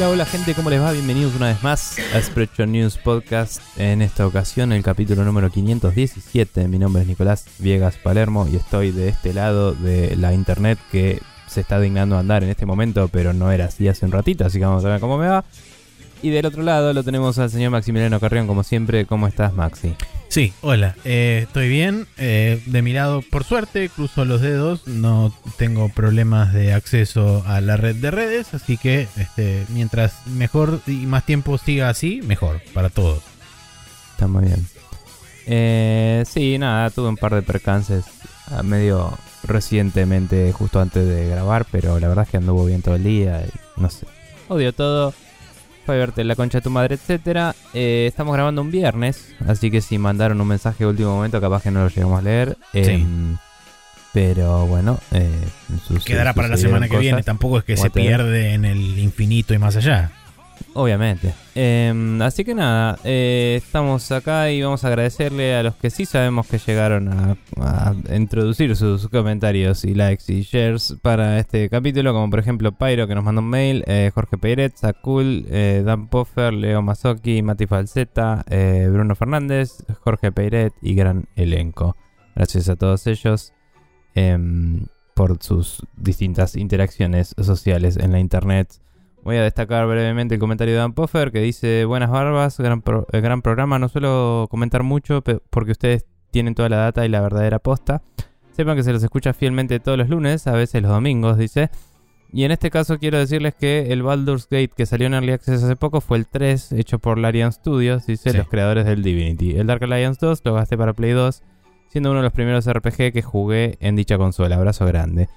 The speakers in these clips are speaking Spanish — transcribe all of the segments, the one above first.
Hola, hola gente, ¿cómo les va? Bienvenidos una vez más a Spreadshot News Podcast. En esta ocasión, el capítulo número 517. Mi nombre es Nicolás Viegas Palermo y estoy de este lado de la internet que se está dignando a andar en este momento, pero no era así hace un ratito, así que vamos a ver cómo me va. Y del otro lado lo tenemos al señor Maximiliano Carrión, como siempre. ¿Cómo estás, Maxi? Sí, hola, eh, estoy bien. eh, de mi lado, por suerte, cruzo los dedos. No tengo problemas de acceso a la red de redes. Así que este, mientras mejor y más tiempo siga así, mejor para todos. Está muy bien. Eh, sí, nada, tuve un par de percances ah, medio recientemente, justo antes de grabar, pero la verdad es que anduvo bien todo el día y no sé. Odio todo. Fue a verte la concha de tu madre, etcétera. Eh, estamos grabando un viernes, así que si mandaron un mensaje de último momento, capaz que no lo llegamos a leer. Em, Pero bueno, eh, Quedará para la semana que viene. Tampoco es que se pierde en el infinito y más allá. Obviamente. Em, así que nada, eh, estamos acá y vamos a agradecerle a los que sí sabemos que llegaron a, introducir sus comentarios y likes y shares para este capítulo, como por ejemplo Pyro que nos mandó un mail, eh, Jorge Peiret, Sakul, eh, Dan Poffer, Leo Mazzocchi, Mati Falseta, eh, Bruno Fernández, Jorge Peiret y gran elenco. Gracias a todos ellos em, por sus distintas interacciones sociales en la internet. Voy a destacar brevemente el comentario de Dan Poffer que dice buenas barbas, gran, pro- eh, gran programa, no suelo comentar mucho porque ustedes tienen toda la data y la verdadera posta. Sepan que se los escucha fielmente todos los lunes, a veces los domingos, dice. Y en este caso quiero decirles que el Baldur's Gate que salió en Early Access hace poco fue el 3, hecho por Larian Studios, dice Sí. los creadores del Divinity. El Dark Alliance 2 lo gasté para Play 2, siendo uno de los primeros RPG que jugué en dicha consola. Abrazo grande.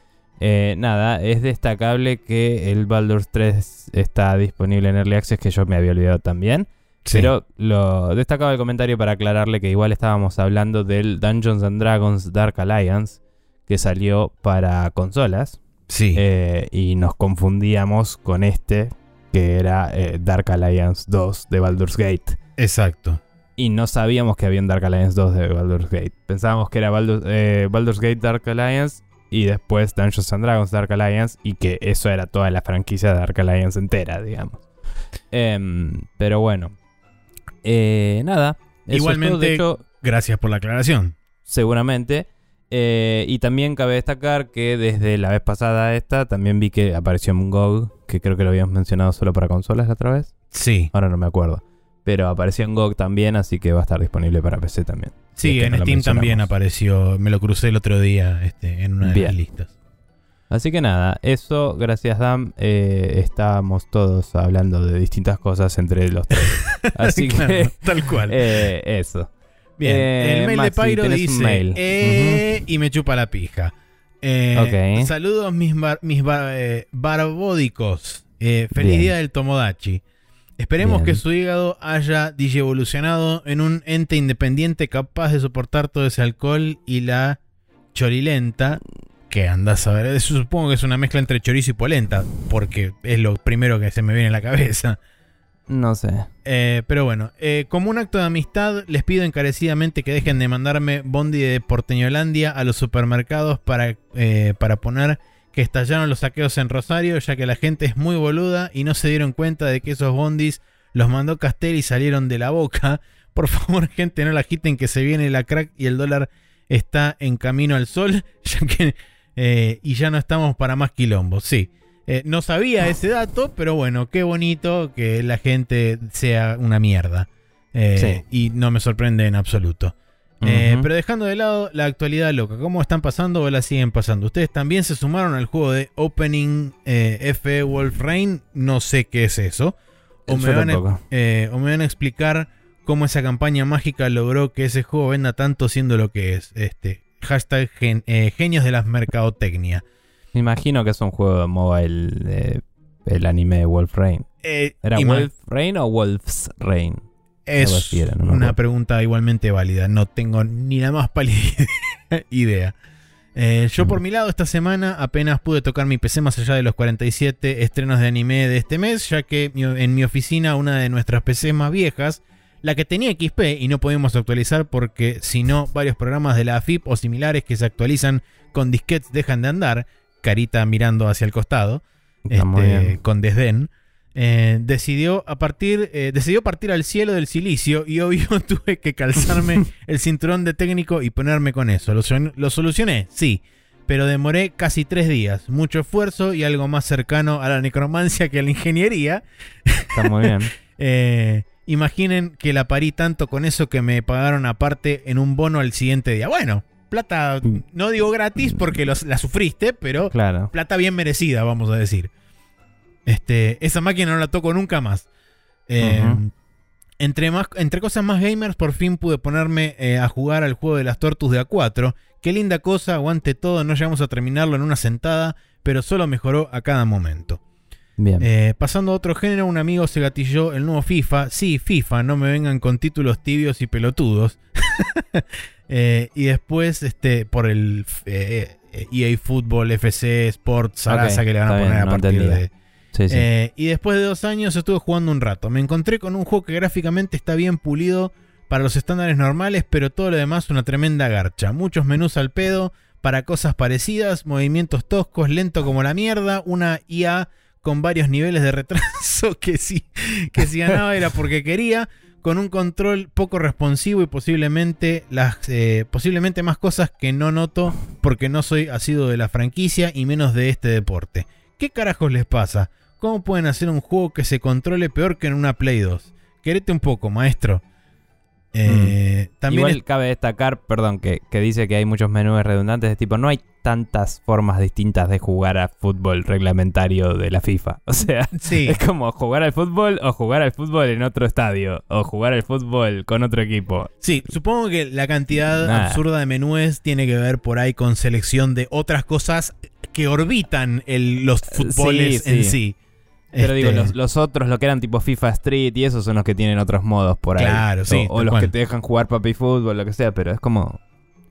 Eh, nada, es destacable que el Baldur's 3 está disponible en Early Access, que yo me había olvidado también. Sí. Pero lo destacaba el comentario para aclararle que igual estábamos hablando del Dungeons and Dragons Dark Alliance, que salió para consolas. sí. eh, y nos confundíamos con este, que era eh, Dark Alliance 2 de Baldur's Gate. Exacto. Y no sabíamos que había un Dark Alliance 2 de Baldur's Gate. Pensábamos que era Baldur- eh, Baldur's Gate Dark Alliance y después Dungeons and Dragons Dark Alliance y que eso era toda la franquicia de Dark Alliance entera, digamos. Em, pero bueno. Eh, nada. es Igualmente- todo. De hecho, Gracias por la aclaración. seguramente. Eh, y también cabe destacar que desde la vez pasada a esta también vi que apareció GOG, que creo que lo habíamos mencionado solo para consolas la otra vez. Sí. Ahora no me acuerdo. Pero apareció en GOG también, así que va a estar disponible para PC también. Sí, es que en Steam también apareció. Me lo crucé el otro día este, en una de Bien. las listas. Así que nada, eso, gracias Dam, eh, estábamos todos hablando de distintas cosas entre los tres. Así Claro, que, tal cual. eh, eso. Bien, eh, el mail Maxi, de Pyro dice mail. y me chupa la pija. Eh, Ok. Saludos mis, bar- mis bar- barbódicos. Feliz Bien. día del Tomodachi. Esperemos Bien. que su hígado haya digievolucionado en un ente independiente capaz de soportar todo ese alcohol y la chorilenta. Que andas a ver, eso supongo que es una mezcla entre chorizo y polenta, porque es lo primero que se me viene a la cabeza. No sé. Eh, pero bueno, eh, como un acto de amistad, les pido encarecidamente que dejen de mandarme bondi de Porteñolandia a los supermercados para, eh, para poner que estallaron los saqueos en Rosario, ya que la gente es muy boluda y no se dieron cuenta de que esos bondis los mandó Castel y salieron de la boca. Por favor, gente, no la agiten que se viene la crack y el dólar está en camino al sol, ya que eh, y ya no estamos para más quilombos. Sí. Eh, no sabía ese dato, pero bueno, qué bonito que la gente sea una mierda. Eh, Y no me sorprende en absoluto. Eh, pero dejando de lado la actualidad loca, ¿cómo están pasando o la siguen pasando? ¿Ustedes también se sumaron al juego de Opening eh, FE Wolf Rain? No sé qué es eso. O me, Yo van a, tampoco. eh, o me van a explicar cómo esa campaña mágica logró que ese juego venda tanto siendo lo que es. Este, hashtag gen- eh, genios de la mercadotecnia. Me imagino que es un juego de mobile, el anime de Wolf Rain. ¿Era Wolf Rain o Wolf's Rain? Es no una pregunta igualmente válida. No tengo ni la más pálida idea. Eh, yo por Mm. mi lado esta semana apenas pude tocar mi PC más allá de los 47 estrenos de anime de este mes, ya que en mi oficina una de nuestras PCs más viejas, la que tenía XP y no podíamos actualizar porque si no varios programas de la AFIP o similares que se actualizan con disquetes dejan de andar, carita mirando hacia el costado, este, con desdén. Eh, decidió, a partir, eh, decidió partir al cielo del silicio y obvio tuve que calzarme el cinturón de técnico y ponerme con eso. Lo, solucioné, sí, pero demoré casi tres días. Mucho esfuerzo y algo más cercano a la necromancia que a la ingeniería. Está muy bien. Eh, imaginen que la parí tanto con eso que me pagaron aparte en un bono al siguiente día. Bueno, plata, no digo gratis porque los- la sufriste, pero Claro. plata bien merecida, vamos a decir. Este, esa máquina no la toco nunca más. Eh, Ujú. entre, más, entre cosas más gamers, por fin pude ponerme eh, a jugar al juego de las Tortus de A4. Qué linda cosa, aguante todo, no llegamos a terminarlo en una sentada, pero solo mejoró a cada momento. Bien. Eh, pasando a otro género, un amigo se gatilló el nuevo FIFA. Sí, FIFA, no me vengan con títulos tibios y pelotudos. Eh, y después, este, por el eh, EA Football, FC, Sports, Sarasa Ok, que le van a poner bien, a no partir entendía. de. Eh, y después de dos años estuve jugando un rato. Me encontré con un juego que gráficamente está bien pulido para los estándares normales, pero todo lo demás una tremenda garcha. Muchos menús al pedo para cosas parecidas, movimientos toscos, lento como la mierda, una IA con varios niveles de retraso que si, que si ganaba era porque quería, con un control poco responsivo y posiblemente las eh, posiblemente más cosas que no noto porque no soy asiduo de la franquicia y menos de este deporte. ¿Qué carajos les pasa? ¿Cómo pueden hacer un juego que se controle peor que en una Play 2? Querete un poco, maestro. Eh, también Mm. Igual es- cabe destacar, perdón, que, que dice que hay muchos menús redundantes de tipo, no hay tantas formas distintas de jugar a fútbol reglamentario de la FIFA. O sea, sí, es como jugar al fútbol o jugar al fútbol en otro estadio o jugar al fútbol con otro equipo. sí, supongo que la cantidad Nada. absurda de menúes tiene que ver por ahí con selección de otras cosas que orbitan el- los fútboles sí. en sí. Pero digo, Este, los, los otros, lo que eran tipo FIFA Street y esos son los que tienen otros modos por ahí. Claro, sí, O, los cual. que te dejan jugar papi fútbol, lo que sea, pero es como...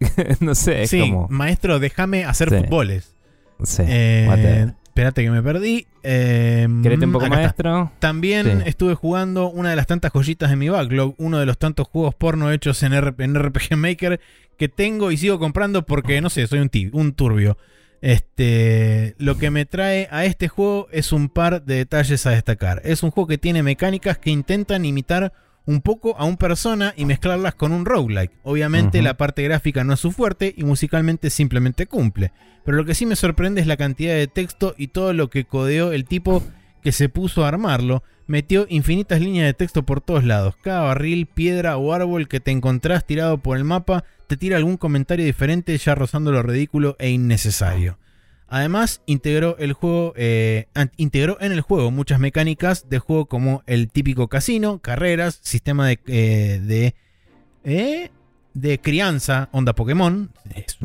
no sé, es sí, como... maestro, déjame hacer Sí. fútboles. Sí, Eh, espérate que me perdí. Eh, ¿Querete un poco está. maestro? También Sí. estuve jugando una de las tantas joyitas de mi backlog, uno de los tantos juegos porno hechos en, R- en RPG Maker que tengo y sigo comprando porque, no sé, soy un, un turbio. Este, lo que me trae a este juego es un par de detalles a destacar. Es un juego que tiene mecánicas que intentan imitar un poco a un persona y mezclarlas con un roguelike. Obviamente la parte gráfica no es su fuerte y musicalmente simplemente cumple. Pero lo que sí me sorprende es la cantidad de texto y todo lo que codeó el tipo que se puso a armarlo. Metió infinitas líneas de texto por todos lados. Cada barril, piedra o árbol que te encontrás tirado por el mapa te tira algún comentario diferente ya rozando lo ridículo e innecesario. Además, integró el juego, eh, integró en el juego muchas mecánicas de juego como el típico casino, carreras, sistema de, eh, de, eh, de crianza, onda Pokémon. Es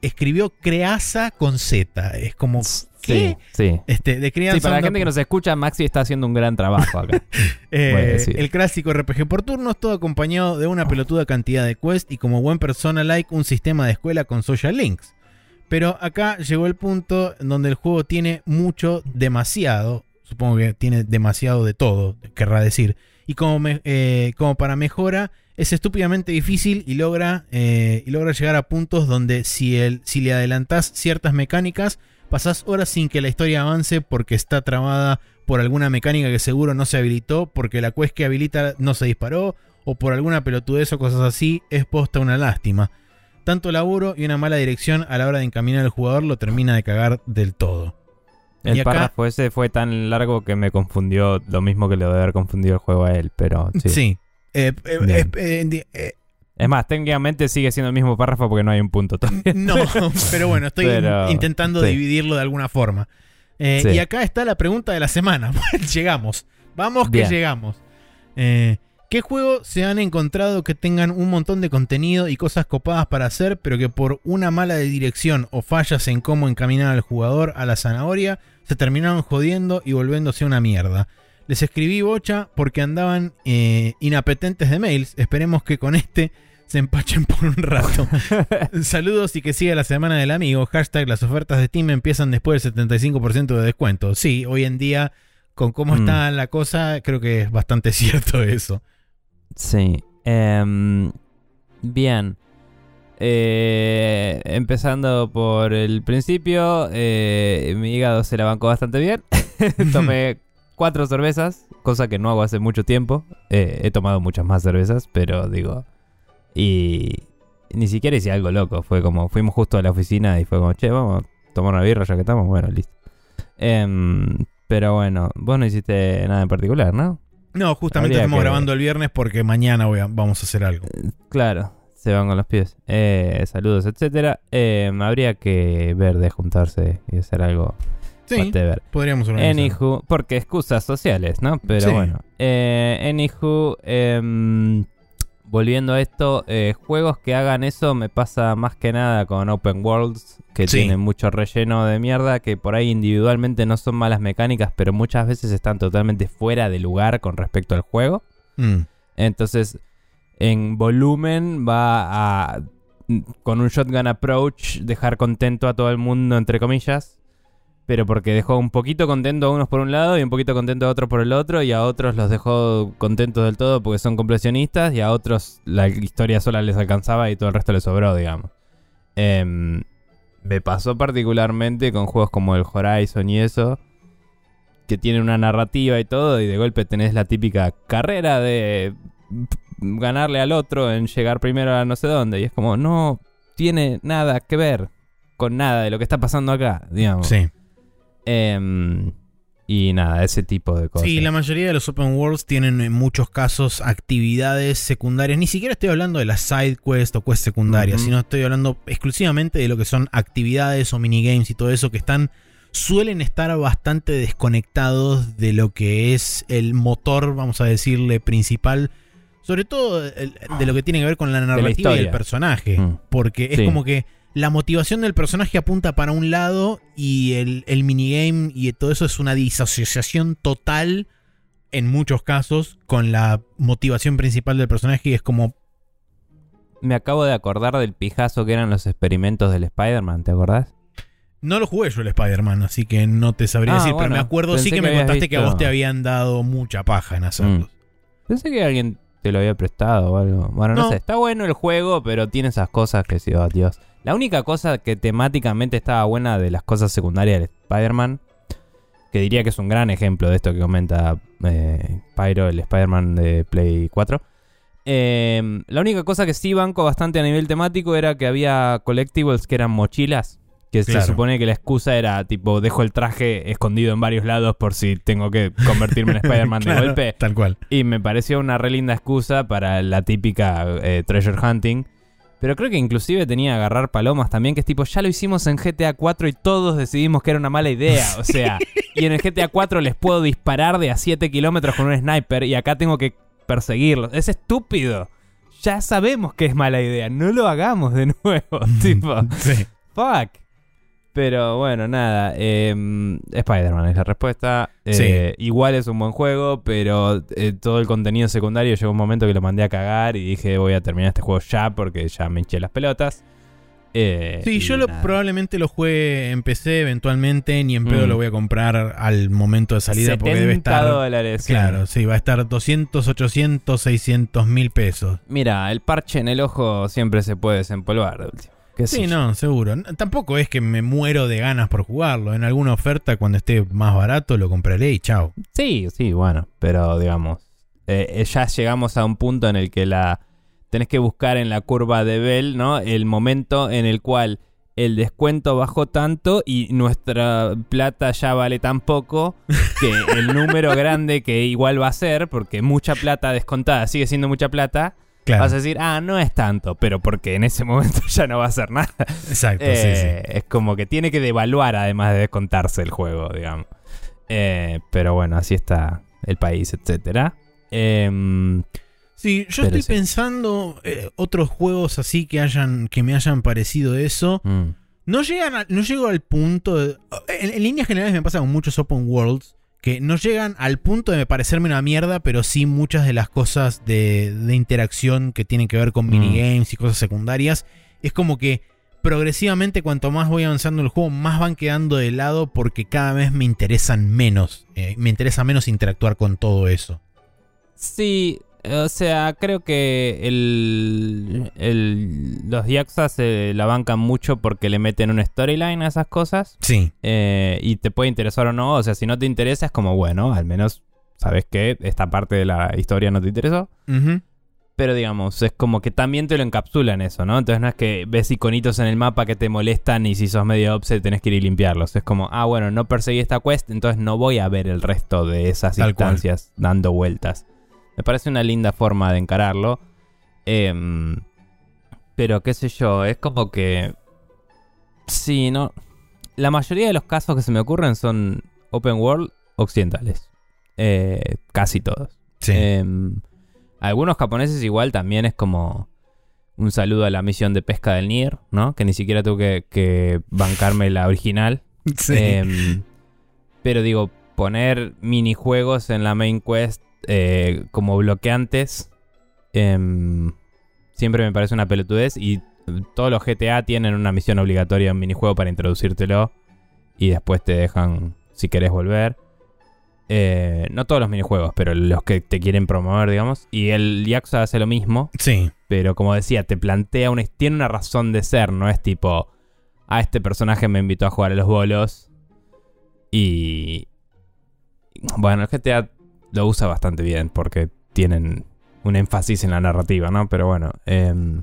escribió creaza con Z. Es como ¿qué? Sí, sí. Este, de crianza. Sí, para la gente que nos escucha, Maxi está haciendo un gran trabajo acá. Eh, el clásico RPG por turnos, todo acompañado de una pelotuda cantidad de quests y como buen persona like un sistema de escuela con social links. Pero acá llegó el punto en donde el juego tiene mucho, demasiado, supongo que tiene demasiado de todo, querrá decir. Y como, me- eh, como para mejora, es estúpidamente difícil y logra, eh, y logra llegar a puntos donde si, el, si le adelantás ciertas mecánicas, pasás horas sin que la historia avance porque está trabada por alguna mecánica que seguro no se habilitó, porque la quest que habilita no se disparó, o por alguna pelotudez o cosas así, es posta una lástima. Tanto laburo y una mala dirección a la hora de encaminar al jugador lo termina de cagar del todo. El acá- párrafo ese fue tan largo que me confundió lo mismo que le debe haber confundido el juego a él, pero sí. Sí. Eh, eh, Es más, técnicamente sigue siendo el mismo párrafo porque no hay un punto todavía. no, pero bueno, estoy Pero, intentando sí. dividirlo de alguna forma. Eh, Sí. Y acá está la pregunta de la semana. llegamos. Vamos que Bien. llegamos. Eh, ¿Qué juegos se han encontrado que tengan un montón de contenido y cosas copadas para hacer, pero que por una mala dirección o fallas en cómo encaminar al jugador a la zanahoria, se terminaron jodiendo y volviéndose una mierda? Les escribí bocha porque andaban eh, inapetentes de mails. Esperemos que con este se empachen por un rato. Saludos y que siga la semana del amigo. Hashtag las ofertas de Steam empiezan después del 75% de descuento. Sí, hoy en día, con cómo Mm. está la cosa, creo que es bastante cierto eso. Sí. Em, bien. Eh, empezando por el principio, eh, mi hígado se la bancó bastante bien. Tomé cuatro cervezas, cosa que no hago hace mucho tiempo. Eh, he tomado muchas más cervezas, pero digo. Y ni siquiera hice algo loco. Fue como, fuimos justo a la oficina y fue como, che, vamos a tomar una birra ya que estamos. Bueno, listo. Em, pero bueno, vos no hiciste nada en particular, ¿no? No, justamente Habría estamos que- grabando el viernes porque mañana voy a- vamos a hacer algo. Claro, se van con los pies. Eh, saludos, etcétera. Em, habría que ver de juntarse y hacer algo. Sí, whatever. podríamos organizar. Anywho, porque excusas sociales, ¿no? Pero Sí. bueno. Eh, anywho, em, volviendo a esto, eh, juegos que hagan eso me pasa más que nada con Open Worlds, que Sí. tienen mucho relleno de mierda, que por ahí individualmente no son malas mecánicas, pero muchas veces están totalmente fuera de lugar con respecto al juego. Mm, Entonces, en volumen va a, con un shotgun approach, dejar contento a todo el mundo, entre comillas. Pero porque dejó un poquito contento a unos por un lado y un poquito contento a otros por el otro. Y a otros los dejó contentos del todo porque son completionistas. Y a otros la historia sola les alcanzaba y todo el resto les sobró, digamos. Em, me pasó particularmente con juegos como el Horizon y eso que tienen una narrativa y todo, y de golpe tenés la típica carrera de ganarle al otro en llegar primero a no sé dónde, y es como, no tiene nada que ver con nada de lo que está pasando acá, digamos. sí. Em, y nada, ese tipo de cosas. Sí, la mayoría de los open worlds tienen en muchos casos actividades secundarias. Ni siquiera estoy hablando de las side quest o quest secundarias, sino estoy hablando exclusivamente de lo que son actividades o minigames y todo eso que están suelen estar bastante desconectados de lo que es el motor, vamos a decirle, principal. Sobre todo de lo que tiene que ver con la narrativa y el personaje. Mm. Porque es Sí. como que la motivación del personaje apunta para un lado y el, el minigame y todo eso es una disociación total en muchos casos con la motivación principal del personaje y es como Me acabo de acordar del pijazo que eran los experimentos del Spider-Man, ¿te acordás? no lo jugué yo el Spider-Man, así que no te sabría Ah, decir, pero me acuerdo sí que, que me contaste que a vos te habían dado mucha paja en hacerlos. Pensé que alguien te lo había prestado o algo. Bueno, no, No. sé, está bueno el juego, pero tiene esas cosas que sí, oh, Dios. La única cosa que temáticamente estaba buena de las cosas secundarias del Spider-Man, que diría que es un gran ejemplo de esto que comenta eh, Pyro, el Spider-Man de Play 4. eh, la única cosa que sí banco bastante a nivel temático era que había collectibles que eran mochilas. Que Claro. se supone que la excusa era tipo, dejo el traje escondido en varios lados por si tengo que convertirme en Spider-Man de golpe. Tal cual. Y me pareció una re linda excusa para la típica eh, treasure hunting. Pero creo que inclusive tenía agarrar palomas también, que es tipo, ya lo hicimos en GTA 4 y todos decidimos que era una mala idea. O sea, y en el GTA 4 les puedo disparar de a 7 kilómetros con un sniper y acá tengo que perseguirlos. Es estúpido. Ya sabemos que es mala idea. No lo hagamos de nuevo. tipo, Sí. fuck. Pero bueno, nada. eh, Spider-Man es la respuesta. Eh, Igual es un buen juego, pero eh, todo el contenido secundario llegó un momento que lo mandé a cagar y dije voy a terminar este juego ya porque ya me hinché las pelotas. Eh, Sí, yo lo, probablemente lo juegue en PC eventualmente, ni en pedo Mm. lo voy a comprar al momento de salida porque debe 70 estar... dólares. sí. Claro, sí, va a estar 200, 800, 600 mil pesos. Mira, el parche en el ojo siempre se puede desempolvar. de última. ¿Qué sé Sí, no, seguro. Tampoco es que me muero de ganas por jugarlo. En alguna oferta, cuando esté más barato, lo compraré y chao. Sí, sí, bueno, pero digamos, eh, eh, ya llegamos a un punto en el que la tenés que buscar en la curva de Bell, ¿no? El momento en el cual el descuento bajó tanto y nuestra plata ya vale tan poco que el número grande que igual va a ser, porque mucha plata descontada sigue siendo mucha plata, Claro. vas a decir, ah, no es tanto, pero porque en ese momento ya no va a ser nada. Exacto, sí, Eh, sí. Es como que tiene que devaluar además de descontarse el juego, digamos. Eh, pero bueno, así está el país, etcétera. Em, Sí, yo estoy sí. pensando eh, otros juegos así que hayan que me hayan parecido eso. mm, No llegan a- no llego al punto de- en, en líneas generales me pasa con muchos open worlds que no llegan al punto de parecerme una mierda, pero sí muchas de las cosas de, de interacción que tienen que ver con Mm. minigames y cosas secundarias es como que progresivamente cuanto más voy avanzando en el juego más van quedando de lado porque cada vez me interesan menos, eh, me interesa menos interactuar con todo eso. Sí, O sea, creo que el, el- los Yakuza se la bancan mucho porque le meten una storyline a esas cosas. Sí. eh, y te puede interesar o no. O sea, si no te interesa, es como, bueno, al menos sabes que esta parte de la historia no te interesó. Pero digamos, es como que también te lo encapsulan eso, ¿no? Entonces no es que ves iconitos en el mapa que te molestan y si sos medio upset tenés que ir y limpiarlos. Es como, ah, bueno, no perseguí esta quest, entonces no voy a ver el resto de esas Tal cual. instancias dando vueltas. Me parece una linda forma de encararlo. Em, pero qué sé yo, es como que... Sí, no... La mayoría de los casos que se me ocurren son open world occidentales. Eh, casi todos. Sí. Em, algunos japoneses igual también es como un saludo a la misión de pesca del Nier, ¿no? Que ni siquiera tuve que, que bancarme la original. sí. Em, pero digo, poner minijuegos en la main quest eh, como bloqueantes em, siempre me parece una pelotudez y todos los GTA tienen una misión obligatoria, un minijuego para introducírtelo y después te dejan si querés volver. Eh, no todos los minijuegos, pero los que te quieren promover, digamos. Y el Yakuza hace lo mismo, sí. pero como decía, te plantea una... Tiene una razón de ser, no es tipo... A este personaje me invitó a jugar a los bolos. Y... Bueno, el GTA lo usa bastante bien porque tienen un énfasis en la narrativa, ¿no? Pero bueno, em,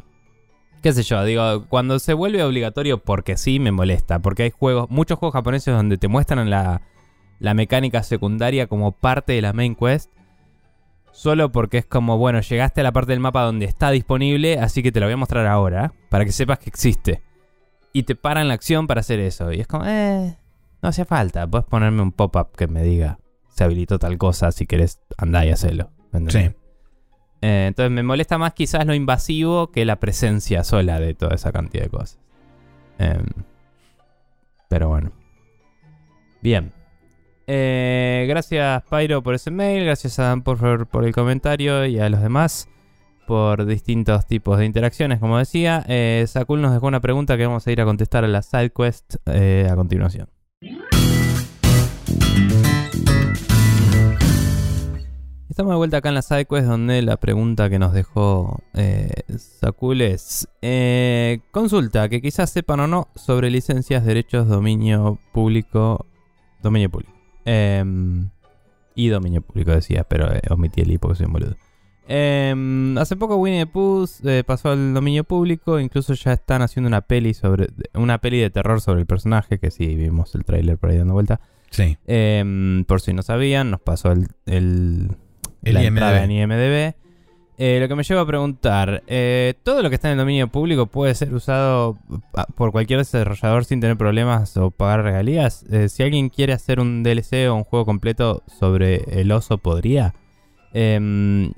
qué sé yo, digo, cuando se vuelve obligatorio porque sí me molesta, porque hay juegos, muchos juegos japoneses donde te muestran la, la mecánica secundaria como parte de la main quest. Solo porque es como, bueno, llegaste a la parte del mapa donde está disponible, así que te lo voy a mostrar ahora, para que sepas que existe. Y te paran la acción para hacer eso. Y es como, eh, no hacía falta. Puedes ponerme un pop-up que me diga, se habilitó tal cosa, si querés andá y hacelo. Sí. Eh, entonces me molesta más quizás lo invasivo que la presencia sola de toda esa cantidad de cosas. Em, pero bueno. Bien. Eh, gracias Pyro por ese mail, gracias a Dan por, por el comentario y a los demás por distintos tipos de interacciones, como decía. Eh, Sakul nos dejó una pregunta que vamos a ir a contestar a la sidequest eh, a continuación. Estamos de vuelta acá en la sidequest donde la pregunta que nos dejó eh, Sakul es eh, consulta que quizás sepan o no sobre licencias, derechos, dominio público, dominio público Em, y dominio público decía, pero eh, omití el i porque soy un boludo. Em, hace poco Winnie the Pooh eh, pasó al dominio público, incluso ya están haciendo una peli sobre una peli de terror sobre el personaje que sí vimos el tráiler por ahí dando vuelta. Sí. Em, por si no sabían, nos pasó el, el, El la IMDb. entrada en IMDb. Eh, lo que me lleva a preguntar, eh, ¿todo lo que está en el dominio público puede ser usado ah, por cualquier desarrollador sin tener problemas o pagar regalías? Eh, si alguien quiere hacer un DLC o un juego completo sobre el oso, ¿podría? Em,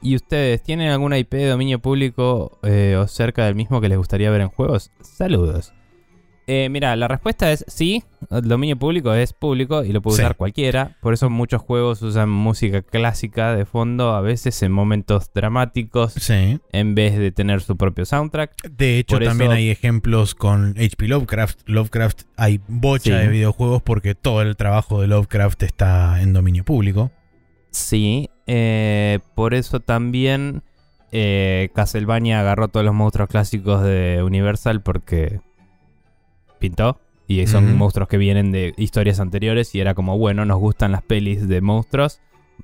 ¿Y ustedes tienen alguna IP de dominio público o cerca del mismo que les gustaría ver en juegos? Saludos. Eh, mira, la respuesta es sí. El dominio público es público y lo puede Sí. usar cualquiera. Por eso muchos juegos usan música clásica de fondo, a veces en momentos dramáticos, Sí. en vez de tener su propio soundtrack. De hecho, Por también eso- hay ejemplos con HP Lovecraft. Lovecraft hay bocha Sí. de videojuegos porque todo el trabajo de Lovecraft está en dominio público. Sí, eh, por eso también eh, Castlevania agarró todos los monstruos clásicos de Universal porque pintó. Y son monstruos que vienen de historias anteriores y era como, bueno, nos gustan las pelis de monstruos.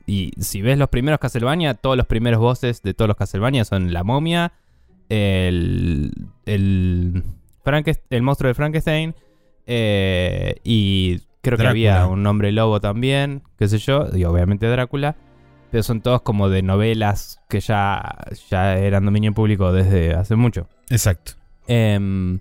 Y si ves los primeros Castlevania, todos los primeros bosses de todos los Castlevania son la momia, el, el, el monstruo de Frankenstein eh, y creo que había un hombre lobo también, qué sé yo, y obviamente Drácula. Pero son todos como de novelas que ya, ya eran dominio público desde hace mucho. Exacto. Em,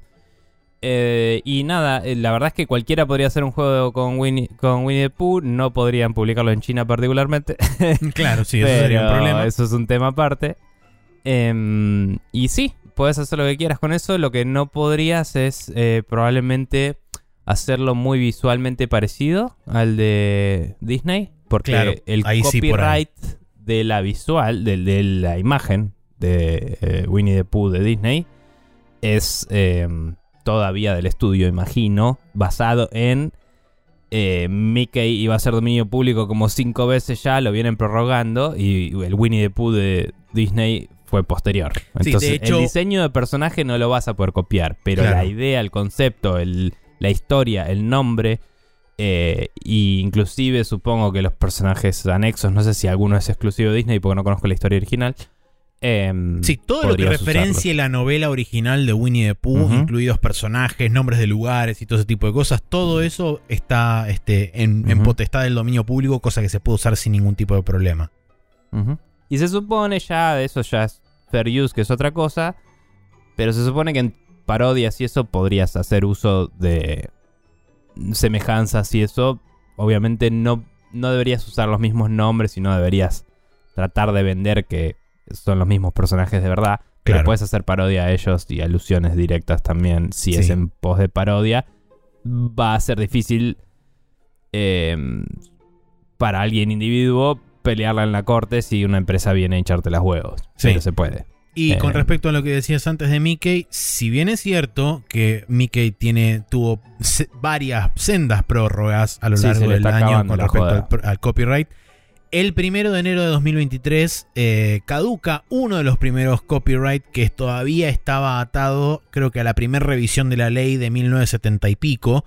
eh, y nada, eh, la verdad es que cualquiera podría hacer un juego con Winnie, con Winnie the Pooh. No podrían publicarlo en China particularmente. Claro, sí, eso sería un problema. Eso es un tema aparte. Em, y sí, puedes hacer lo que quieras con eso. Lo que no podrías es eh, probablemente hacerlo muy visualmente parecido al de Disney. Porque Claro, el ahí sí por ahí. copyright de la visual, del- de, la imagen de Winnie the Pooh de Disney es em, todavía del estudio, imagino, basado en eh, Mickey iba a ser dominio público como cinco veces ya, lo vienen prorrogando y el Winnie the Pooh de Disney fue posterior. Sí, Entonces, de hecho- el diseño de personaje no lo vas a poder copiar, pero Claro. la idea, el concepto, el- la historia, el nombre, eh, y inclusive supongo que los personajes anexos, no sé si alguno es exclusivo de Disney porque no conozco la historia original. Em, Sí, todo lo que referencie la novela original de Winnie the Pooh, incluidos personajes, nombres de lugares y todo ese tipo de cosas, todo eso está este, en, en potestad del dominio público, cosa que se puede usar sin ningún tipo de problema. Y se supone ya, de eso ya es fair use, que es otra cosa, pero se supone que en parodias y eso podrías hacer uso de semejanzas y eso. Obviamente no, no deberías usar los mismos nombres y no deberías tratar de vender que son los mismos personajes de verdad. Pero puedes hacer parodia a ellos y alusiones directas también si es en pos de parodia. Va a ser difícil eh, para alguien individuo pelearla en la corte si una empresa viene a hincharte las huevos. Sí. Pero se puede. Y Eh. con respecto a lo que decías antes de Mickey, si bien es cierto que Mickey tiene, tuvo varias sendas prórrogas a lo Sí, largo del año con la respecto al, al copyright, el primero de enero de 2023 eh, caduca uno de los primeros copyright que todavía estaba atado, creo que a la primera revisión de la ley de 1970 y pico,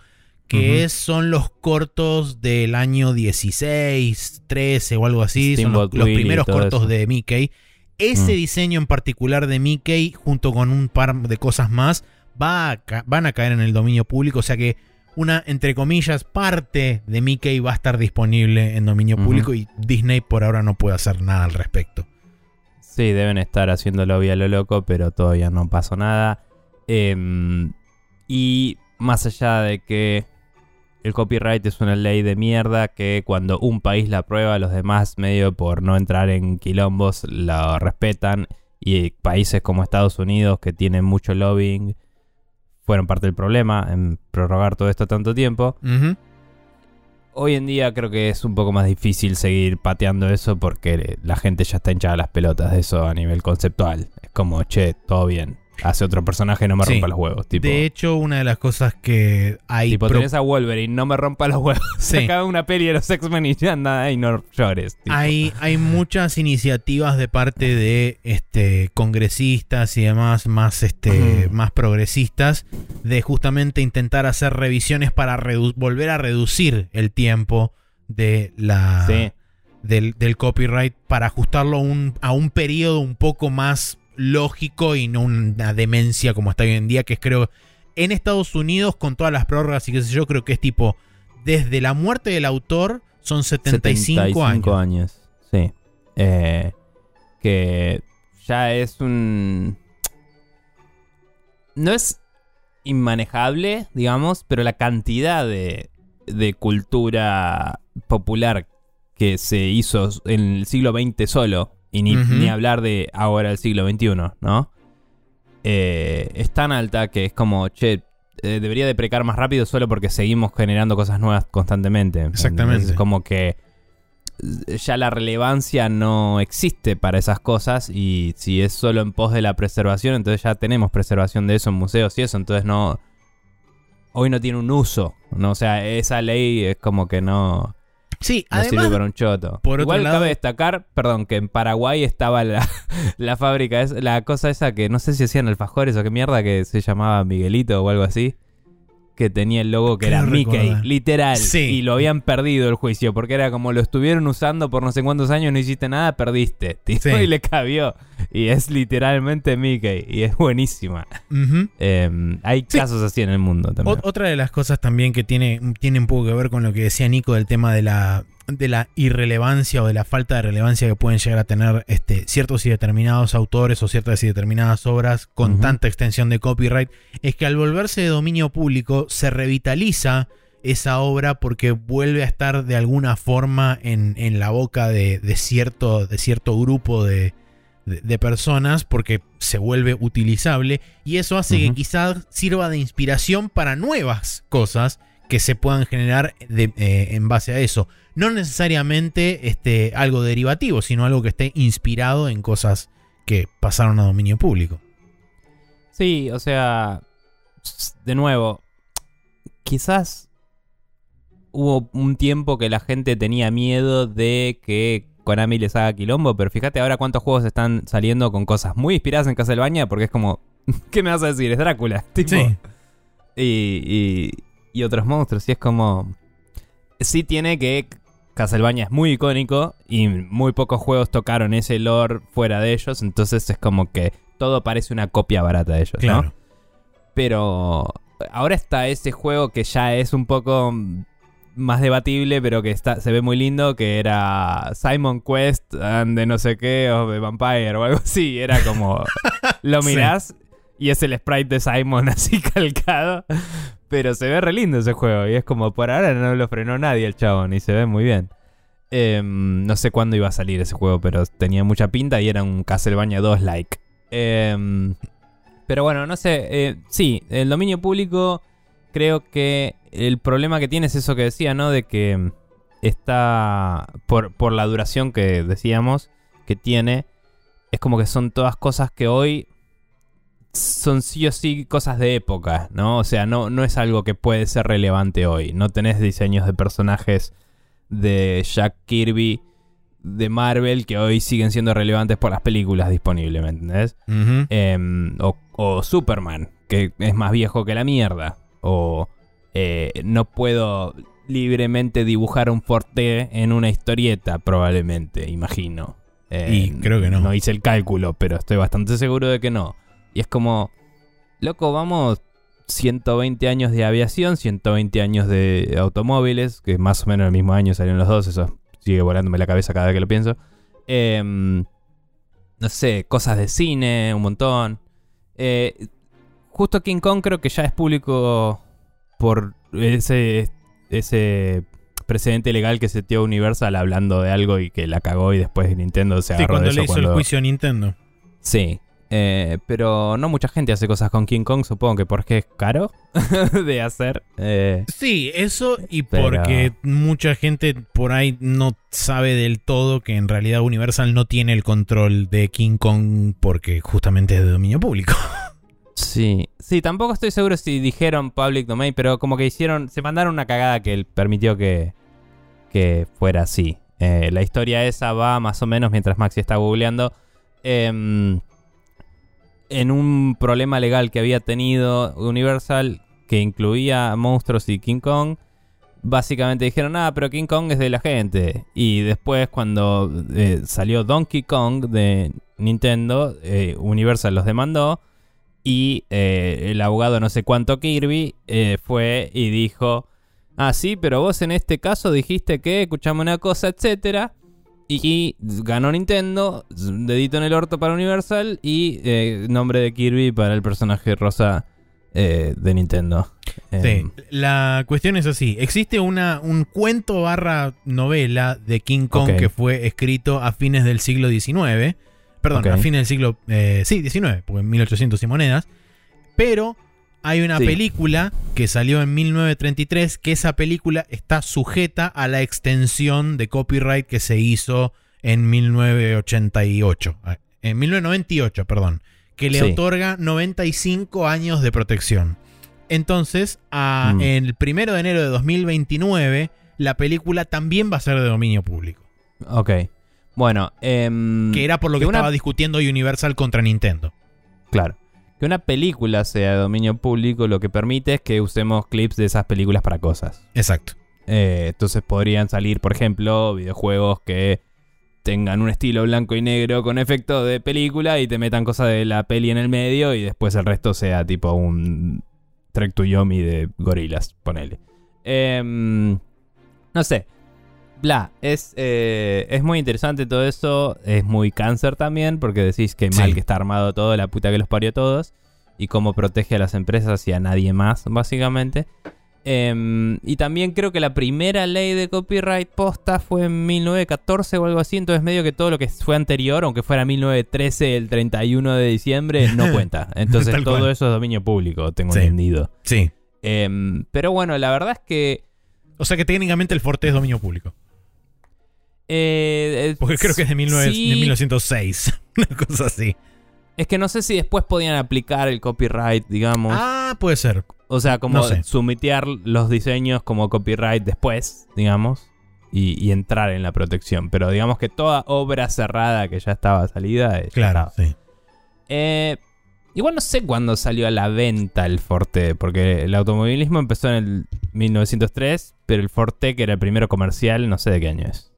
que son los cortos del año 16, 13 o algo así, son los, primeros cortos eso. de Mickey. Ese Mm. diseño en particular de Mickey, junto con un par de cosas más, va a van a caer en el dominio público. O sea que una, entre comillas, parte de Mickey va a estar disponible en dominio público y Disney por ahora no puede hacer nada al respecto. Sí, deben estar haciéndolo vía lo loco, pero todavía no pasó nada. Em, y más allá de que el copyright es una ley de mierda que cuando un país la aprueba, los demás, medio por no entrar en quilombos, lo respetan. Y países como Estados Unidos, que tienen mucho lobbying, fueron parte del problema en prorrogar todo esto tanto tiempo. Hoy en día creo que es un poco más difícil seguir pateando eso porque la gente ya está hinchada las pelotas de eso a nivel conceptual. Es como, che, todo bien. Hace otro personaje, no me Sí. rompa los huevos. Tipo, De hecho, una de las cosas que hay... tipo pro- tenés a Wolverine, no me rompa los huevos. Sí. Saca una peli de los X-Men y ya anda ahí, no llores. tipo. Hay, hay muchas iniciativas de parte de este, congresistas y demás más, este, más progresistas de justamente intentar hacer revisiones para volver a reducir el tiempo de la, Sí. del, del copyright para ajustarlo un, a un periodo un poco más lógico y no una demencia como está hoy en día, que es creo en Estados Unidos con todas las prórrogas y qué sé yo, creo que es tipo desde la muerte del autor son 75, años. años. Sí. Eh, que ya es un... No es inmanejable, digamos, pero la cantidad de, de cultura popular que se hizo en el siglo XX solo, y ni, ni hablar de ahora el siglo XXI, ¿no? Eh, es tan alta que es como, che, eh, debería deprecar más rápido solo porque seguimos generando cosas nuevas constantemente. Exactamente. Es como que eh, ya la relevancia no existe para esas cosas y si es solo en pos de la preservación, entonces ya tenemos preservación de eso en museos y eso, entonces no... Hoy no tiene un uso, ¿no? O sea, esa ley es como que no, Sí, no sirve además, para un choto. por Igual lado- cabe destacar, perdón, que en Paraguay estaba la, la fábrica, es, la cosa esa que no sé si hacían alfajores o qué mierda, que se llamaba Miguelito o algo así. Que tenía el logo que Creo era Mickey, recordar. literal. Sí. Y lo habían perdido el juicio, porque era como lo estuvieron usando por no sé cuántos años, no hiciste nada, perdiste. tipo, Sí. Y le cabió. Y es literalmente Mickey. Y es buenísima. Eh, hay Sí. casos así en el mundo también. Ot- otra de las cosas también que tiene, tiene un poco que ver con lo que decía Nico del tema de la, de la irrelevancia o de la falta de relevancia que pueden llegar a tener este, ciertos y determinados autores o ciertas y determinadas obras con tanta extensión de copyright, es que al volverse de dominio público se revitaliza esa obra porque vuelve a estar de alguna forma en, en la boca de, de cierto, de cierto grupo de, de- de personas porque se vuelve utilizable y eso hace que quizás sirva de inspiración para nuevas cosas que se puedan generar de- eh, en base a eso. No necesariamente este, algo derivativo, sino algo que esté inspirado en cosas que pasaron a dominio público. Sí, o sea, de nuevo, quizás hubo un tiempo que la gente tenía miedo de que Konami les haga quilombo, pero fíjate ahora cuántos juegos están saliendo con cosas muy inspiradas en Castlevania, porque es como, ¿qué me vas a decir? Es Drácula. Tipo, Sí. y, y- y otros monstruos. Y es como. Sí, tiene que. Castlevania es muy icónico y muy pocos juegos tocaron ese lore fuera de ellos. Entonces es como que todo parece una copia barata de ellos, Claro. ¿no? Pero ahora está ese juego que ya es un poco más debatible, pero que está, se ve muy lindo, que era Simon Quest and de no sé qué, o de Vampire o algo así. Era como, lo Sí. Y es el sprite de Simon así calcado. Pero se ve re lindo ese juego y es como, por ahora no lo frenó nadie el chabón y se ve muy bien. Em, no sé cuándo iba a salir ese juego, pero tenía mucha pinta y era un Castlevania 2 like. Em, pero bueno, no sé. eh, sí, el dominio público creo que el problema que tiene es eso que decía, ¿no? De que está, por, por la duración que decíamos, que tiene, es como que son todas cosas que hoy son sí o sí cosas de época, ¿no? O sea, no, no es algo que puede ser relevante hoy. No tenés diseños de personajes de Jack Kirby de Marvel que hoy siguen siendo relevantes por las películas disponibles, ¿me entendés? Em, o, o Superman, que es más viejo que la mierda. O eh, no puedo libremente dibujar un Forte en una historieta, probablemente, imagino. Eh, Y creo que no. No hice el cálculo, pero estoy bastante seguro de que no. Y es como, loco, vamos 120 años de aviación, 120 años de automóviles, que más o menos el mismo año salieron los dos, eso sigue volándome la cabeza cada vez que lo pienso. Em, no sé, cosas de cine, un montón. Eh, justo King Kong creo que ya es público por ese, ese precedente legal que se dio Universal hablando de algo y que la cagó y después Nintendo se Sí, agarró cuando de eso le hizo cuando- el juicio a Nintendo. Sí. Eh, pero no mucha gente hace cosas con King Kong, supongo que porque es caro de hacer. eh, Sí, eso y Pero- porque mucha gente por ahí no sabe del todo que en realidad Universal no tiene el control de King Kong porque justamente es de dominio público. Sí, sí, tampoco estoy seguro si dijeron public domain, pero como que hicieron, se mandaron una cagada que permitió que, que fuera así. Eh, la historia esa va más o menos mientras Maxi está googleando. em, en un problema legal que había tenido Universal que incluía monstruos y King Kong. Básicamente dijeron, ah, pero King Kong es de la gente. Y después cuando eh, salió Donkey Kong de Nintendo, eh, Universal los demandó. Y eh, el abogado no sé cuánto Kirby fue y dijo, ah, sí, pero vos en este caso dijiste que escuchame una cosa, etcétera. Y ganó Nintendo, dedito en el orto para Universal y eh, nombre de Kirby para el personaje rosa eh, de Nintendo. Sí, Em, la cuestión es así. Existe una, un cuento barra novela de King Kong que fue escrito a fines del siglo XIX. Perdón, a fines del siglo... eh, sí, XIX, porque en 1800 y monedas. Pero hay una Sí. película que salió en 1933 que esa película está sujeta a la extensión de copyright que se hizo en 1988. eh, En 1998, perdón. Que le Sí. otorga 95 años de protección. Entonces, a- Mm. el primero de enero de 2029, la película también va a ser de dominio público. ok. Bueno, em, Que era por lo que, que una- estaba discutiendo Universal contra Nintendo. Claro. Que una película sea de dominio público lo que permite es que usemos clips de esas películas para cosas. Exacto. Eh, entonces podrían salir, por ejemplo, videojuegos que tengan un estilo blanco y negro con efecto de película y te metan cosas de la peli en el medio y después el resto sea tipo un Trek to Yomi de gorilas, ponele. Em, no sé. Bla, es, eh, es muy interesante todo eso. Es muy cáncer también, porque decís que mal Sí. que está armado todo, la puta que los parió todos. Y cómo protege a las empresas y a nadie más, básicamente. Em, y también creo que la primera ley de copyright posta fue en 1914 o algo así. Entonces, medio que todo lo que fue anterior, aunque fuera 1913, el 31 de diciembre, no cuenta. Entonces, todo cual. eso es dominio público, tengo Sí. entendido. Sí. Em, pero bueno, la verdad es que. O sea que técnicamente el Forte es dominio público. Eh, eh, Porque creo que es de, 19 sí, de 1906. Una cosa así. Es que no sé si después podían aplicar el copyright, digamos. Ah, puede ser. O sea, como No sé. sumitear los diseños como copyright después, digamos, y, y entrar en la protección. Pero digamos que toda obra cerrada que ya estaba salida. eh, ya Claro, estaba. sí. Eh, igual no sé cuándo salió a la venta el Forte, porque el automovilismo empezó en el 1903, pero el Forte, que era el primero comercial, no sé de qué año es.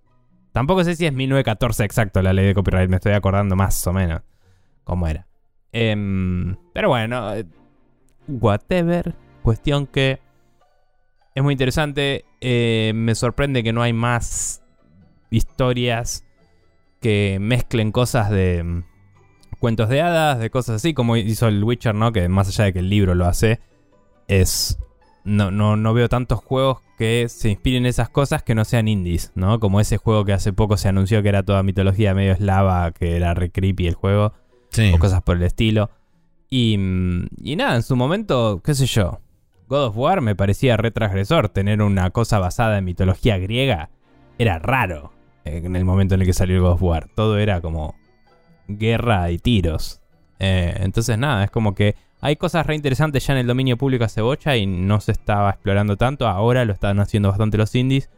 Tampoco sé si es 1914 exacto la ley de copyright, me estoy acordando más o menos cómo era. Em, pero bueno, eh, whatever. Cuestión que es muy interesante. eh, me sorprende que no hay más historias que mezclen cosas de mm, cuentos de hadas, de cosas así, como hizo el Witcher, ¿no? Que más allá de que el libro lo hace, es. No, no, no veo tantos juegos que se inspiren en esas cosas que no sean indies, ¿no? Como ese juego que hace poco se anunció que era toda mitología medio eslava, que era re creepy el juego Sí. o cosas por el estilo. Y, mm, y nada, en su momento, qué sé yo, God of War me parecía retrasgresor. Tener una cosa basada en mitología griega era raro en el momento en el que salió el God of War. Todo era como guerra y tiros. Eh, entonces nada, es como que hay cosas re interesantes ya en el dominio público hace bocha y no se estaba explorando tanto. Ahora lo están haciendo bastante los indies.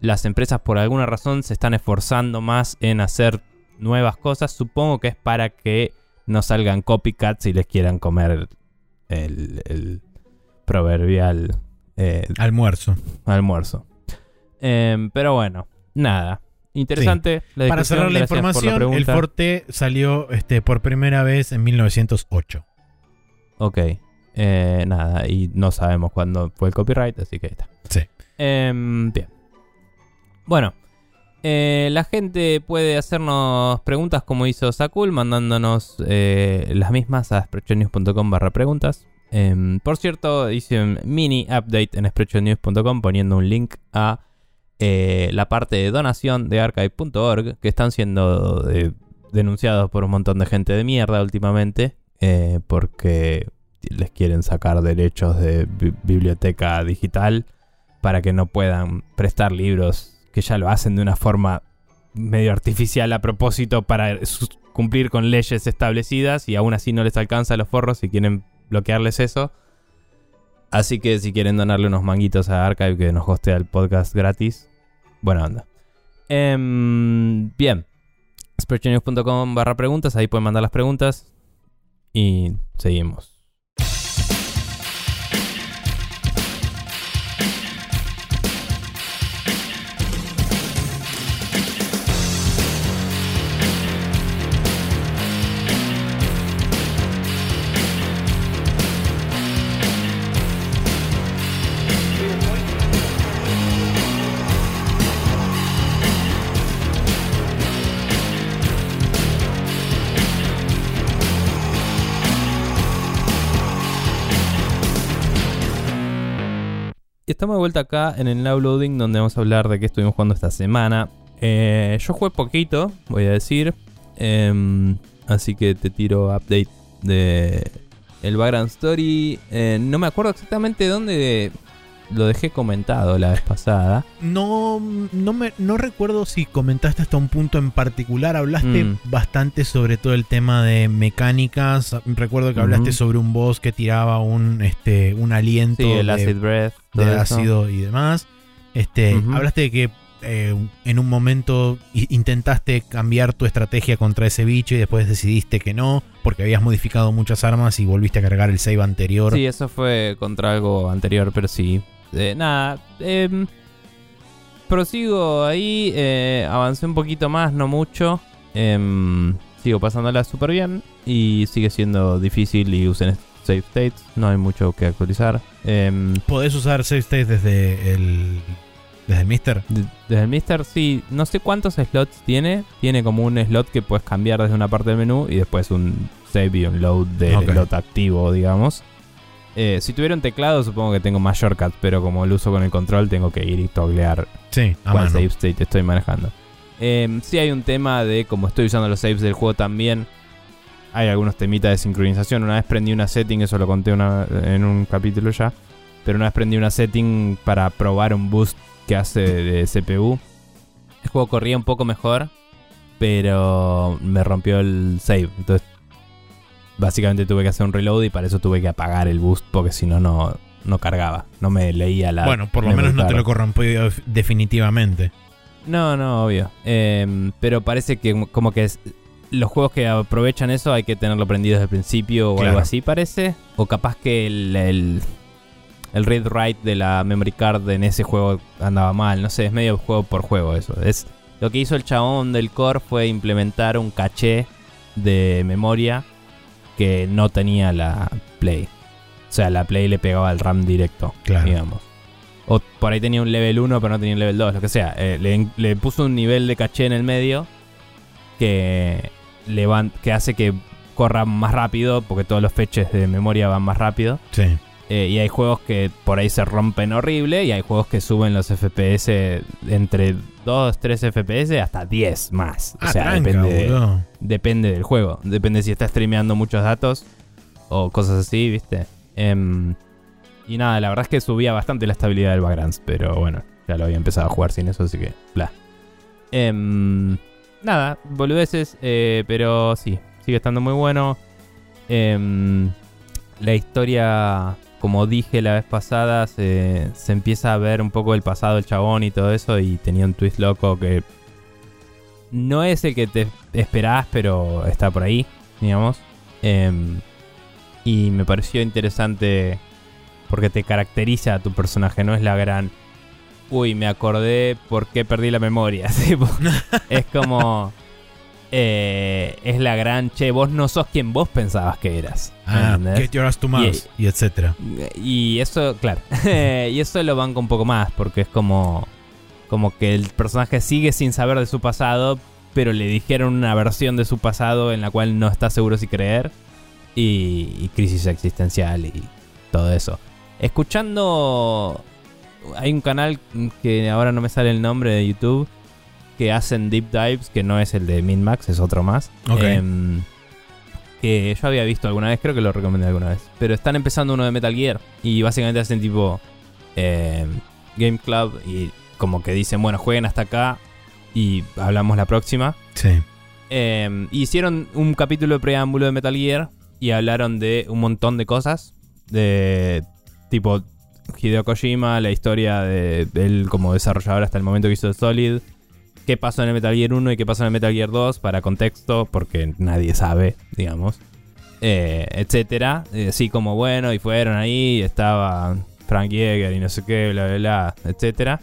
Las empresas por alguna razón se están esforzando más en hacer nuevas cosas. Supongo que es para que no salgan copycats y les quieran comer el, el proverbial eh, Almuerzo. almuerzo. Em, pero bueno, nada. Interesante. la Para cerrar la información, el. Forte salió este, por primera vez en 1908. Ok. Eh, nada, y no sabemos cuándo fue el copyright, así que ahí está. Sí. Em, bien. Bueno. eh, la gente puede hacernos preguntas como hizo Sakul, mandándonos eh, las mismas a sprechonews.com barra preguntas. Em, por cierto, hice un mini update en sprechonews.com poniendo un link a eh, la parte de donación de archive.org que están siendo eh, denunciados por un montón de gente de mierda últimamente eh, porque les quieren sacar derechos de bi- biblioteca digital para que no puedan prestar libros que ya lo hacen de una forma medio artificial a propósito para cumplir con leyes establecidas y aún así no les alcanza los forros y quieren bloquearles eso. Así que si quieren donarle unos manguitos a Archive que nos hostea el podcast gratis, buena onda. Em, bien, sprechonews.com barra preguntas, ahí pueden mandar las preguntas y seguimos. Estamos de vuelta acá en el Now Loading donde vamos a hablar de qué estuvimos jugando esta semana. Eh, yo jugué poquito, voy a decir. Em, así que te tiro update de el background story. Eh, no me acuerdo exactamente dónde lo dejé comentado la vez pasada. No, no, me, no recuerdo si comentaste hasta un punto en particular. Hablaste Mm. bastante sobre todo el tema de mecánicas. Recuerdo que hablaste sobre un boss que tiraba un, este, un aliento Sí, el de, acid breath. de eso. ácido y demás. Este. Hablaste de que eh, en un momento intentaste cambiar tu estrategia contra ese bicho y después decidiste que no, porque habías modificado muchas armas y volviste a cargar el save anterior. Sí, eso fue contra algo anterior, pero sí. Eh, nada, em, prosigo ahí, eh, avancé un poquito más, no mucho. Em, sigo pasándola súper bien y sigue siendo difícil y usen save states, no hay mucho que actualizar. Em, Podés usar save states desde el, desde el Mister. de- desde el Mister, sí, no sé cuántos slots tiene. Tiene como un slot que puedes cambiar desde una parte del menú y después un save y un load del slot activo, digamos. Eh, si tuviera un teclado, supongo que tengo más shortcuts, pero como lo uso con el control, tengo que ir y toglear Sí, a cuál mano. save state estoy manejando. Eh, sí hay un tema de, como estoy usando los saves del juego también, hay algunos temitas de sincronización. Una vez prendí una setting, eso lo conté una- en un capítulo ya, pero una vez prendí una setting para probar un boost que hace de CPU. El juego corría un poco mejor, pero me rompió el save. Entonces básicamente tuve que hacer un reload y para eso tuve que apagar el boost porque si no, no no cargaba. No me leía la. Bueno, por lo menos no te lo corrompió definitivamente. No, no, obvio. Em, pero parece que como que los juegos que aprovechan eso hay que tenerlo prendido desde el principio o algo así, parece. O capaz que el, el, el read write de la memory card en ese juego andaba mal. No sé, es medio juego por juego eso. Es, lo que hizo el chabón del core fue implementar un caché de memoria que no tenía la Play. O sea, la Play le pegaba al RAM directo, claro. digamos. O por ahí tenía un level 1, pero no tenía un level 2, lo que sea. Eh, le, puso un nivel de caché en el medio que, que hace que corra más rápido, porque todos los fetches de memoria van más rápido. Sí. Eh, y hay juegos que por ahí se rompen horrible y hay juegos que suben los FPS entre 2, 3 FPS hasta 10 más. o sea, depende, depende del juego. Depende si está streameando muchos datos o cosas así, ¿viste? Em, y nada, la verdad es que subía bastante la estabilidad del Vagrants, pero bueno, ya lo había empezado a jugar sin eso, así que bla. Em, nada, boludeces, eh, pero sí, sigue estando muy bueno. Em, la historia, como dije la vez pasada, se, se, empieza a ver un poco el pasado del chabón y todo eso, y tenía un twist loco que no es el que te esperás, pero está por ahí, digamos. Y me pareció interesante porque te caracteriza a tu personaje, no es la gran... Uy, me acordé por qué perdí la memoria. es como... Eh, es la gran, che, vos no sos quien vos pensabas que eras. Ah, get your ass to mouse, y, etcétera. Y eso, claro. y eso lo banco un poco más, porque es como. Como que el personaje sigue sin saber de su pasado, pero le dijeron una versión de su pasado en la cual no está seguro si creer y, crisis existencial y todo eso. Escuchando, hay un canal que ahora no me sale el nombre de YouTube que hacen deep dives, que no es el de Minmax, es otro más. Em, que yo había visto alguna vez, creo que lo recomendé alguna vez. Pero están empezando uno de Metal Gear y básicamente hacen tipo em, Game Club y como que dicen, bueno, jueguen hasta acá y hablamos la próxima. Sí. Em, hicieron un capítulo de preámbulo de Metal Gear y hablaron de un montón de cosas. De tipo Hideo Kojima, la historia de, él como desarrollador hasta el momento que hizo Solid. Qué pasó en el Metal Gear 1 y qué pasó en el Metal Gear 2 para contexto, porque nadie sabe, digamos. Eh, etcétera. así como bueno, y fueron ahí, estaba Frank Yeager y no sé qué, bla, bla, bla, etcétera.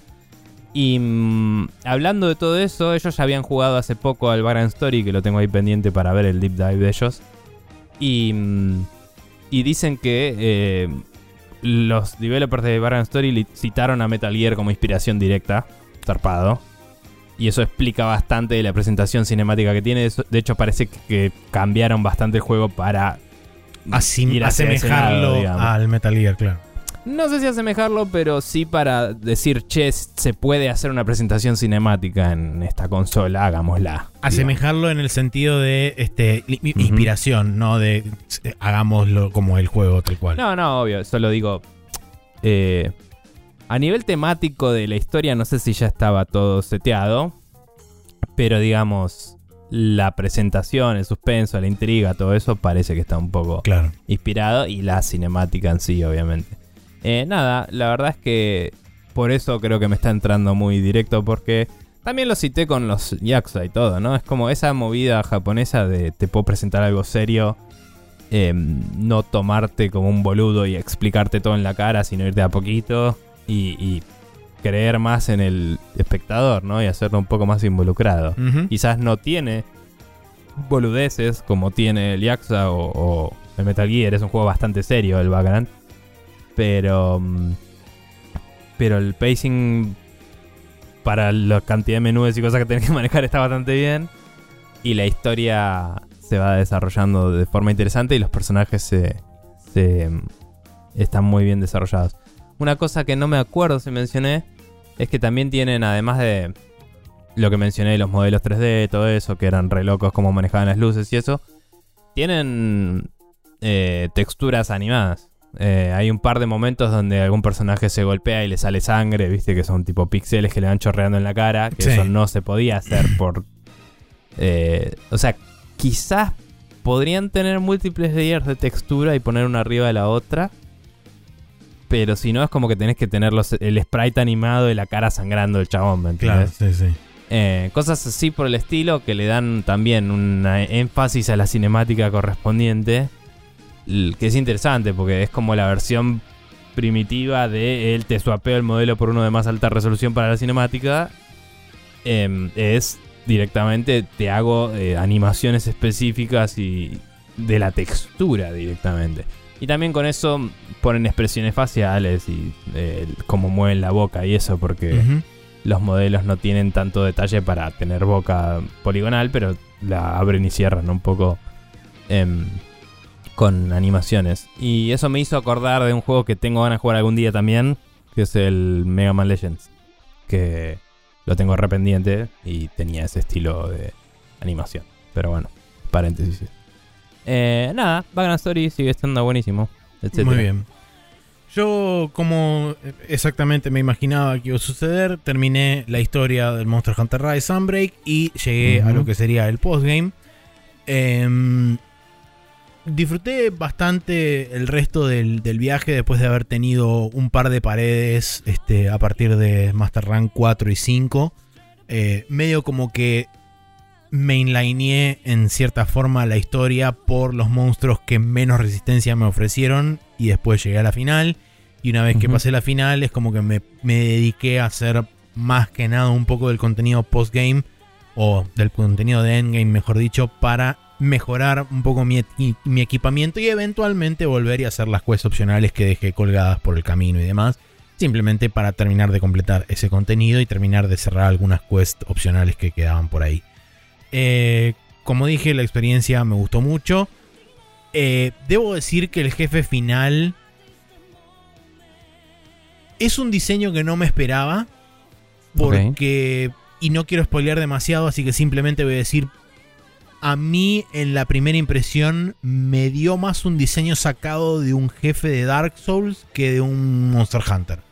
Y mm, hablando de todo eso, ellos ya habían jugado hace poco al Background Story, que lo tengo ahí pendiente para ver el deep dive de ellos. Y, mm, dicen que eh, los developers de Baran Story citaron a Metal Gear como inspiración directa, zarpado. Y eso explica bastante de la presentación cinemática que tiene. De hecho, parece que cambiaron bastante el juego para asemejarlo al Metal Gear, claro. No sé si asemejarlo, pero sí para decir, che, se puede hacer una presentación cinemática en esta consola, hagámosla. Asemejarlo en el sentido de este, inspiración, no de eh, hagámoslo como el juego tal cual. No, no, obvio, solo digo. Eh, a nivel temático de la historia, no sé si ya estaba todo seteado, pero digamos, la presentación, el suspenso, la intriga, todo eso parece que está un poco claro. inspirado y la cinemática en sí, obviamente. Eh, nada, la verdad es que por eso creo que me está entrando muy directo porque también lo cité con los Yakuza y todo, ¿no? Es como esa movida japonesa de te puedo presentar algo serio, em, no tomarte como un boludo y explicarte todo en la cara, sino irte a poquito y, creer más en el espectador, ¿no? Y hacerlo un poco más involucrado. Quizás no tiene boludeces como tiene el Yakuza o, el Metal Gear, es un juego bastante serio el Vagrant. Pero. Mm, pero el pacing para la cantidad de menús y cosas que tenés que manejar está bastante bien. Y la historia se va desarrollando de forma interesante y los personajes se, se mm, están muy bien desarrollados. Una cosa que no me acuerdo si mencioné es que también tienen, además de lo que mencioné, los modelos 3D, todo eso, que eran re locos, cómo manejaban las luces y eso, tienen eh, texturas animadas. Eh, hay un par de momentos donde algún personaje se golpea y le sale sangre, viste que son tipo píxeles que le van chorreando en la cara, que eso no se podía hacer por... Eh, o sea, quizás podrían tener múltiples layers de textura y poner una arriba de la otra. Pero si no, es como que tenés que tener los- el sprite animado y la cara sangrando del chabón, ¿me Claro, sí, sí. Eh, cosas así por el estilo que le dan también un énfasis a la cinemática correspondiente. Que es interesante porque es como la versión primitiva de él te swapeo el modelo por uno de más alta resolución para la cinemática. Em, es directamente te hago eh, animaciones específicas y de la textura directamente. Y también con eso ponen expresiones faciales y eh, cómo mueven la boca y eso porque los modelos no tienen tanto detalle para tener boca poligonal, pero la abren y cierran un poco em, con animaciones. Y eso me hizo acordar de un juego que tengo ganas de jugar algún día también, que es el Mega Man Legends, que lo tengo rependiente y tenía ese estilo de animación. Pero bueno, paréntesis. Eh, nada, Background Story sigue estando buenísimo. Muy bien. Yo, como exactamente me imaginaba que iba a suceder, terminé la historia del Monster Hunter Rise Sunbreak y llegué a lo que sería el postgame. Em, disfruté bastante el resto del, del viaje después de haber tenido un par de paredes este, a partir de Master Rank 4 y 5. Eh, medio como que mainlineé en cierta forma la historia por los monstruos que menos resistencia me ofrecieron y después llegué a la final. Y una vez que pasé la final es como que me, me dediqué a hacer más que nada un poco del contenido postgame o del contenido de endgame mejor dicho para mejorar un poco mi, equi- mi equipamiento y eventualmente volver y hacer las quests opcionales que dejé colgadas por el camino y demás simplemente para terminar de completar ese contenido y terminar de cerrar algunas quests opcionales que quedaban por ahí eh, como dije, la experiencia me gustó mucho. Eh, debo decir que el jefe final es un diseño que no me esperaba. Porque. Y no quiero spoilear demasiado, así que simplemente voy a decir. A mí, en la primera impresión, me dio más un diseño sacado de un jefe de Dark Souls que de un Monster Hunter.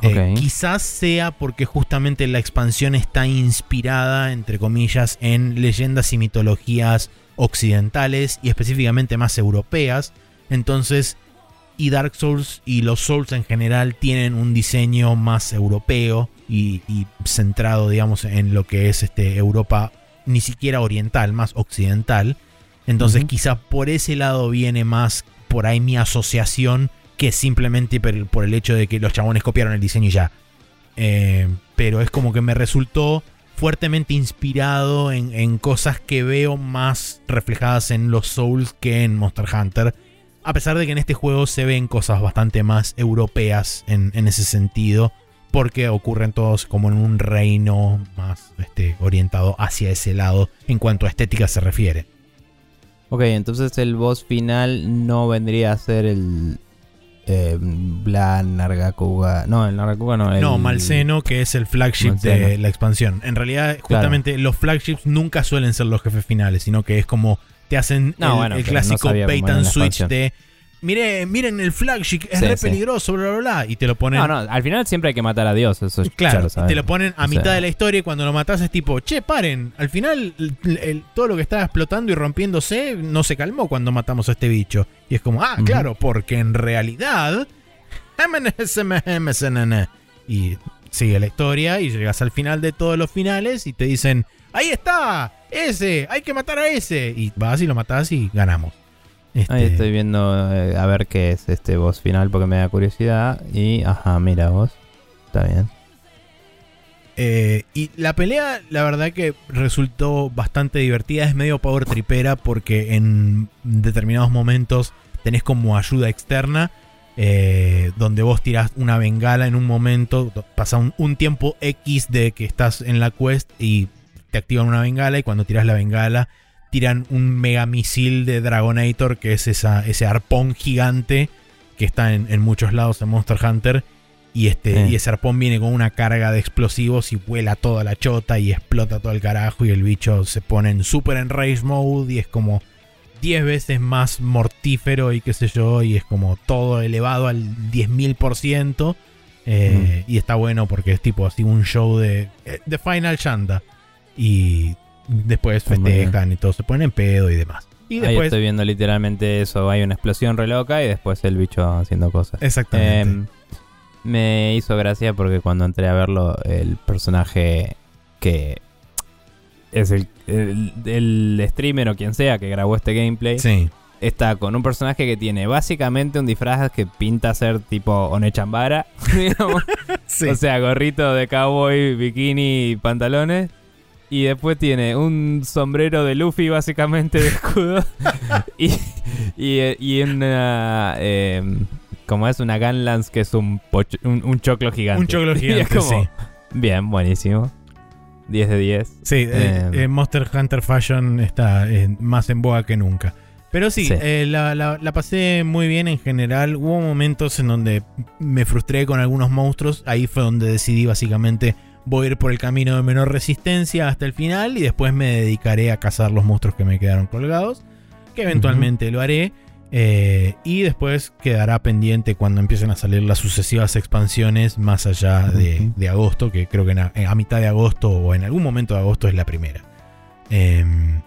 Eh, quizás sea porque justamente la expansión está inspirada, entre comillas, en leyendas y mitologías occidentales y específicamente más europeas. Entonces, y Dark Souls y los Souls en general tienen un diseño más europeo y, y centrado, digamos, en lo que es este, Europa, ni siquiera oriental, más occidental. Entonces, quizás por ese lado viene más por ahí mi asociación que simplemente por, el hecho de que los chabones copiaron el diseño y ya. Eh, pero es como que me resultó fuertemente inspirado en, cosas que veo más reflejadas en los Souls que en Monster Hunter. A pesar de que en este juego se ven cosas bastante más europeas en, en ese sentido. Porque ocurren todos como en un reino más este, orientado hacia ese lado en cuanto a estética se refiere. Ok, entonces el boss final no vendría a ser el. Eh, Bla Nargacuga. No, el Nargacuga no. El, No, Malseno, que es el flagship de la expansión. En realidad, justamente los flagships nunca suelen ser los jefes finales, sino que es como te hacen No, el, bueno, el pero no clásico bait and la switch de miren, miren el flagship, es Sí, re sí. peligroso, bla, bla, bla, y te lo ponen. No, no, al final siempre hay que matar a Dios. Eso ya Claro, lo y te lo ponen a O mitad sea, de la historia y cuando lo matas es tipo, che, paren, al final el- el- todo lo que estaba explotando y rompiéndose no se calmó cuando matamos a este bicho. Y es como, ah, claro, porque en realidad... Y sigue la historia y llegas al final de todos los finales y te dicen, ahí está, ese, hay que matar a ese. Y vas y lo matas y ganamos. Este, Ahí estoy viendo eh, a ver qué es este boss final porque me da curiosidad. Y, ajá, mira vos. Está bien. Eh, y la pelea, la verdad que resultó bastante divertida. Es medio power tripera porque en determinados momentos tenés como ayuda externa. eh, donde vos tirás una bengala en un momento. Pasa un, un tiempo X de que estás en la quest y te activan una bengala. Y cuando tirás la bengala, tiran un mega misil de Dragonator, que es esa, ese arpón gigante que está en, en muchos lados en Monster Hunter. Y, este, Eh. y ese arpón viene con una carga de explosivos y vuela toda la chota y explota todo el carajo. Y el bicho se pone en super enrage mode y es como 10 veces más mortífero y qué sé yo. Y es como todo elevado al 10.000%. Eh, Y está bueno porque es tipo así un show de, eh, de Final Shanda. Y después festejan y todo, se ponen en pedo y demás. Y Ahí después, estoy viendo literalmente eso. Hay una explosión re loca y después el bicho haciendo cosas. exactamente. Em, me hizo gracia porque cuando entré a verlo, el personaje que es el, el, el streamer o quien sea que grabó este gameplay sí, está con un personaje que tiene básicamente un disfraz que pinta ser tipo Onechambara. sí. O sea, gorrito de cowboy, bikini y pantalones. Y después tiene un sombrero de Luffy, básicamente, de escudo. y, y, y una. Eh, como es una Gunlance, que es un, un, un choclo gigante. un choclo gigante, como, sí. Bien, buenísimo. 10 de 10. Sí, eh, Em. eh, Monster Hunter Fashion está eh, más en boga que nunca. Pero sí, Sí. la, la- la pasé muy bien en general. Hubo momentos en donde me frustré con algunos monstruos. Ahí fue donde decidí básicamente voy a ir por el camino de menor resistencia hasta el final y después me dedicaré a cazar los monstruos que me quedaron colgados. Que eventualmente lo haré. eh, y después quedará pendiente cuando empiecen a salir las sucesivas expansiones más allá de, agosto, que creo que en a, a mitad de agosto o en algún momento de agosto es la primera. Em,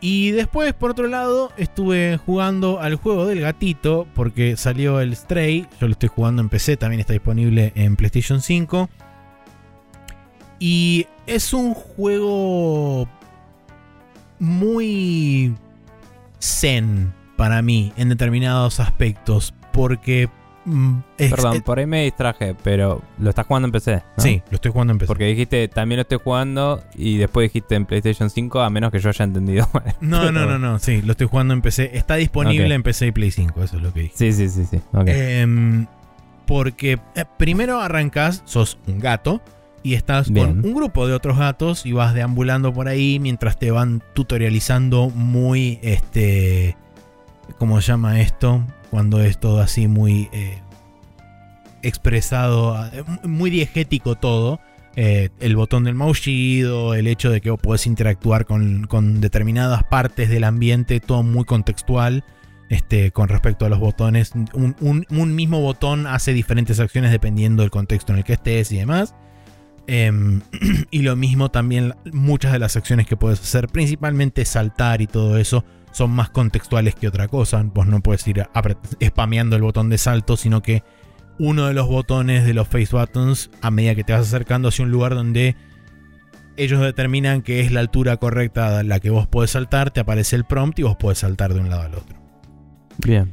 y después, por otro lado, estuve jugando al juego del gatito porque salió el Stray. Yo lo estoy jugando en PC, también está disponible en PlayStation 5. Y es un juego muy zen para mí en determinados aspectos porque... mm, es- Perdón, es- por ahí me distraje, pero lo estás jugando en PC. ¿no? sí, lo estoy jugando en PC. Porque dijiste, también lo estoy jugando y después dijiste en PlayStation 5, a menos que yo haya entendido. No, no, no, no, sí, lo estoy jugando en PC. Está disponible en PC y Play 5, eso es lo que dije. sí, sí, sí, sí. Em, porque eh, primero arrancas, sos un gato y estás Bien. con un grupo de otros gatos y vas deambulando por ahí mientras te van tutorializando muy, este, ¿cómo se llama esto? Cuando es todo así muy eh, expresado, eh, muy diegético todo. Eh, el botón del maullido, el hecho de que vos podés interactuar con, con determinadas partes del ambiente, todo muy contextual este, con respecto a los botones. Un, un- un mismo botón hace diferentes acciones dependiendo del contexto en el que estés y demás. Em, y lo mismo también muchas de las acciones que puedes hacer, principalmente saltar y todo eso, son más contextuales que otra cosa. Vos no puedes ir spameando el botón de salto, sino que uno de los botones de los face buttons, a medida que te vas acercando hacia un lugar donde ellos determinan que es la altura correcta a la que vos podés saltar, te aparece el prompt y vos podés saltar de un lado al otro Bien.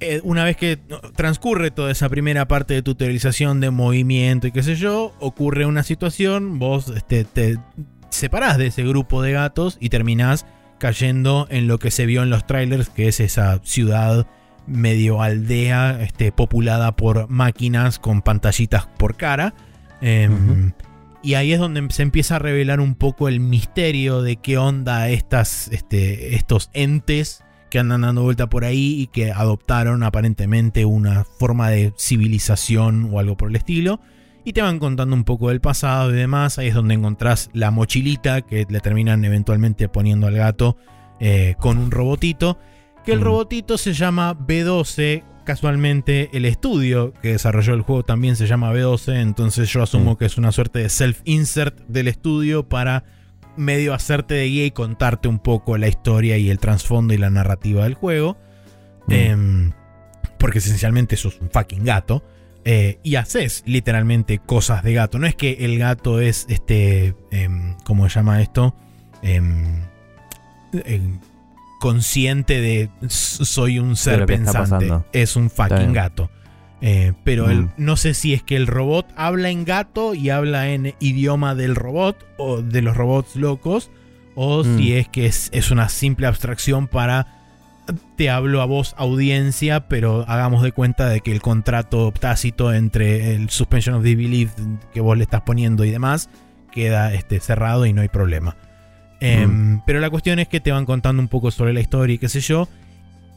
Eh, una vez que transcurre toda esa primera parte de tutorialización de movimiento y qué sé yo, ocurre una situación, vos este, te separás de ese grupo de gatos y terminás cayendo en lo que se vio en los trailers, que es esa ciudad medio aldea este, populada por máquinas con pantallitas por cara. Em. Y ahí es donde se empieza a revelar un poco el misterio de qué onda estas, este, estos entes que andan dando vuelta por ahí y que adoptaron aparentemente una forma de civilización o algo por el estilo. Y te van contando un poco del pasado y demás. Ahí es donde encontrás la mochilita que le terminan eventualmente poniendo al gato eh, con un robotito. Que el Mm. robotito se llama B12. Casualmente el estudio que desarrolló el juego también se llama B12. Entonces yo asumo Mm. que es una suerte de self-insert del estudio para medio hacerte de guía y contarte un poco la historia y el trasfondo y la narrativa del juego. Mm. Em, porque esencialmente sos un fucking gato. eh, y haces literalmente cosas de gato. No es que el gato es este. em, ¿Cómo se llama esto? Em, consciente de "S- soy un ser pensante. Es un fucking gato. Eh, pero el- Mm. no sé si es que el robot habla en gato y habla en idioma del robot o de los robots locos. O Mm. si es que es, es una simple abstracción para te hablo a vos audiencia, pero hagamos de cuenta de que el contrato tácito entre el suspension of disbelief que vos le estás poniendo y demás queda este, cerrado y no hay problema. Em, Pero la cuestión es que te van contando un poco sobre la historia y qué sé yo.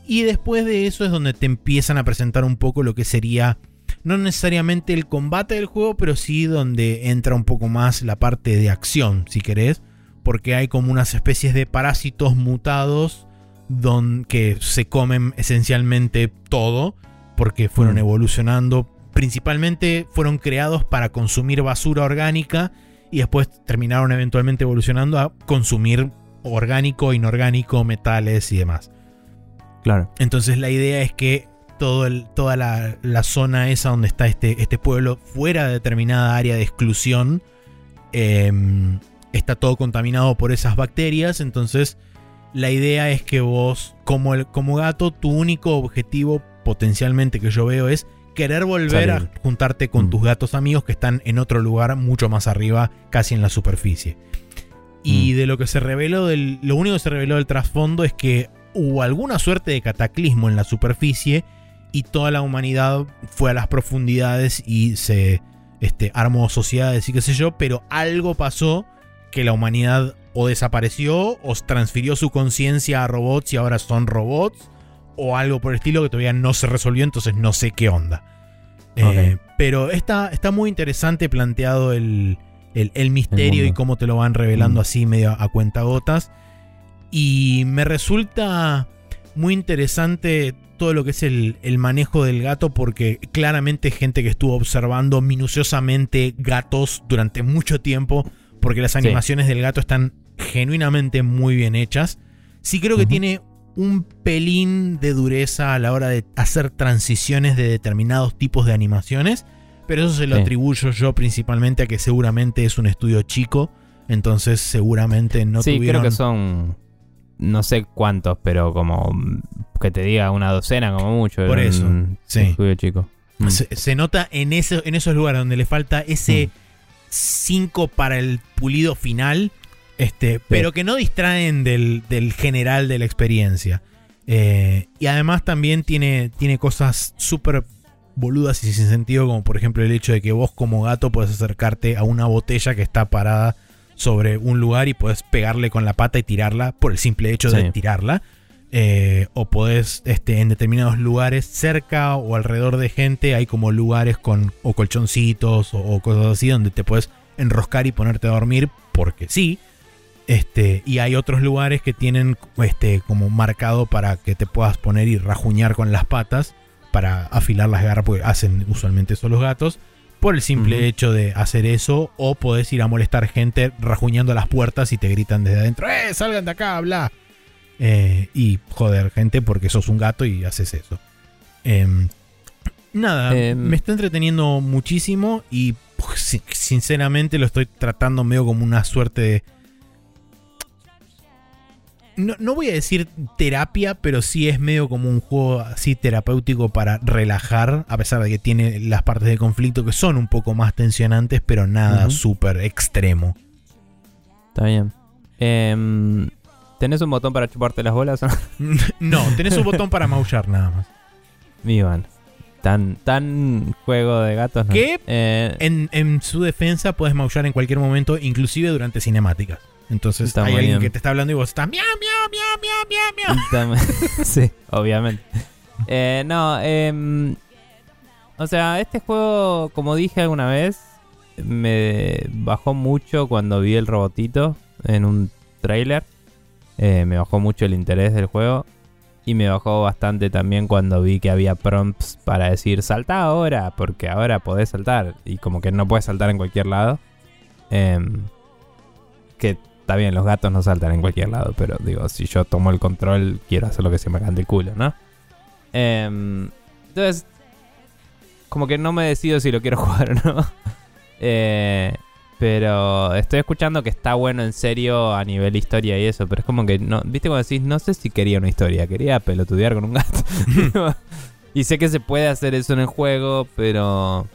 Y después de eso es donde te empiezan a presentar un poco lo que sería, no necesariamente el combate del juego, pero sí donde entra un poco más la parte de acción, si querés. Porque hay como unas especies de parásitos mutados don, que se comen esencialmente todo, porque fueron Mm. evolucionando. Principalmente fueron creados para consumir basura orgánica y después terminaron eventualmente evolucionando a consumir orgánico, inorgánico, metales y demás. Claro. Entonces la idea es que todo el- toda la, la zona esa donde está este, este pueblo, fuera de determinada área de exclusión, em, está todo contaminado por esas bacterias. Entonces la idea es que vos, como, el, como gato, tu único objetivo potencialmente que yo veo es querer volver Salir. a juntarte con Mm. tus gatos amigos que están en otro lugar mucho más arriba, casi en la superficie. Y Mm. de lo que se reveló, del, lo único que se reveló del trasfondo es que hubo alguna suerte de cataclismo en la superficie y toda la humanidad fue a las profundidades y se este, armó sociedades y qué sé yo, pero algo pasó que la humanidad o desapareció o transfirió su conciencia a robots y ahora son robots o algo por el estilo que todavía no se resolvió, entonces no sé qué onda. Eh, pero está, está muy interesante planteado el, el- el misterio y cómo te lo van revelando Mm. así medio a cuentagotas. Y me resulta muy interesante todo lo que es el, el manejo del gato porque claramente gente que estuvo observando minuciosamente gatos durante mucho tiempo porque las Sí. animaciones del gato están genuinamente muy bien hechas. Sí creo que tiene un pelín de dureza a la hora de hacer transiciones de determinados tipos de animaciones, pero eso se lo Sí. atribuyo yo principalmente a que seguramente es un estudio chico, entonces seguramente no sí, tuvieron... creo que son. No sé cuántos, pero como. mm, Que te diga una docena, como mucho. Por eso, un sí. Estudio chico. Mm. Se, nota en, ese, en esos lugares donde le falta ese Mm. 5 para el pulido final, este, pero que no distraen del, del general de la experiencia. Eh, y además también tiene, tiene cosas súper boludas y sin sentido, como por ejemplo el hecho de que vos como gato puedes acercarte a una botella que está parada sobre un lugar y puedes pegarle con la pata y tirarla por el simple hecho de tirarla. Eh, o podés, este, en determinados lugares cerca o alrededor de gente, hay como lugares con o colchoncitos o, o cosas así donde te puedes enroscar y ponerte a dormir porque sí. Este, y hay otros lugares que tienen este, como marcado para que te puedas poner y rajuñar con las patas para afilar las garras, porque hacen usualmente eso los gatos. Por el simple hecho de hacer eso, o podés ir a molestar gente rajuñando las puertas y te gritan desde adentro: ¡Eh, salgan de acá, bla! Eh, y joder, gente, porque sos un gato y haces eso. Em, nada, Em. me está entreteniendo muchísimo y pues, sin- sinceramente lo estoy tratando medio como una suerte de. No, no voy a decir terapia, pero sí es medio como un juego así terapéutico para relajar, a pesar de que tiene las partes de conflicto que son un poco más tensionantes, pero nada Ujú. súper extremo. Está bien. Em, ¿Tenés un botón para chuparte las bolas? no, tenés un botón para maullar nada más. Iván. Tan, tan juego de gatos, ¿no? ¿Qué? Eh, En, en su defensa puedes maullar en cualquier momento, inclusive durante cinemáticas. Entonces Está hay muy alguien bien. que te está hablando y vos estás miau, miau, miau, miau, miau, miau. Sí, obviamente. Eh, no, em, o sea, este juego, como dije alguna vez, me bajó mucho cuando vi el robotito en un trailer. Eh, me bajó mucho el interés del juego. Y me bajó bastante también cuando vi que había prompts para decir salta ahora, porque ahora podés saltar. Y como que no puedes saltar en cualquier lado. Em, que está bien, los gatos no saltan en cualquier lado, pero digo, si yo tomo el control, quiero hacer lo que se me cante el culo, ¿no? Em, entonces, como que no me decido si lo quiero jugar o no. Eh, pero estoy escuchando que está bueno en serio a nivel historia y eso, pero es como que no, viste cuando decís, no sé si quería una historia, quería pelotudear con un gato. y sé que se puede hacer eso en el juego, pero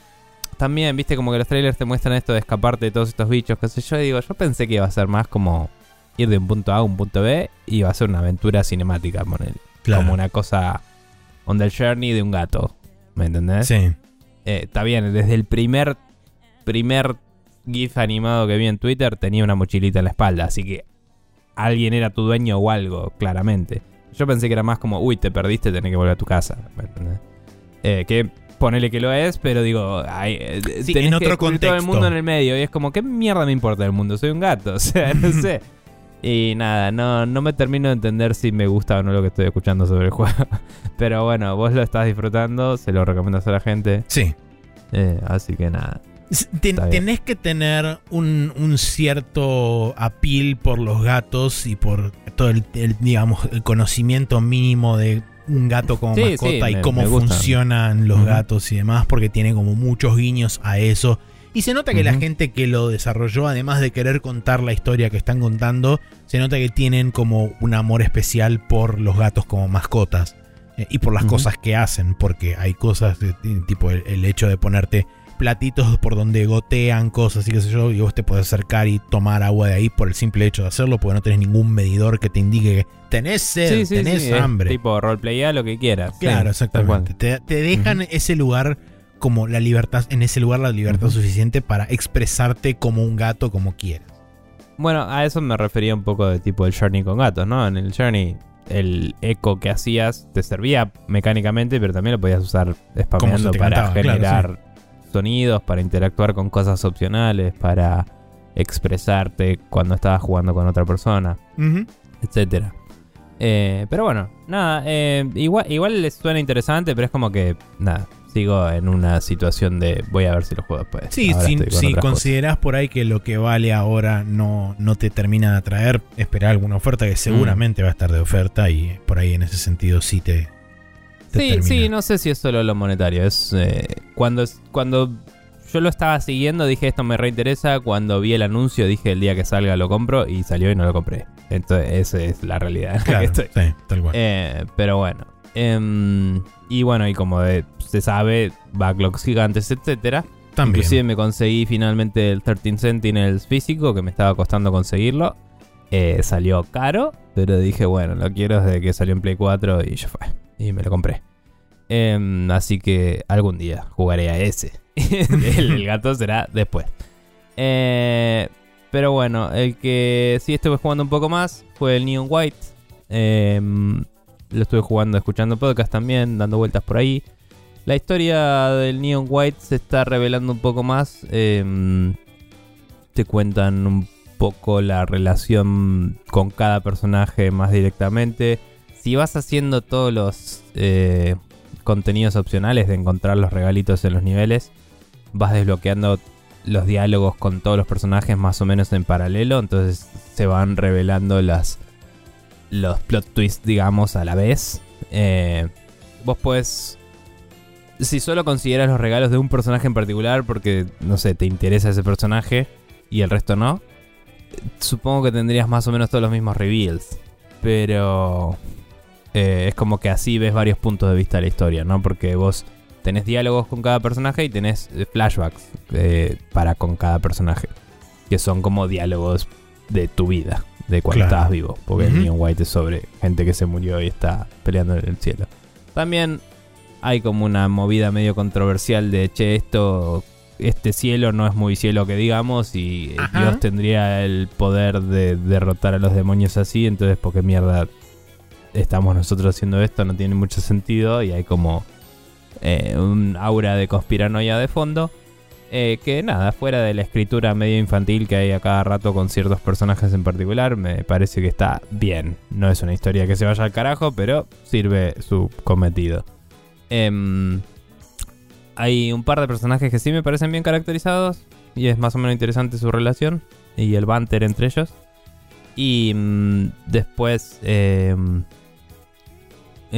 también, viste, como que los trailers te muestran esto de escaparte de todos estos bichos, qué sé yo, y digo, yo pensé que iba a ser más como ir de un punto A a un punto B y iba a ser una aventura cinemática, poner como una cosa on the journey de un gato, ¿me entendés? Sí. Eh, está bien, desde el primer primer GIF animado que vi en Twitter tenía una mochilita en la espalda, así que alguien era tu dueño o algo, claramente. Yo pensé que era más como, uy, te perdiste, tenés que volver a tu casa. ¿me entendés? Eh, que ponele que lo es, pero digo, eh, Sí, tenés en que otro descubrir todo el contexto. mundo en el medio y es como, ¿qué mierda me importa el mundo? Soy un gato, o sea, no sé. Y nada, no, no me termino de entender si me gusta o no lo que estoy escuchando sobre el juego. Pero bueno, vos lo estás disfrutando, se lo recomiendo a la gente. Sí. Eh, así que nada. Ten- tenés que tener un, un cierto apil por los gatos y por todo el, el, digamos, el conocimiento mínimo de un gato como Sí, mascota sí, y me- cómo me funcionan los gatos y demás, porque tiene como muchos guiños a eso. Y se nota que la gente que lo desarrolló, además de querer contar la historia que están contando, se nota que tienen como un amor especial por los gatos como mascotas eh, y por las cosas que hacen, porque hay cosas, de- tipo el, el hecho de ponerte platitos por donde gotean cosas y qué sé yo, y vos te podés acercar y tomar agua de ahí por el simple hecho de hacerlo, porque no tenés ningún medidor que te indique que tenés sed, tenés es hambre. tipo roleplayá lo que quieras. sí, Claro, exactamente. Te, te dejan ese lugar como la libertad, en ese lugar la libertad suficiente para expresarte como un gato como quieras. Bueno, a eso me refería un poco de tipo el Journey con gatos, ¿no? En el Journey, el eco que hacías te servía mecánicamente, pero también lo podías usar spameando para claro, generar sonidos, para interactuar con cosas opcionales, para expresarte cuando estabas jugando con otra persona, etcétera. Eh, pero bueno, nada, eh, igual, igual les suena interesante, pero es como que, nada, sigo en una situación de voy a ver si lo juego después. Sí, Ahora si, con si cosas. considerás por ahí que lo que vale ahora no, no te termina de atraer, esperar alguna oferta que seguramente va a estar de oferta y por ahí en ese sentido sí te Sí, sí, no sé si es solo lo monetario. Es eh, cuando, cuando yo lo estaba siguiendo, dije esto me reinteresa. Cuando vi el anuncio, dije el día que salga lo compro y salió y no lo compré. Entonces, esa es la realidad Claro, que estoy. sí, tal cual. Eh, pero bueno. Em, y bueno, y como de- se sabe, backlogs gigantes, etcétera. También. Inclusive me conseguí finalmente el 13 Sentinels físico, que me estaba costando conseguirlo. Eh, salió caro, pero dije, bueno, lo quiero desde que salió en Play 4 y ya fue. Y me lo compré. Em, así que algún día jugaré a ese. el, gato será después. Eh, pero bueno, el que sí estuve jugando un poco más fue el Neon White. Em, lo estuve jugando, escuchando podcast también, dando vueltas por ahí. La historia del Neon White se está revelando un poco más. em, te cuentan un poco la relación con cada personaje más directamente. Si vas haciendo todos los eh, contenidos opcionales de encontrar los regalitos en los niveles, vas desbloqueando los diálogos con todos los personajes más o menos en paralelo. Entonces se van revelando las, los plot twists, digamos, a la vez. Eh, vos puedes si solo consideras los regalos de un personaje en particular porque, no sé, te interesa ese personaje y el resto no, supongo que tendrías más o menos todos los mismos reveals. Pero eh, es como que así ves varios puntos de vista de la historia, ¿no? Porque vos tenés diálogos con cada personaje y tenés eh, flashbacks eh, para con cada personaje. Que son como diálogos de tu vida, de cuando Claro. estabas vivo. Porque el Neon White es sobre gente que se murió y está peleando en el cielo. También hay como una movida medio controversial de, che, esto, este cielo no es muy cielo que digamos y Ajá. Dios tendría el poder de derrotar a los demonios así, entonces ¿por qué mierda estamos nosotros haciendo esto? No tiene mucho sentido y hay como eh, un aura de conspiranoia de fondo. Eh, que nada, fuera de la escritura medio infantil que hay a cada rato con ciertos personajes en particular, me parece que está bien. No es una historia que se vaya al carajo, pero sirve su cometido. Em, hay un par de personajes que sí me parecen bien caracterizados y es más o menos interesante su relación y el banter entre ellos. Y mm, después, em,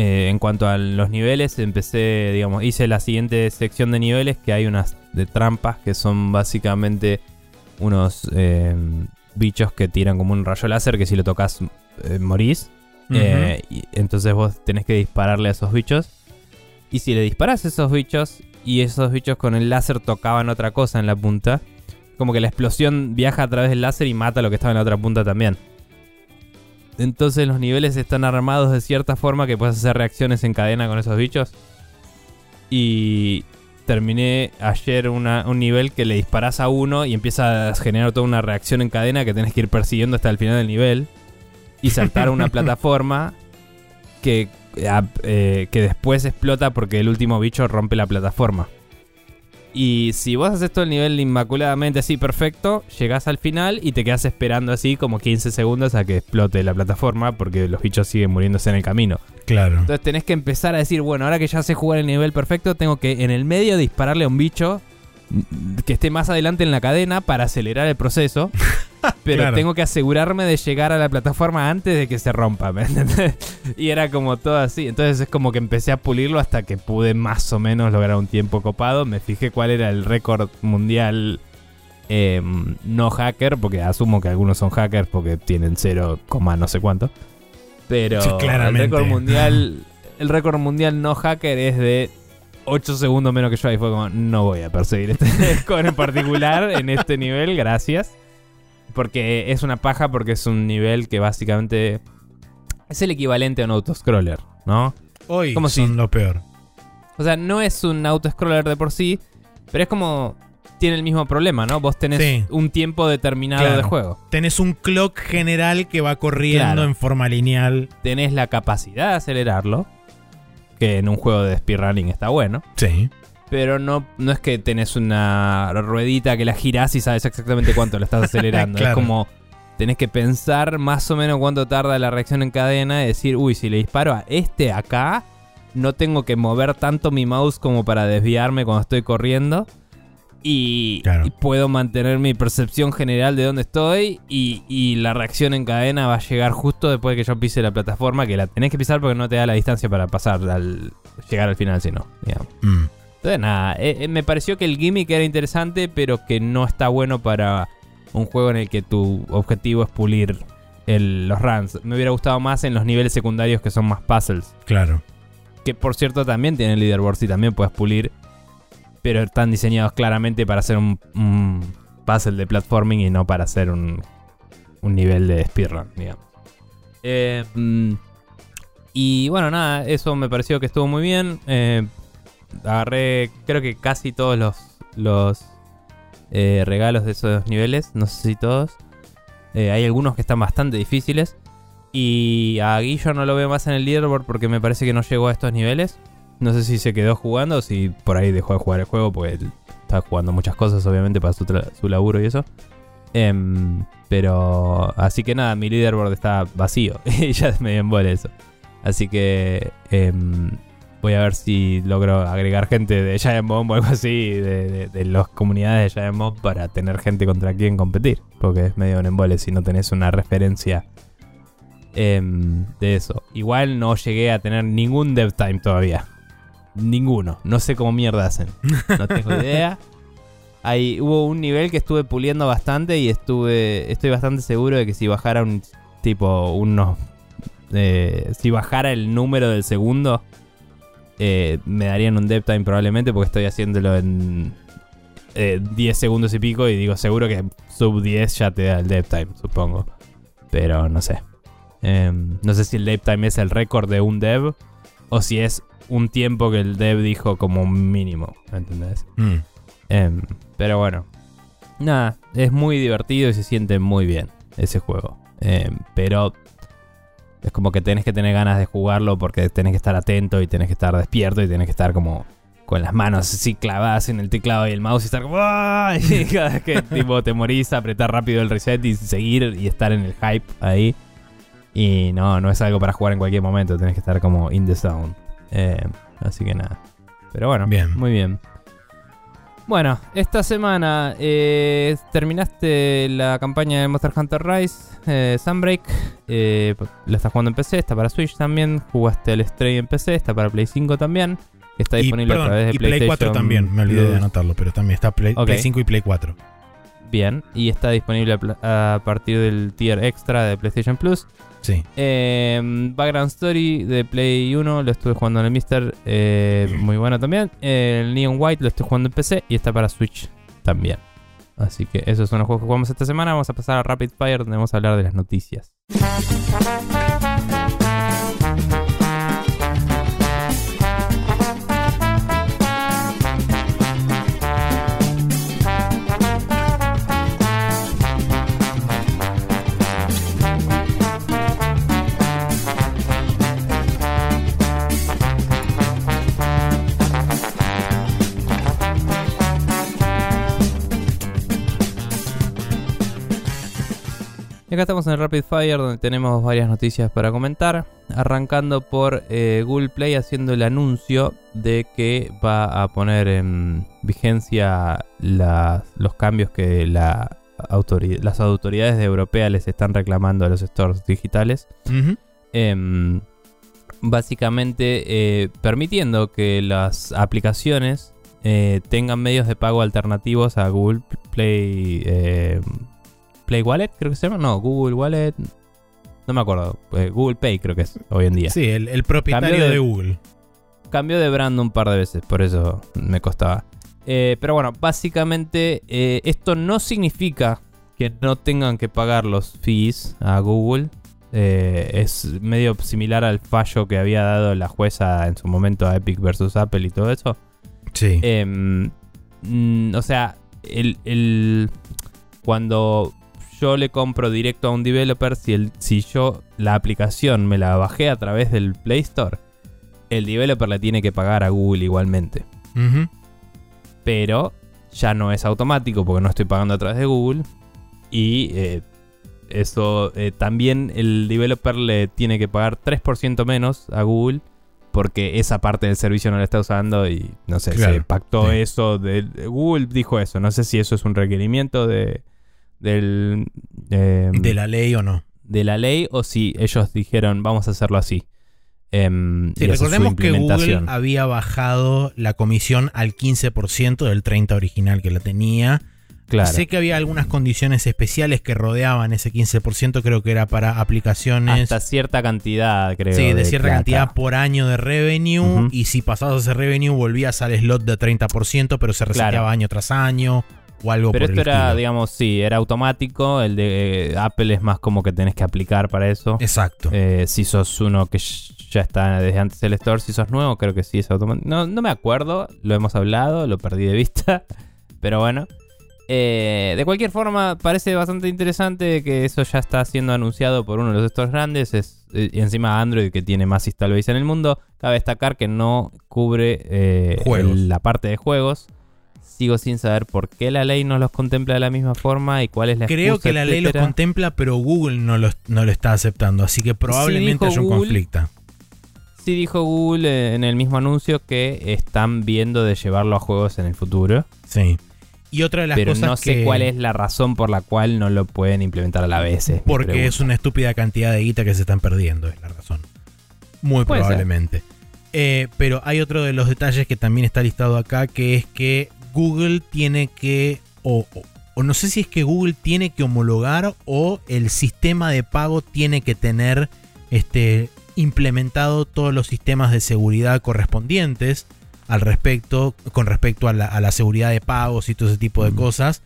eh, en cuanto a los niveles, empecé, digamos, hice la siguiente sección de niveles que hay unas de trampas que son básicamente unos em, bichos que tiran como un rayo láser que si lo tocas eh, morís. Eh, y entonces vos tenés que dispararle a esos bichos. Y si le disparas a esos bichos y esos bichos con el láser tocaban otra cosa en la punta, como que la explosión viaja a través del láser y mata lo que estaba en la otra punta también. Entonces los niveles están armados de cierta forma que puedes hacer reacciones en cadena con esos bichos. Y terminé ayer una- un nivel que le disparas a uno y empieza a generar toda una reacción en cadena que tenés que ir persiguiendo hasta el final del nivel. Y saltar a una plataforma que, ah, eh, que después explota porque el último bicho rompe la plataforma. Y si vos haces todo el nivel inmaculadamente así perfecto, llegás al final y te quedas esperando así como 15 segundos a que explote la plataforma porque los bichos siguen muriéndose en el camino. Claro. Entonces tenés que empezar a decir, bueno, ahora que ya sé jugar el nivel perfecto, tengo que en el medio dispararle a un bicho que esté más adelante en la cadena para acelerar el proceso. Pero Claro. tengo que asegurarme de llegar a la plataforma antes de que se rompa, ¿me entendés? Y era como todo así. Entonces es como que empecé a pulirlo hasta que pude más o menos lograr un tiempo copado. Me fijé cuál era el récord mundial eh, no hacker, porque asumo que algunos son hackers porque tienen 0, no sé cuánto. Pero Sí, el récord mundial, el récord mundial no hacker es de 8 segundos menos que yo. Y fue como, no voy a perseguir este score en particular en este nivel, gracias. Porque es una paja, porque es un nivel que básicamente es el equivalente a un autoscroller, ¿no? Hoy Como son si- lo peor. O sea, no es un autoscroller de por sí, pero es como. Tiene el mismo problema, ¿no? Vos tenés Sí. un tiempo determinado Claro. de juego. Tenés un clock general que va corriendo Claro. en forma lineal. Tenés la capacidad de acelerarlo, que en un juego de speedrunning está bueno. Sí. Pero no, no es que tenés una ruedita que la girás y sabes exactamente cuánto lo estás acelerando. Claro. Es como. Tenés que pensar más o menos cuánto tarda la reacción en cadena y decir, uy, si le disparo a este acá, no tengo que mover tanto mi mouse como para desviarme cuando estoy corriendo. Y, Claro. y puedo mantener mi percepción general de dónde estoy. Y, y la reacción en cadena va a llegar justo después de que yo pise la plataforma, que la tenés que pisar porque no te da la distancia para pasar al llegar al final, si no. digamos. Mm. Entonces, nada, eh, eh, me pareció que el gimmick era interesante, pero que no está bueno para un juego en el que tu objetivo es pulir el- los runs. Me hubiera gustado más en los niveles secundarios que son más puzzles. Claro. Que por cierto también tienen leaderboards y también puedes pulir. Pero están diseñados claramente para hacer un, un puzzle de platforming y no para hacer un, un nivel de speedrun, digamos. Eh, mm, y bueno, nada, eso me pareció que estuvo muy bien. Eh, agarré, creo que casi todos los, los eh, regalos de esos niveles. No sé si todos. Eh, hay algunos que están bastante difíciles. Y a Guillo no lo veo más en el leaderboard porque me parece que no llegó a estos niveles. No sé si se quedó jugando o si por ahí dejó de jugar el juego porque está jugando muchas cosas, obviamente, para su, su laburo y eso. Em, pero así que nada, mi leaderboard está vacío. y ya me embole eso. Así que em, voy a ver si logro agregar gente de Giant Bomb o algo así, de, de- de las comunidades de Giant Bomb para tener gente contra quien competir. Porque es medio un embole si no tenés una referencia em, de eso. Igual no llegué a tener ningún dev time todavía. Ninguno. No sé cómo mierda hacen. No tengo idea. Ahí hubo un nivel que estuve puliendo bastante y estuve estoy bastante seguro de que si bajara un tipo unos eh, si bajara el número del segundo eh, me darían un dev time probablemente porque estoy haciéndolo en eh, 10 segundos y pico y digo seguro que sub 10 ya te da el dev time supongo pero no sé Em, no sé si el dev time es el récord de un dev o si es un tiempo que el dev dijo como mínimo ¿me entendés? Mm. Em, pero bueno. Nada, es muy divertido y se siente muy bien ese juego. Em, pero es como que tenés que tener ganas de jugarlo porque tenés que estar atento y tenés que estar despierto y tenés que estar como con las manos así clavadas en el teclado y el mouse y estar como ¡ah! y cada vez que tipo te morís apretar rápido el reset y seguir y estar en el hype ahí y no no es algo para jugar en cualquier momento tenés que estar como in the zone Em, así que nada pero bueno Bien. muy bien bueno, esta semana eh, terminaste la campaña de Monster Hunter Rise, eh, Sunbreak. Eh, lo estás jugando en PC, está para Switch también. Jugaste el Stray en PC, está para Play 5 también. Está Y, disponible perdón, a través de y Play PlayStation 4 también, me olvidé de anotarlo, pero también está Play, Ok. Play 5 y Play 4. Bien, y está disponible a partir del tier extra de PlayStation Plus. Sí. Eh, Background Story de Play 1 lo estuve jugando en el Mister, eh, muy bueno también. El Neon White lo estoy jugando en PC y está para Switch también. Así que esos son los juegos que jugamos esta semana. Vamos a pasar a Rapid Fire donde vamos a hablar de las noticias. Acá estamos en el Rapid Fire donde tenemos varias noticias para comentar. Arrancando por eh, Google Play haciendo el anuncio de que va a poner en vigencia los cambios que la las autoridades europeas les están reclamando a los stores digitales. Em, básicamente eh, permitiendo que las aplicaciones eh, tengan medios de pago alternativos a Google Play Play Wallet, creo que se llama, no, Google Wallet, no me acuerdo, eh, Google Pay creo que es hoy en día. Sí, el, el propietario de- de... Google. Cambió de brand un par de veces, por eso me costaba. Eh, pero bueno, básicamente eh, esto no significa que no tengan que pagar los fees a Google. Eh, es medio similar al fallo que había dado la jueza en su momento a Epic versus Apple y todo eso. Sí. Em, mm, o sea, el, el- cuando yo le compro directo a un developer, si, el, si yo la aplicación me la bajé a través del Play Store, el developer le tiene que pagar a Google igualmente. Pero ya no es automático porque no estoy pagando a través de Google. Y eh, eso eh, también el developer le tiene que pagar 3% menos a Google porque esa parte del servicio no la está usando y no sé, Claro, se pactó sí. eso. De- Google dijo eso. No sé si eso es un requerimiento de, del, eh, De la ley o no. de la ley o si ellos dijeron vamos a hacerlo así. Em, Sí, su recordemos que Google había bajado la comisión al 15% del 30 original que la tenía. Claro. Sé que había algunas condiciones especiales que rodeaban ese 15%, creo que era para aplicaciones. Hasta cierta cantidad, creo. Sí, de cierta plata. cantidad por año de revenue. Y si pasabas ese revenue, volvías al slot de 30%, pero se reseteaba Claro. año tras año o algo Pero por esto el era, estilo. digamos, sí, era automático. El de eh, Apple es más como que tenés que aplicar para eso. Exacto. Eh, si sos uno que ya está desde antes del store, si sos nuevo, creo que sí es automático. No, no me acuerdo, lo hemos hablado, lo perdí de vista. Pero bueno. Eh, de cualquier forma, parece bastante interesante que eso ya está siendo anunciado por uno de los stores grandes. Es, y encima Android, que tiene más install base en el mundo. Cabe destacar que no cubre eh, la parte de juegos. Sigo sin saber por qué la ley no los contempla de la misma forma y cuál es la Creo excusa, que la ley los contempla, pero Google no lo, no lo está aceptando. Así que probablemente dijo haya un conflicto. Sí dijo Google eh, en el mismo anuncio que están viendo de llevarlo a juegos en el futuro. Sí. Y otra de las pero cosas no sé que- cuál es la razón por la cual no lo pueden implementar a la vez. es Porque es una estúpida cantidad de guita que se están perdiendo, es la razón. Muy probablemente. Eh, pero hay otro de los detalles que también está listado acá, que es que Google tiene que, o, o- o no sé si es que Google tiene que homologar o el sistema de pago tiene que tener este, implementado todos los sistemas de seguridad correspondientes al respecto, con respecto a la, a la seguridad de pagos y todo ese tipo de Mm. cosas,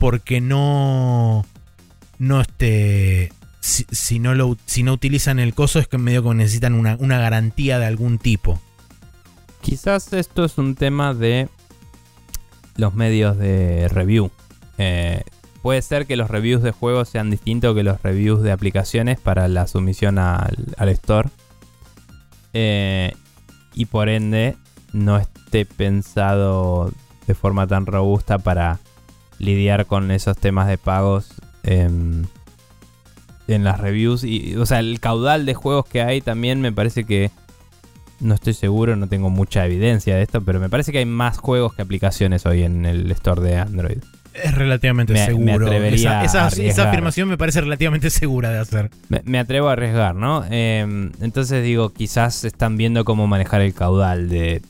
porque no, no este, si, si no lo, si no utilizan el coso es que medio que necesitan una, una garantía de algún tipo. Quizás esto es un tema de los medios de review. Eh, puede ser que los reviews de juegos sean distintos que los reviews de aplicaciones para la sumisión al, store. Eh, y por ende no esté pensado de forma tan robusta para lidiar con esos temas de pagos em, en las reviews. Y, o sea, el caudal de juegos que hay también me parece que no estoy seguro, no tengo mucha evidencia de esto, pero me parece que hay más juegos que aplicaciones hoy en el store de Android. Es relativamente Me- me seguro. atrevería esa, esa- a afirmación me parece relativamente segura de hacer. Me, me atrevo a arriesgar, ¿no? Eh, entonces digo, quizás están viendo cómo manejar el caudal de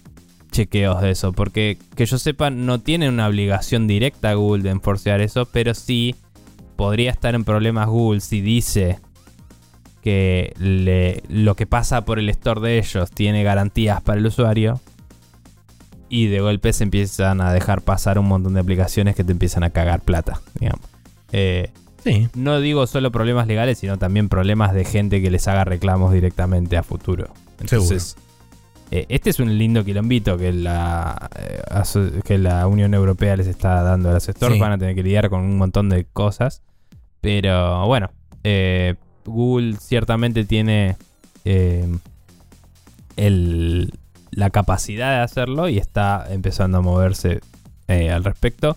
chequeos de eso, porque que yo sepa no tiene una obligación directa Google de enforcear eso, pero sí podría estar en problemas Google si dice que le- lo que pasa por el store de ellos tiene garantías para el usuario y de golpe se empiezan a dejar pasar un montón de aplicaciones que te empiezan a cagar plata, digamos. Eh, Sí. no digo solo problemas legales, sino también problemas de gente que les haga reclamos directamente a futuro. Entonces, eh, este es un lindo quilombito que la, eh, que la Unión Europea les está dando a los stores. Sí. Van a tener que lidiar con un montón de cosas. Pero bueno, eh, Google ciertamente tiene eh, el- la capacidad de hacerlo y está empezando a moverse eh, al respecto.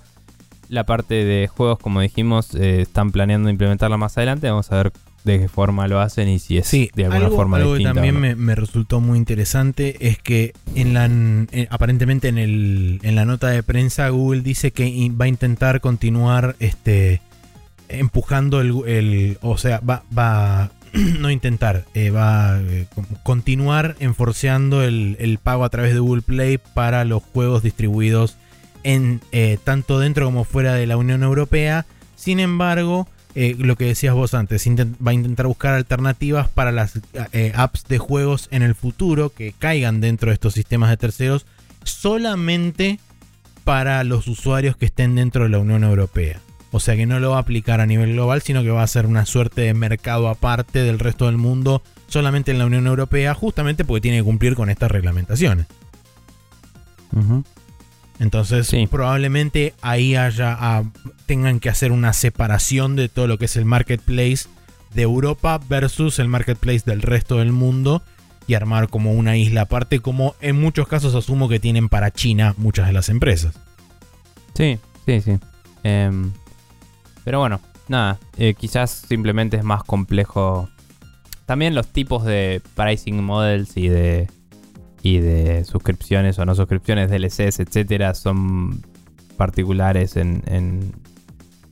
la parte de juegos, como dijimos, eh, están planeando implementarla más adelante. Vamos a ver de qué forma lo hacen y si es Sí, de alguna algo, forma algo que distinta. también o no. me, me resultó muy interesante es que en la en- aparentemente en el en la nota de prensa Google dice que in- va a intentar continuar este empujando el, el- o sea va va no intentar eh, va a eh, continuar enforceando el, el pago a través de Google Play para los juegos distribuidos en eh, tanto dentro como fuera de la Unión Europea sin embargo lo que decías vos antes, va a intentar buscar alternativas para las apps de juegos en el futuro que caigan dentro de estos sistemas de terceros solamente para los usuarios que estén dentro de la Unión Europea. O sea que no lo va a aplicar a nivel global, sino que va a ser una suerte de mercado aparte del resto del mundo, solamente en la Unión Europea, justamente porque tiene que cumplir con estas reglamentaciones. Entonces, Sí. probablemente ahí haya ah, tengan que hacer una separación de todo lo que es el marketplace de Europa versus el marketplace del resto del mundo y armar como una isla aparte, como en muchos casos asumo que tienen para China muchas de las empresas. Sí, sí, sí. Em, pero bueno, nada. eh, quizás simplemente es más complejo. También los tipos de pricing models y de y de suscripciones o no suscripciones, DLCs, etcétera, son particulares en, en,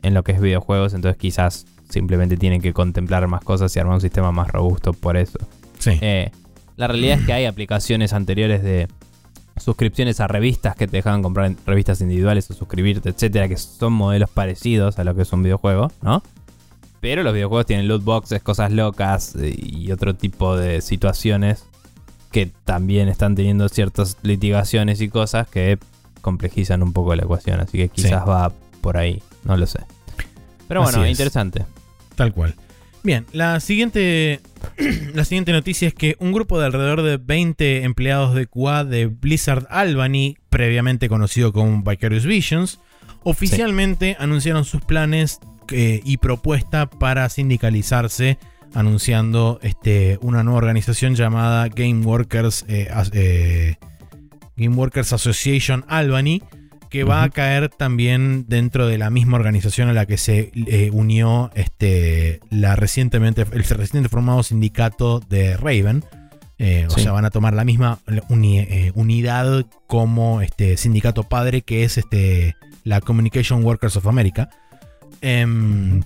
en lo que es videojuegos. Entonces quizás simplemente tienen que contemplar más cosas y armar un sistema más robusto por eso. Sí. Eh, la realidad es que hay aplicaciones anteriores de suscripciones a revistas que te dejaban comprar en revistas individuales o suscribirte, etcétera, que son modelos parecidos a lo que es un videojuego, ¿no? Pero los videojuegos tienen loot boxes, cosas locas y otro tipo de situaciones que también están teniendo ciertas litigaciones y cosas que complejizan un poco la ecuación. Así que quizás va por ahí, no lo sé. Pero bueno, es. interesante. Tal cual. Bien, la siguiente, la siguiente noticia es que un grupo de alrededor de 20 empleados de QA de Blizzard Albany, previamente conocido como Vicarious Visions, oficialmente anunciaron sus planes eh, y propuesta para sindicalizarse, anunciando este, una nueva organización llamada Game Workers, eh, eh, Game Workers Association Albany, que va a caer también dentro de la misma organización a la que se eh, unió este, la recientemente, el recientemente formado sindicato de Raven. Eh, O Sí. sea, van a tomar la misma uni- eh, unidad como este sindicato padre que es este, la Communication Workers of America. Em,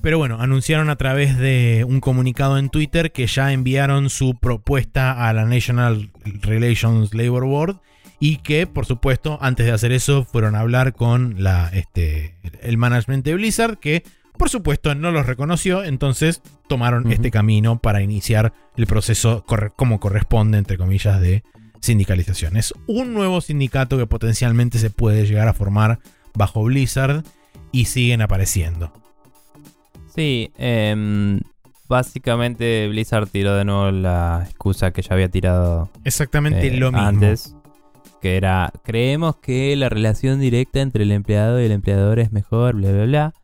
pero bueno, anunciaron a través de un comunicado en Twitter que ya enviaron su propuesta a la National Relations Labor Board y que, por supuesto, antes de hacer eso, fueron a hablar con la, este, el management de Blizzard, que, por supuesto, no los reconoció, entonces tomaron este camino para iniciar el proceso como corresponde, entre comillas, de sindicalización. Es un nuevo sindicato que potencialmente se puede llegar a formar bajo Blizzard y siguen apareciendo. Sí, em, básicamente Blizzard tiró de nuevo la excusa que ya había tirado Exactamente eh, lo mismo. antes, que era, creemos que la relación directa entre el empleado y el empleador es mejor, bla, bla, bla.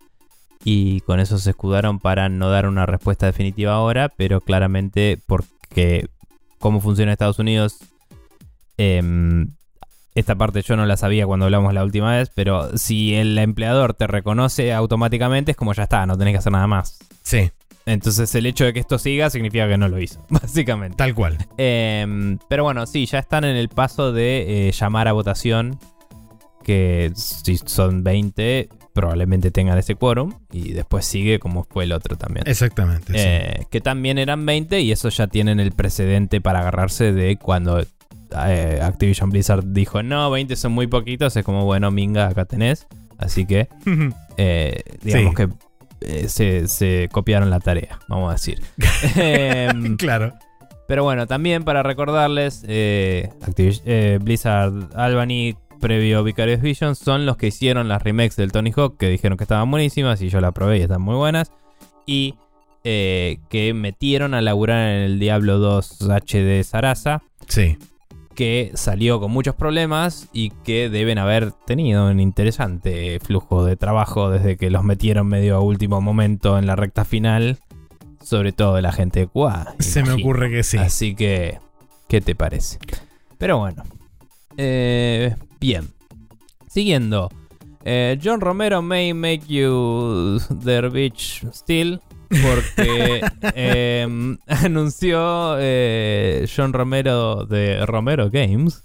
Y con eso se escudaron para no dar una respuesta definitiva ahora, pero claramente porque cómo funciona Estados Unidos, em, esta parte yo no la sabía cuando hablamos la última vez, pero si el empleador te reconoce automáticamente es como ya está, no tenés que hacer nada más. Sí, Entonces el hecho de que esto siga significa que no lo hizo, básicamente. tal cual. Em, pero bueno, sí, ya están en el paso de eh, llamar a votación. Que si son 20, probablemente tengan ese quórum. Y después sigue como fue el otro también. Exactamente. sí. Eh, que también eran 20 y eso ya tienen el precedente para agarrarse de cuando eh, Activision Blizzard dijo, no, 20 son muy poquitos. Es como, bueno, minga, acá tenés. Así que, eh, digamos Sí. que eh, se, se copiaron la tarea, vamos a decir. Em, claro. pero bueno, también para recordarles, eh, eh, Blizzard Albany, previo Vicarious Vision, son los que hicieron las remakes del Tony Hawk, que dijeron que estaban buenísimas y yo la probé y están muy buenas. Y eh, que metieron a laburar en el Diablo 2 HD Sarasa, Sí. Que salió con muchos problemas y que deben haber tenido un interesante flujo de trabajo desde que los metieron medio a último momento en la recta final. Sobre todo de la gente de QA. Se me ocurre que sí. Así que, ¿qué te parece? Pero bueno. Eh, bien. Siguiendo. Eh, John Romero may make you their bitch still. Porque em, anunció eh, John Romero de Romero Games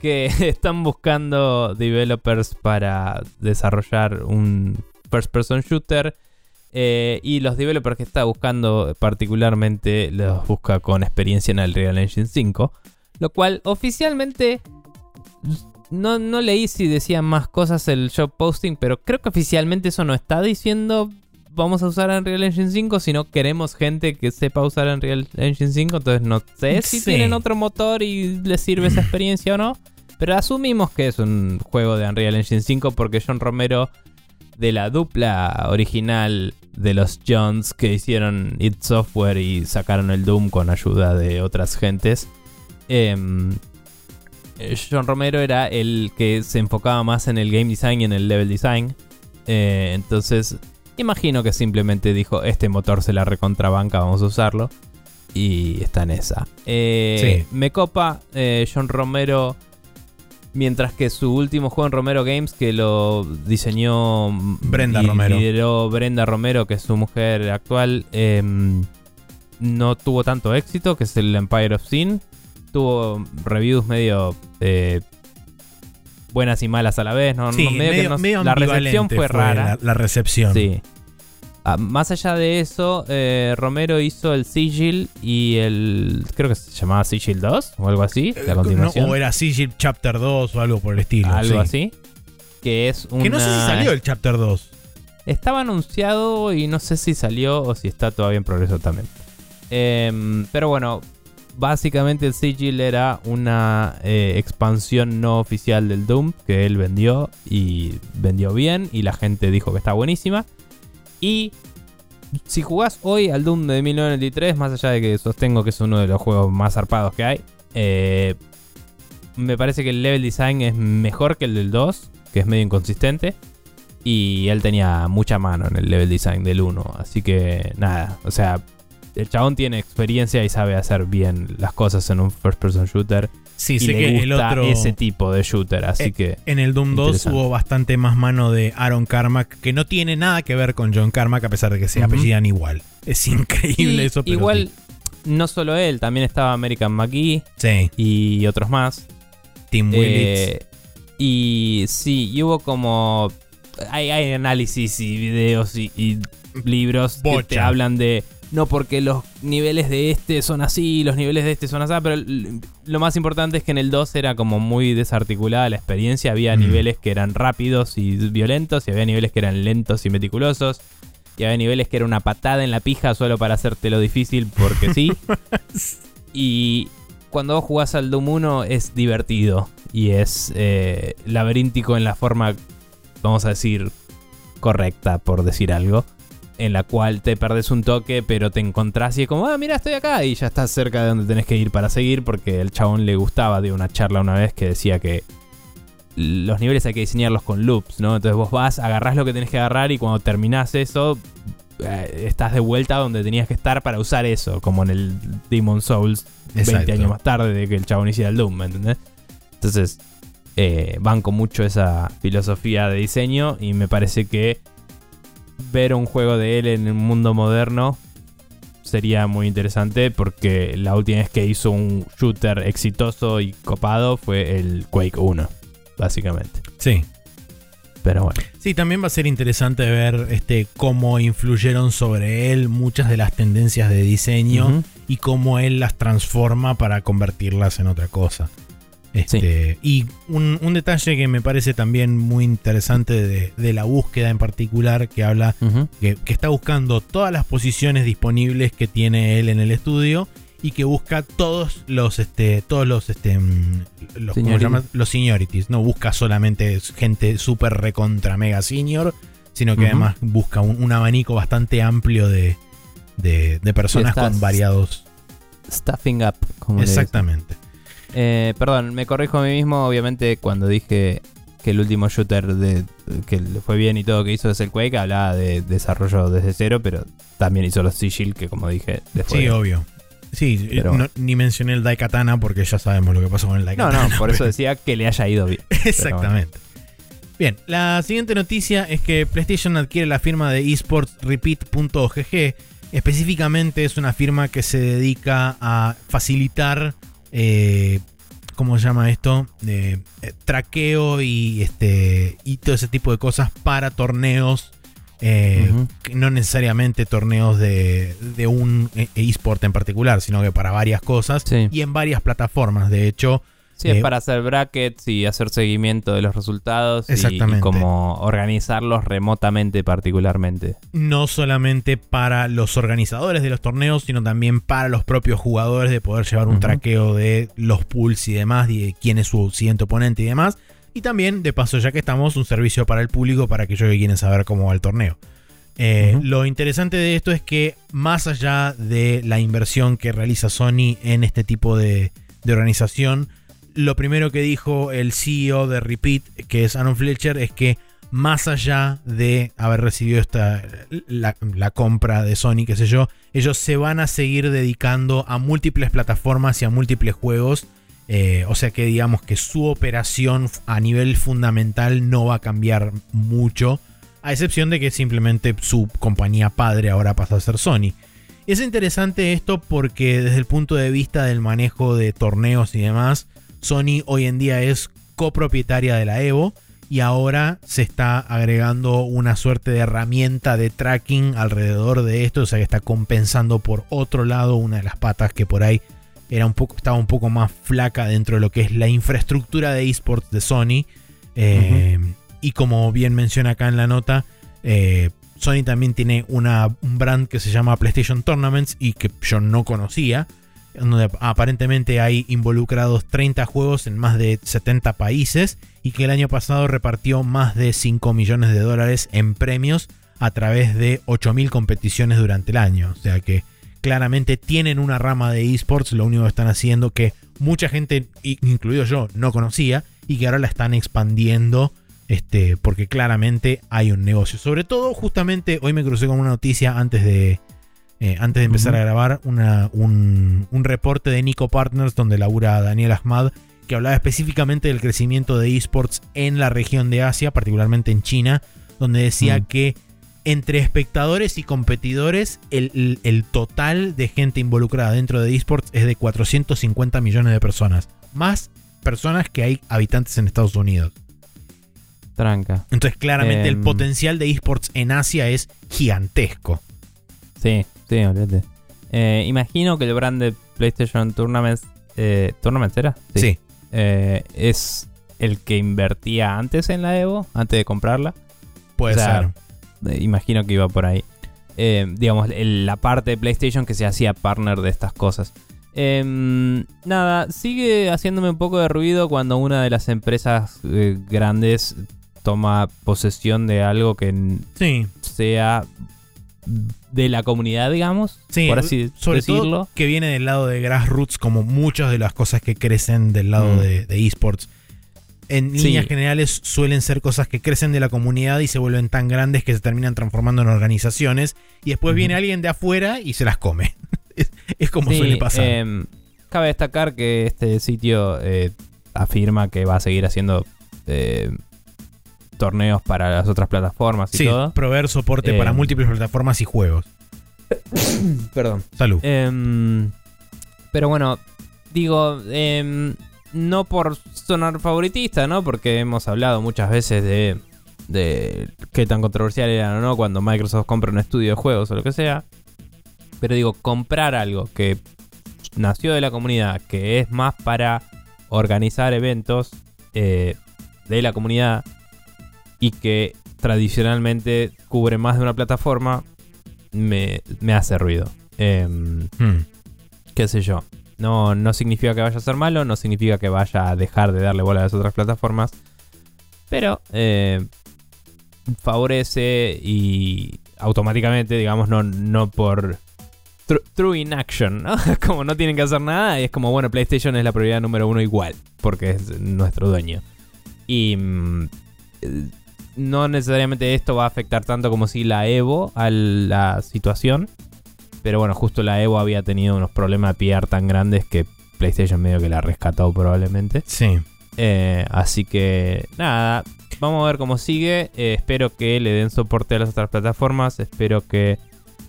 que están buscando developers para desarrollar un first person shooter. eh, y los developers que está buscando particularmente los busca con experiencia en el Real Engine 5. Lo cual oficialmente no, no leí si decían más cosas el job posting, pero creo que oficialmente eso no está diciendo vamos a usar Unreal Engine 5, sino queremos gente que sepa usar Unreal Engine 5, entonces no sé si Sí. tienen otro motor y les sirve esa experiencia o no, pero asumimos que es un juego de Unreal Engine 5 porque John Romero de la dupla original de los Jones que hicieron id Software y sacaron el Doom con ayuda de otras gentes. em, eh, John Romero era el que se enfocaba más en el game design y en el level design. Eh, entonces, imagino que simplemente dijo: Este motor se la recontrabanca, vamos a usarlo. Y está en esa. Eh, Sí. Me copa eh, John Romero. Mientras que su último juego en Romero Games, que lo diseñó Brenda y Romero. lideró Brenda Romero, que es su mujer actual, em, no tuvo tanto éxito, que es el Empire of Sin. Tuvo reviews medio eh, buenas y malas a la vez, ¿no? Sí, No, medio que medio, la recepción fue rara. La, la recepción. Sí. Ah, más allá de eso, eh, Romero hizo el Sigil y el. Creo que se llamaba Sigil 2 o algo así, Eh, la no, continuación. o era Sigil Chapter 2 o algo por el estilo. algo sí. así. Que es una. Que no sé si salió el Chapter 2. Estaba anunciado y no sé si salió o si está todavía en progreso también. Em, pero bueno, básicamente el Sigil era una eh, expansión no oficial del Doom que él vendió y vendió bien y la gente dijo que está buenísima. Y si jugás hoy al Doom de 1993, más allá de que sostengo que es uno de los juegos más zarpados que hay, eh, me parece que el level design es mejor que el del 2, que es medio inconsistente. Y él tenía mucha mano en el level design del 1. Así que nada, o sea, el chabón tiene experiencia y sabe hacer bien las cosas en un first person shooter. Sí, y sé le que gusta el otro. ese tipo de shooter. Así Eh, que En el Doom 2 Interesante. hubo bastante más mano de Aaron Carmack, que no tiene nada que ver con John Carmack, a pesar de que se Ujú. apellidan igual. Es increíble Y eso, pero. igual, no solo él, también estaba American McGee Sí, y otros más. Tim Willits. Eh, y sí, y hubo como. Hay, hay análisis y videos y, y libros que te hablan de. No porque los niveles de este son así, los niveles de este son así, pero lo más importante es que en el 2 era como muy desarticulada la experiencia. Había Mm. niveles que eran rápidos y violentos, y había niveles que eran lentos y meticulosos. Y había niveles que era una patada en la pija solo para hacértelo difícil porque sí. y cuando vos jugás al Doom 1 es divertido y es eh, laberíntico en la forma, vamos a decir, correcta, por decir algo. En la cual te perdés un toque, pero te encontrás y es como, ah, mira, estoy acá. Y ya estás cerca de donde tenés que ir para seguir. Porque el chabón le gustaba de una charla una vez que decía que los niveles hay que diseñarlos con loops, ¿no? Entonces vos vas, agarrás lo que tenés que agarrar y cuando terminás eso, eh, estás de vuelta donde tenías que estar para usar eso, como en el Demon Souls 20 Exacto. años más tarde de que el chabón hiciera el Doom, ¿me entendés? Entonces, eh, banco mucho esa filosofía de diseño y me parece que ver un juego de él en el mundo moderno sería muy interesante porque la última vez que hizo un shooter exitoso y copado fue el Quake 1, básicamente. Sí. Pero bueno. Sí, también va a ser interesante ver este, cómo influyeron sobre él muchas de las tendencias de diseño y cómo él las transforma para convertirlas en otra cosa. Este, Y un, un detalle que me parece también muy interesante de, de la búsqueda en particular, que habla que, que está buscando todas las posiciones disponibles que tiene él en el estudio y que busca todos los este todos los este mm, los, ¿cómo se Seniority. llama? los seniorities. No busca solamente gente súper recontra mega senior sino que además busca un, un abanico bastante amplio de, de, de personas con variados Stuffing up, como exactamente Eh, perdón, me corrijo a mí mismo, obviamente, cuando dije que el último shooter de, que le fue bien y todo que hizo es el Quake, hablaba de desarrollo desde cero, pero también hizo los Sigil, que como dije, después. sí obvio sí Pero- no- ni mencioné el Daikatana porque ya sabemos lo que pasó con el no, Daikatana no, por eso decía que le haya ido bien. Exactamente. Bien, la siguiente noticia es que PlayStation adquiere la firma de esportsrepeat.gg. Específicamente es una firma que se dedica a facilitar, eh, ¿cómo se llama esto? Eh, traqueo y, este, y todo ese tipo de cosas para torneos. eh, que no necesariamente torneos de, de un eh, eSport en particular, sino que para varias cosas Sí. y en varias plataformas. De hecho, Sí, es Eh, para hacer brackets y hacer seguimiento de los resultados y- como organizarlos remotamente particularmente. no solamente para los organizadores de los torneos, sino también para los propios jugadores de poder llevar un traqueo de los pools y demás, y de quién es su siguiente oponente y demás. Y también, de paso, ya que estamos, un servicio para el público para aquellos que quieren saber cómo va el torneo. Eh. Lo interesante de esto es que más allá de la inversión que realiza Sony en este tipo de, de organización, lo primero que dijo el CEO de Repeat, que es Aaron Fletcher, es que más allá de haber recibido esta la, compra de Sony, qué sé yo, ellos se van a seguir dedicando a múltiples plataformas y a múltiples juegos. Eh, o sea que digamos que su operación a nivel fundamental no va a cambiar mucho. A excepción de que simplemente su compañía padre ahora pasa a ser Sony. Es interesante esto porque desde el punto de vista del manejo de torneos y demás, Sony hoy en día es copropietaria de la Evo y ahora se está agregando una suerte de herramienta de tracking alrededor de esto, o sea que está compensando por otro lado una de las patas que por ahí era un poco, estaba un poco más flaca dentro de lo que es la infraestructura de esports de Sony. Eh, Y como bien menciona acá en la nota, eh, Sony también tiene una, un brand que se llama PlayStation Tournaments y que yo no conocía. Donde aparentemente hay involucrados 30 juegos en más de 70 países y que el año pasado repartió más de 5 millones de dólares en premios a través de 8.000 competiciones durante el año. O sea que claramente tienen una rama de esports, lo único que están haciendo que mucha gente, incluido yo, no conocía y que ahora la están expandiendo este, porque claramente hay un negocio. Sobre todo, justamente hoy me crucé con una noticia antes de, eh, antes de empezar a grabar, una- un, un reporte de Nico Partners donde labura Daniel Ahmad, que hablaba específicamente del crecimiento de esports en la región de Asia, particularmente en China, donde decía que entre espectadores y competidores, el, el- el total de gente involucrada dentro de esports es de 450 millones de personas. Más personas que hay habitantes en Estados Unidos. Tranca. Entonces, claramente el Em. potencial de esports en Asia es gigantesco. Sí, sí, olvídate. Eh, imagino que el brand de PlayStation Tournaments. Eh, ¿Tournaments era? Sí. Eh, es el que invertía antes en la Evo, antes de comprarla. puede O sea, ser. Imagino que iba por ahí. Digamos, el- la parte de PlayStation que se hacía partner de estas cosas. Em, nada, sigue haciéndome un poco de ruido cuando una de las empresas grandes toma posesión de algo que Sí, sea de la comunidad, digamos, sí. por así sobre decirlo. todo que viene del lado de grassroots, como muchas de las cosas que crecen del lado Mm. de, de esports. En Sí. líneas generales suelen ser cosas que crecen de la comunidad y se vuelven tan grandes que se terminan transformando en organizaciones. Y después viene alguien de afuera y se las come. es, es como Sí, suele pasar. em, cabe destacar que este sitio eh, afirma que va a seguir haciendo eh, torneos para las otras plataformas y sí, todo. proveer soporte Em. para múltiples plataformas y juegos. Perdón. Salud. Em, pero bueno, digo, em, no por sonar favoritista, ¿no? Porque hemos hablado muchas veces de, de qué tan controversial era o no cuando Microsoft compra un estudio de juegos o lo que sea. Pero digo, comprar algo que nació de la comunidad, que es más para organizar eventos eh, de la comunidad y que tradicionalmente cubre más de una plataforma, me, me hace ruido. Em, Hmm. qué sé yo. No, no significa que vaya a ser malo, no significa que vaya a dejar de darle bola a las otras plataformas. Pero eh, favorece y automáticamente, digamos, no, no por tru- true inaction, ¿no? como no tienen que hacer nada, y es como, bueno, PlayStation es la prioridad número uno igual, porque es nuestro dueño. Y mm, eh, no necesariamente esto va a afectar tanto como si la Evo a la situación. Pero bueno, justo la Evo había tenido unos problemas de PR tan grandes que PlayStation medio que la rescató probablemente. Sí. Eh, así que nada, vamos a ver cómo sigue. Eh, espero que le den soporte a las otras plataformas. Espero que,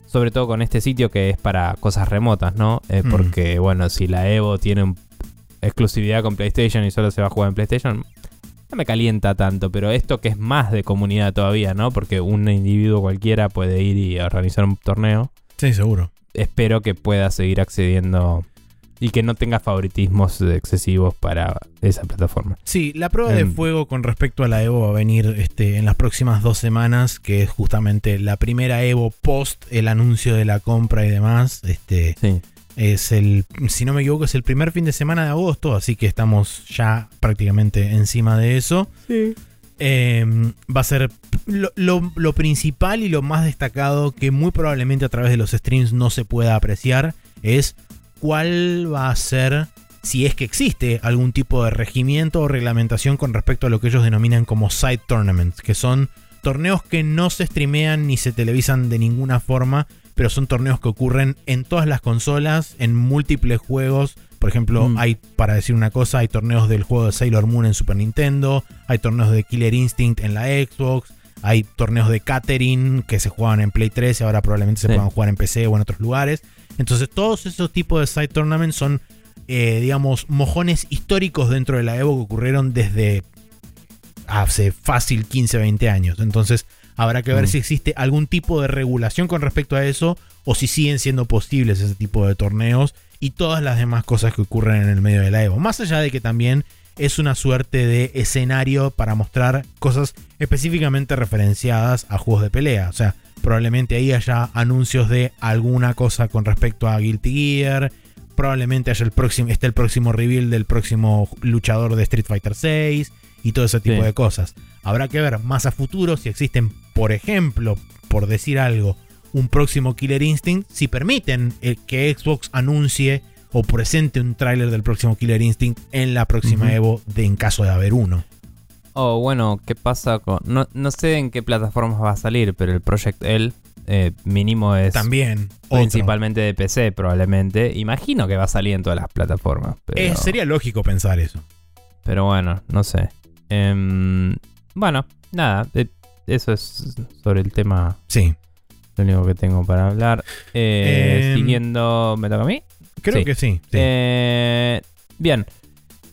sobre todo con este sitio que es para cosas remotas, ¿no? Eh, Mm. Porque, bueno, si la Evo tiene exclusividad con PlayStation y solo se va a jugar en PlayStation, no me calienta tanto. Pero esto que es más de comunidad todavía, ¿no? Porque un individuo cualquiera puede ir y organizar un torneo. Sí, seguro. Espero que pueda seguir accediendo y que no tenga favoritismos excesivos para esa plataforma. Sí, la prueba de Em. fuego con respecto a la Evo va a venir este, en las próximas dos semanas, que es justamente la primera Evo post el anuncio de la compra y demás. Este, Sí. Es el, si no me equivoco, es el primer fin de semana de agosto, así que estamos ya prácticamente encima de eso. Eh, va a ser lo, lo- lo principal y lo más destacado que muy probablemente a través de los streams no se pueda apreciar es cuál va a ser, si es que existe algún tipo de regimiento o reglamentación con respecto a lo que ellos denominan como side tournaments, que son torneos que no se streamean ni se televisan de ninguna forma, pero son torneos que ocurren en todas las consolas, en múltiples juegos. Por ejemplo, Mm. hay, para decir una cosa, hay torneos del juego de Sailor Moon en Super Nintendo, hay torneos de Killer Instinct en la Xbox, hay torneos de Catering que se juegan en Play 3 y ahora probablemente se Sí. puedan jugar en PC o en otros lugares. Entonces, todos esos tipos de side tournaments son, eh, digamos, mojones históricos dentro de la Evo que ocurrieron desde hace fácil 15, 20 años. Entonces, habrá que ver Mm. si existe algún tipo de regulación con respecto a eso o si siguen siendo posibles ese tipo de torneos y todas las demás cosas que ocurren en el medio de la Evo. Más allá de que también es una suerte de escenario para mostrar cosas específicamente referenciadas a juegos de pelea. O sea, probablemente ahí haya anuncios de alguna cosa con respecto a Guilty Gear. Probablemente haya el próximo, esté el próximo reveal del próximo luchador de Street Fighter 6 y todo ese tipo Sí. de cosas. Habrá que ver más a futuro si existen, por ejemplo, por decir algo, un próximo Killer Instinct, si permiten eh, que Xbox anuncie o presente un tráiler del próximo Killer Instinct en la próxima. Evo de en caso de haber uno. O bueno, ¿qué pasa con.? No, no sé en qué plataformas va a salir, pero el Project L eh, mínimo es También. otro. principalmente de PC, probablemente. Imagino que va a salir en todas las plataformas. Pero, Eh, sería lógico pensar eso. pero bueno, no sé. Em, bueno, nada. eso es sobre el tema. Sí. Lo único que tengo para hablar. Eh, Em, siguiendo. ¿Me toca a mí? Creo Sí. que sí. sí. Eh, bien.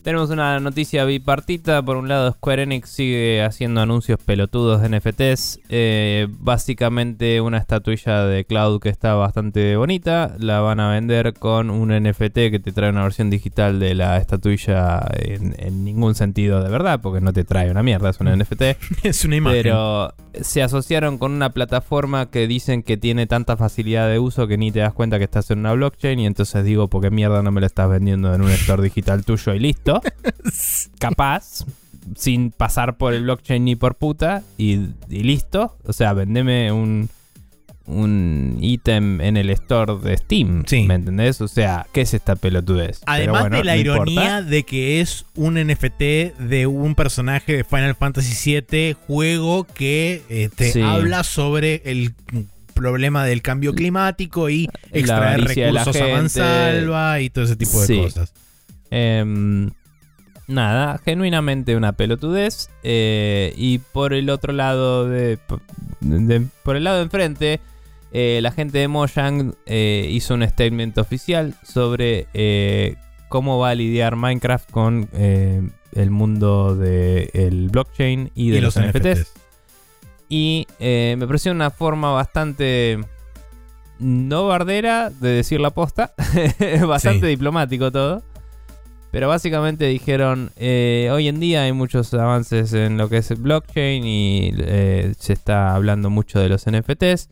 Tenemos una noticia bipartita. Por un lado, Square Enix sigue haciendo anuncios pelotudos de NFTs. Eh, básicamente una estatuilla de Cloud que está bastante bonita. La van a vender con un NFT que te trae una versión digital de la estatuilla en, en ningún sentido de verdad, porque no te trae una mierda, es un NFT. es una imagen. Pero se asociaron con una plataforma que dicen que tiene tanta facilidad de uso que ni te das cuenta que estás en una blockchain. Y entonces digo, ¿por qué mierda no me lo estás vendiendo en un store digital tuyo y listo? Capaz, sin pasar por el blockchain ni por puta. Y, y listo. O sea, vendeme un un ítem en el store de Steam. Sí. ¿Me entendés? O sea, ¿qué es esta pelotudez? Además bueno, de la no importa. ironía de que es un NFT de un personaje de Final Fantasy VII, juego que este, Sí. habla sobre el problema del cambio climático y extraer recursos a mansalva y todo ese tipo de Sí. cosas. Em, nada, genuinamente una pelotudez. eh, y por el otro lado de, de- por el lado de enfrente, eh, la gente de Mojang eh, hizo un statement oficial sobre eh, cómo va a lidiar Minecraft con el mundo del blockchain y de Y los, NFTs. Y me pareció una forma bastante no bardera de decir la posta. bastante Sí. diplomático todo. Pero básicamente dijeron, eh, hoy en día hay muchos avances en lo que es el blockchain y eh, se está hablando mucho de los NFTs.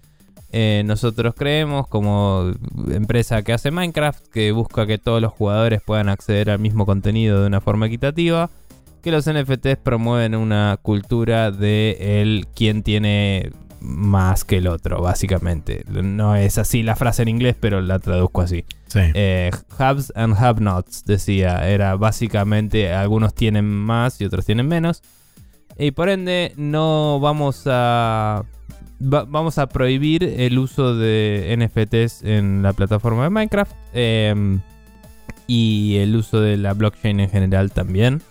Eh, nosotros creemos como empresa que hace Minecraft, que busca que todos los jugadores puedan acceder al mismo contenido de una forma equitativa, que los NFTs promueven una cultura de el quien tiene más que el otro, básicamente. No es así la frase en inglés, pero la traduzco así. Sí. Eh, haves and have nots, decía. Era básicamente algunos tienen más y otros tienen menos. Y por ende, no vamos a. va- vamos a prohibir el uso de NFTs en la plataforma de Minecraft. eh, y el uso de la blockchain en general también.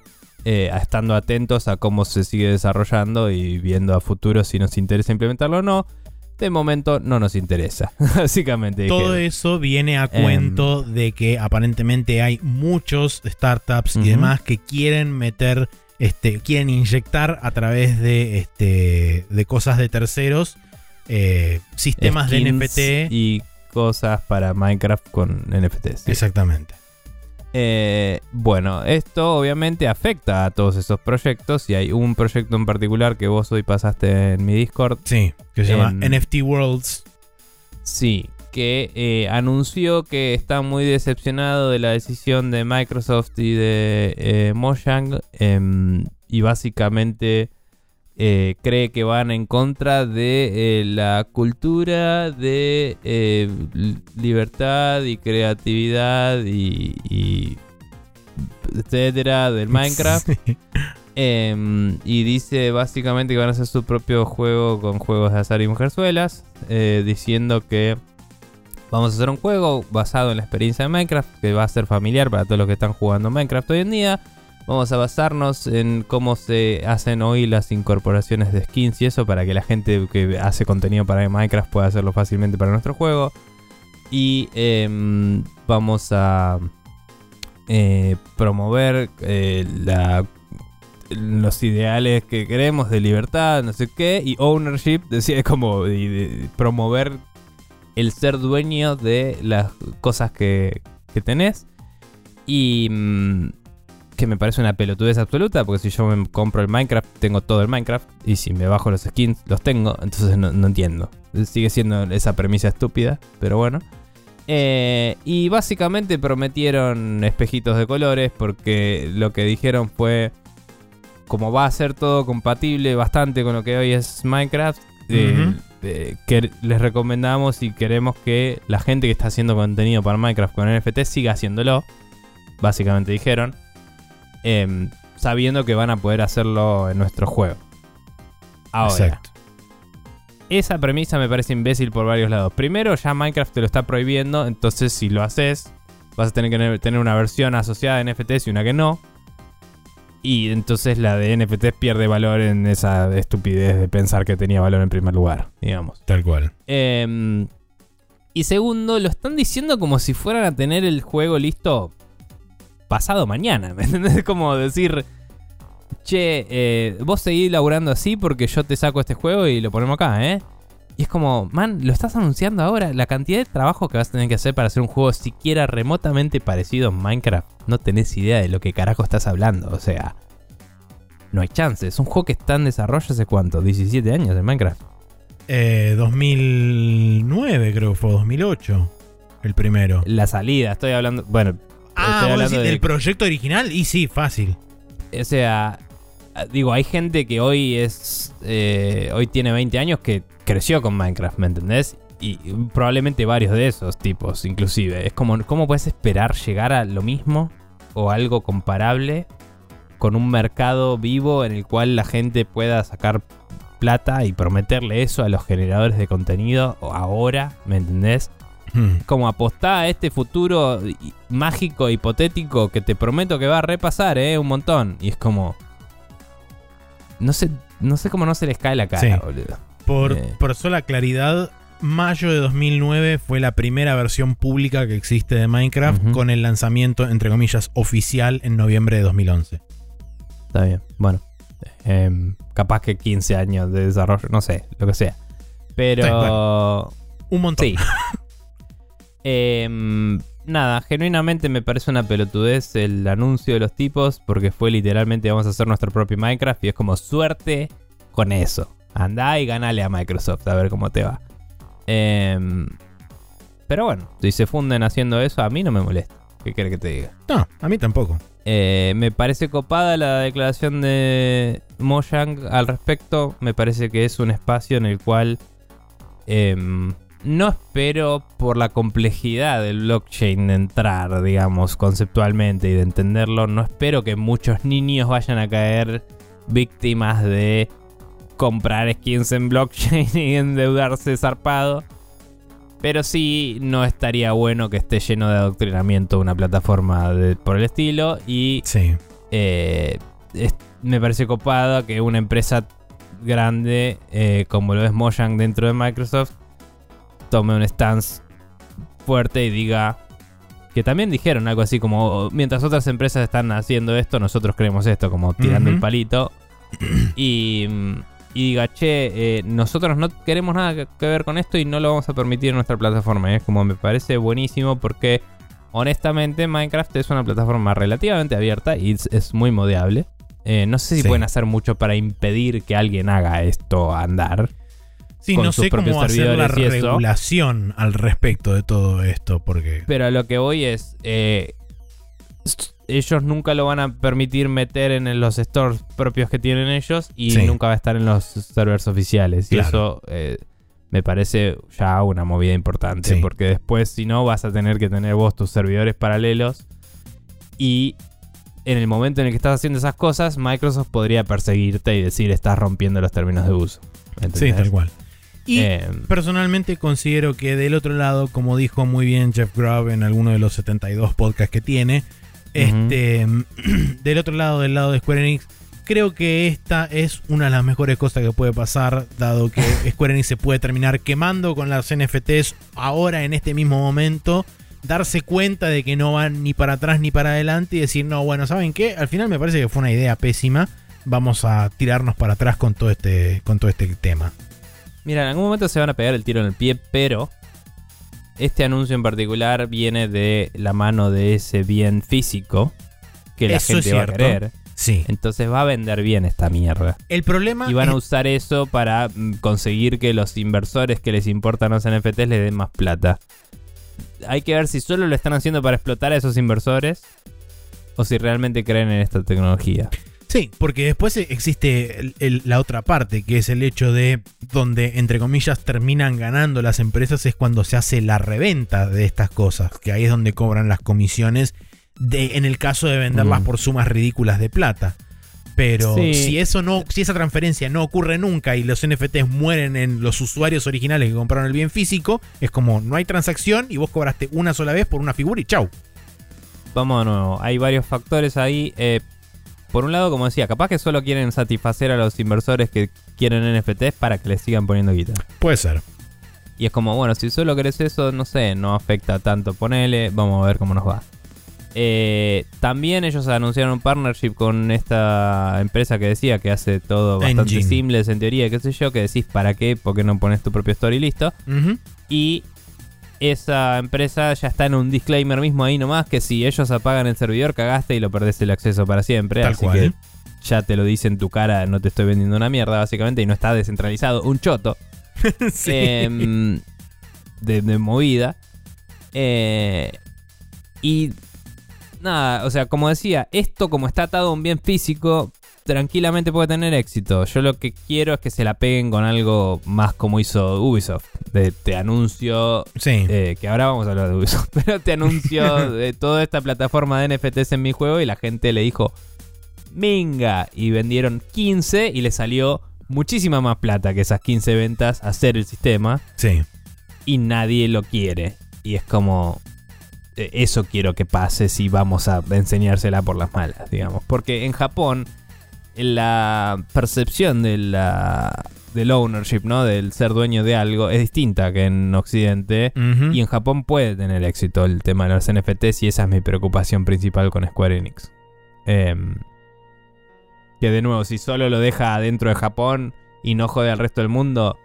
Eh, estando atentos a cómo se sigue desarrollando y viendo a futuro si nos interesa implementarlo o no. De momento no nos interesa, básicamente. Todo eso viene a Em. cuento de que aparentemente hay muchos startups y demás que quieren meter, este, quieren inyectar a través de, este, de cosas de terceros eh, sistemas de NFT. y cosas para Minecraft con NFTs. sí. Exactamente. Eh, bueno, esto obviamente afecta a todos esos proyectos y hay un proyecto en particular que vos hoy pasaste en mi Discord, Sí, que se llama NFT Worlds. sí, que eh, anunció que está muy decepcionado de la decisión de Microsoft y de eh, Mojang em, y básicamente eh, cree que van en contra de eh, la cultura de eh, libertad y creatividad y, y etcétera del Minecraft Sí. Em, y dice básicamente que van a hacer su propio juego con juegos de azar y mujerzuelas. diciendo que vamos a hacer un juego basado en la experiencia de Minecraft. Que va a ser familiar para todos los que están jugando Minecraft hoy en día. Vamos a basarnos en cómo se hacen hoy las incorporaciones de skins y eso para que la gente que hace contenido para Minecraft pueda hacerlo fácilmente para nuestro juego. Y em, vamos a eh, promover eh, los ideales que queremos de libertad, no sé qué, y ownership, decía, es como promover el ser dueño de las cosas que, que tenés. Y mm, que me parece una pelotudez absoluta, porque si yo me compro el Minecraft, tengo todo el Minecraft, y si me bajo los skins, los tengo, entonces no, no entiendo. Sigue siendo esa premisa estúpida, pero bueno. Eh, y básicamente prometieron espejitos de colores, porque lo que dijeron fue como va a ser todo compatible bastante con lo que hoy es Minecraft, eh, eh, que les recomendamos y queremos que la gente que está haciendo contenido para Minecraft con NFT siga haciéndolo. Básicamente dijeron. Em, sabiendo que van a poder hacerlo en nuestro juego. Ahora, Exacto. esa premisa me parece imbécil por varios lados. Primero, ya Minecraft te lo está prohibiendo, entonces si lo haces, vas a tener que tener una versión asociada de NFTs y una que no. Y entonces la de NFTs pierde valor en esa estupidez de pensar que tenía valor en primer lugar, digamos. Tal cual. Eh, y segundo, lo están diciendo como si fueran a tener el juego listo pasado mañana. ¿Me entendés? Es como decir, che, eh, vos seguís laburando así porque yo te saco este juego y lo ponemos acá, ¿eh? Y es como, man, lo estás anunciando ahora. La cantidad de trabajo que vas a tener que hacer para hacer un juego siquiera remotamente parecido a Minecraft. No tenés idea de lo que carajo estás hablando. O sea, no hay chance. Es un juego que está en desarrollo hace cuánto? 17 años en Minecraft. Eh, 2009 creo que fue, 2008. El primero. La salida, estoy hablando. Bueno, Ah, ¿vos hablando decís de- del proyecto original? Y sí, fácil. O sea, digo, hay gente que hoy es. eh, hoy tiene 20 años que creció con Minecraft, ¿me entendés? Y probablemente varios de esos tipos, inclusive. Es como, ¿cómo puedes esperar llegar a lo mismo o algo comparable con un mercado vivo en el cual la gente pueda sacar plata y prometerle eso a los generadores de contenido ahora, ¿me entendés? Hmm. como apostar a este futuro mágico, hipotético, que te prometo que va a repasar, ¿eh? Un montón. Y es como... No sé, no sé cómo no se les cae la cara, Sí. boludo. Por, Eh. por sola claridad, mayo de 2009 fue la primera versión pública que existe de Minecraft con el lanzamiento, entre comillas, oficial en noviembre de 2011. Está bien, bueno. Em, capaz que 15 años de desarrollo, no sé, lo que sea. Pero... Un montón. Sí. Em, nada, genuinamente me parece una pelotudez el anuncio de los tipos porque fue literalmente vamos a hacer nuestro propio Minecraft y es como suerte con eso. Andá y ganale a Microsoft a ver cómo te va. Em, pero bueno, si se funden haciendo eso, a mí no me molesta. ¿Qué querés que te diga? No, a mí tampoco. Eh, me parece copada la declaración de Mojang al respecto. Me parece que es un espacio en el cual em, no espero por la complejidad del blockchain de entrar, digamos, conceptualmente y de entenderlo. No espero que muchos niños vayan a caer víctimas de comprar skins en blockchain y endeudarse zarpado. Pero sí, no estaría bueno que esté lleno de adoctrinamiento una plataforma de- por el estilo. Y Sí. eh, es- me parece copado que una empresa grande eh, como lo es Mojang dentro de Microsoft tome un stance fuerte y diga que también dijeron algo así como "Oh, mientras otras empresas están haciendo esto nosotros creemos esto como tirando el palito. Y, y diga che eh, nosotros no queremos nada que, ver con esto y no lo vamos a permitir en nuestra plataforma Y es como me parece buenísimo porque honestamente Minecraft es una plataforma relativamente abierta y es, es muy modeable. Eh, no sé si Sí. pueden hacer mucho para impedir que alguien haga esto andar Sí, con no sus sé cómo hacer la eso. regulación al respecto de todo esto, porque... Pero a lo que voy es. eh, ellos nunca lo van a permitir meter en los stores propios que tienen ellos y Sí. nunca va a estar en los servers oficiales. Y eso eh, me parece ya una movida importante. Sí. Porque después, si no, vas a tener que tener vos tus servidores paralelos. Y en el momento en el que estás haciendo esas cosas, Microsoft podría perseguirte y decir estás rompiendo los términos de uso. Sí, tal cual. Y Eh, personalmente considero que del otro lado, como dijo muy bien Jeff Grubb en alguno de los 72 podcasts que tiene, este, del otro lado, del lado de Square Enix, creo que esta es una de las mejores cosas que puede pasar, dado que Square Enix se puede terminar quemando con las NFTs ahora en este mismo momento, darse cuenta de que no van ni para atrás ni para adelante y decir, no, bueno, ¿saben qué? Al final me parece que fue una idea pésima. Vamos a tirarnos para atrás con todo este, con todo este tema. Mira, en algún momento se van a pegar el tiro en el pie, pero este anuncio en particular viene de la mano de ese bien físico que la Eso gente va a querer. Sí. Entonces va a vender bien esta mierda. El problema Y van a usar eso para mm, conseguir que los inversores que les importan los NFTs les den más plata. Hay que ver si solo lo están haciendo para explotar a esos inversores o si realmente creen en esta tecnología. Sí, porque después existe el- el- la otra parte, que es el hecho de donde, entre comillas, terminan ganando las empresas, es cuando se hace la reventa de estas cosas, que ahí es donde cobran las comisiones, de, en el caso de venderlas Mm. por sumas ridículas de plata. Pero Sí. si eso no, si esa transferencia no ocurre nunca y los NFTs mueren en los usuarios originales que compraron el bien físico, es como no hay transacción y vos cobraste una sola vez por una figura y chau. Vamos de nuevo, hay varios factores ahí. eh, por un lado, como decía, capaz que solo quieren satisfacer a los inversores que quieren NFTs para que les sigan poniendo guita. Puede ser. Y es como, bueno, si solo querés eso, no sé, no afecta tanto. Ponele, vamos a ver cómo nos va. Eh, también ellos anunciaron un partnership con esta empresa que decía que hace todo bastante Engine. simples en teoría, qué sé yo, que decís para qué, por qué no pones tu propio story listo. Y esa empresa ya está en un disclaimer mismo ahí nomás que si ellos apagan el servidor cagaste y lo perdés el acceso para siempre. Tal así cual. que ya te lo dice en tu cara, no te estoy vendiendo una mierda básicamente y no está descentralizado. Un choto. Sí. Em, de, de movida. Eh, y nada, o sea, como decía, esto como está atado a un bien físico, tranquilamente puede tener éxito. Yo lo que quiero es que se la peguen con algo más como hizo Ubisoft. De te anuncio, sí. eh, que ahora vamos a hablar de Ubisoft, pero te anuncio de toda esta plataforma de NFTs en mi juego y la gente le dijo, minga, y vendieron 15 y le salió muchísima más plata que esas 15 ventas hacer el sistema sí. y nadie lo quiere. Y es como, eh, eso quiero que pase si vamos a enseñársela por las malas, digamos. Porque en Japón, la percepción de la, del ownership, ¿no? Del ser dueño de algo, es distinta que en Occidente. Y en Japón puede tener éxito el tema de los NFTs y esa es mi preocupación principal con Square Enix. Em, que de nuevo, si solo lo deja adentro de Japón y no jode al resto del mundo,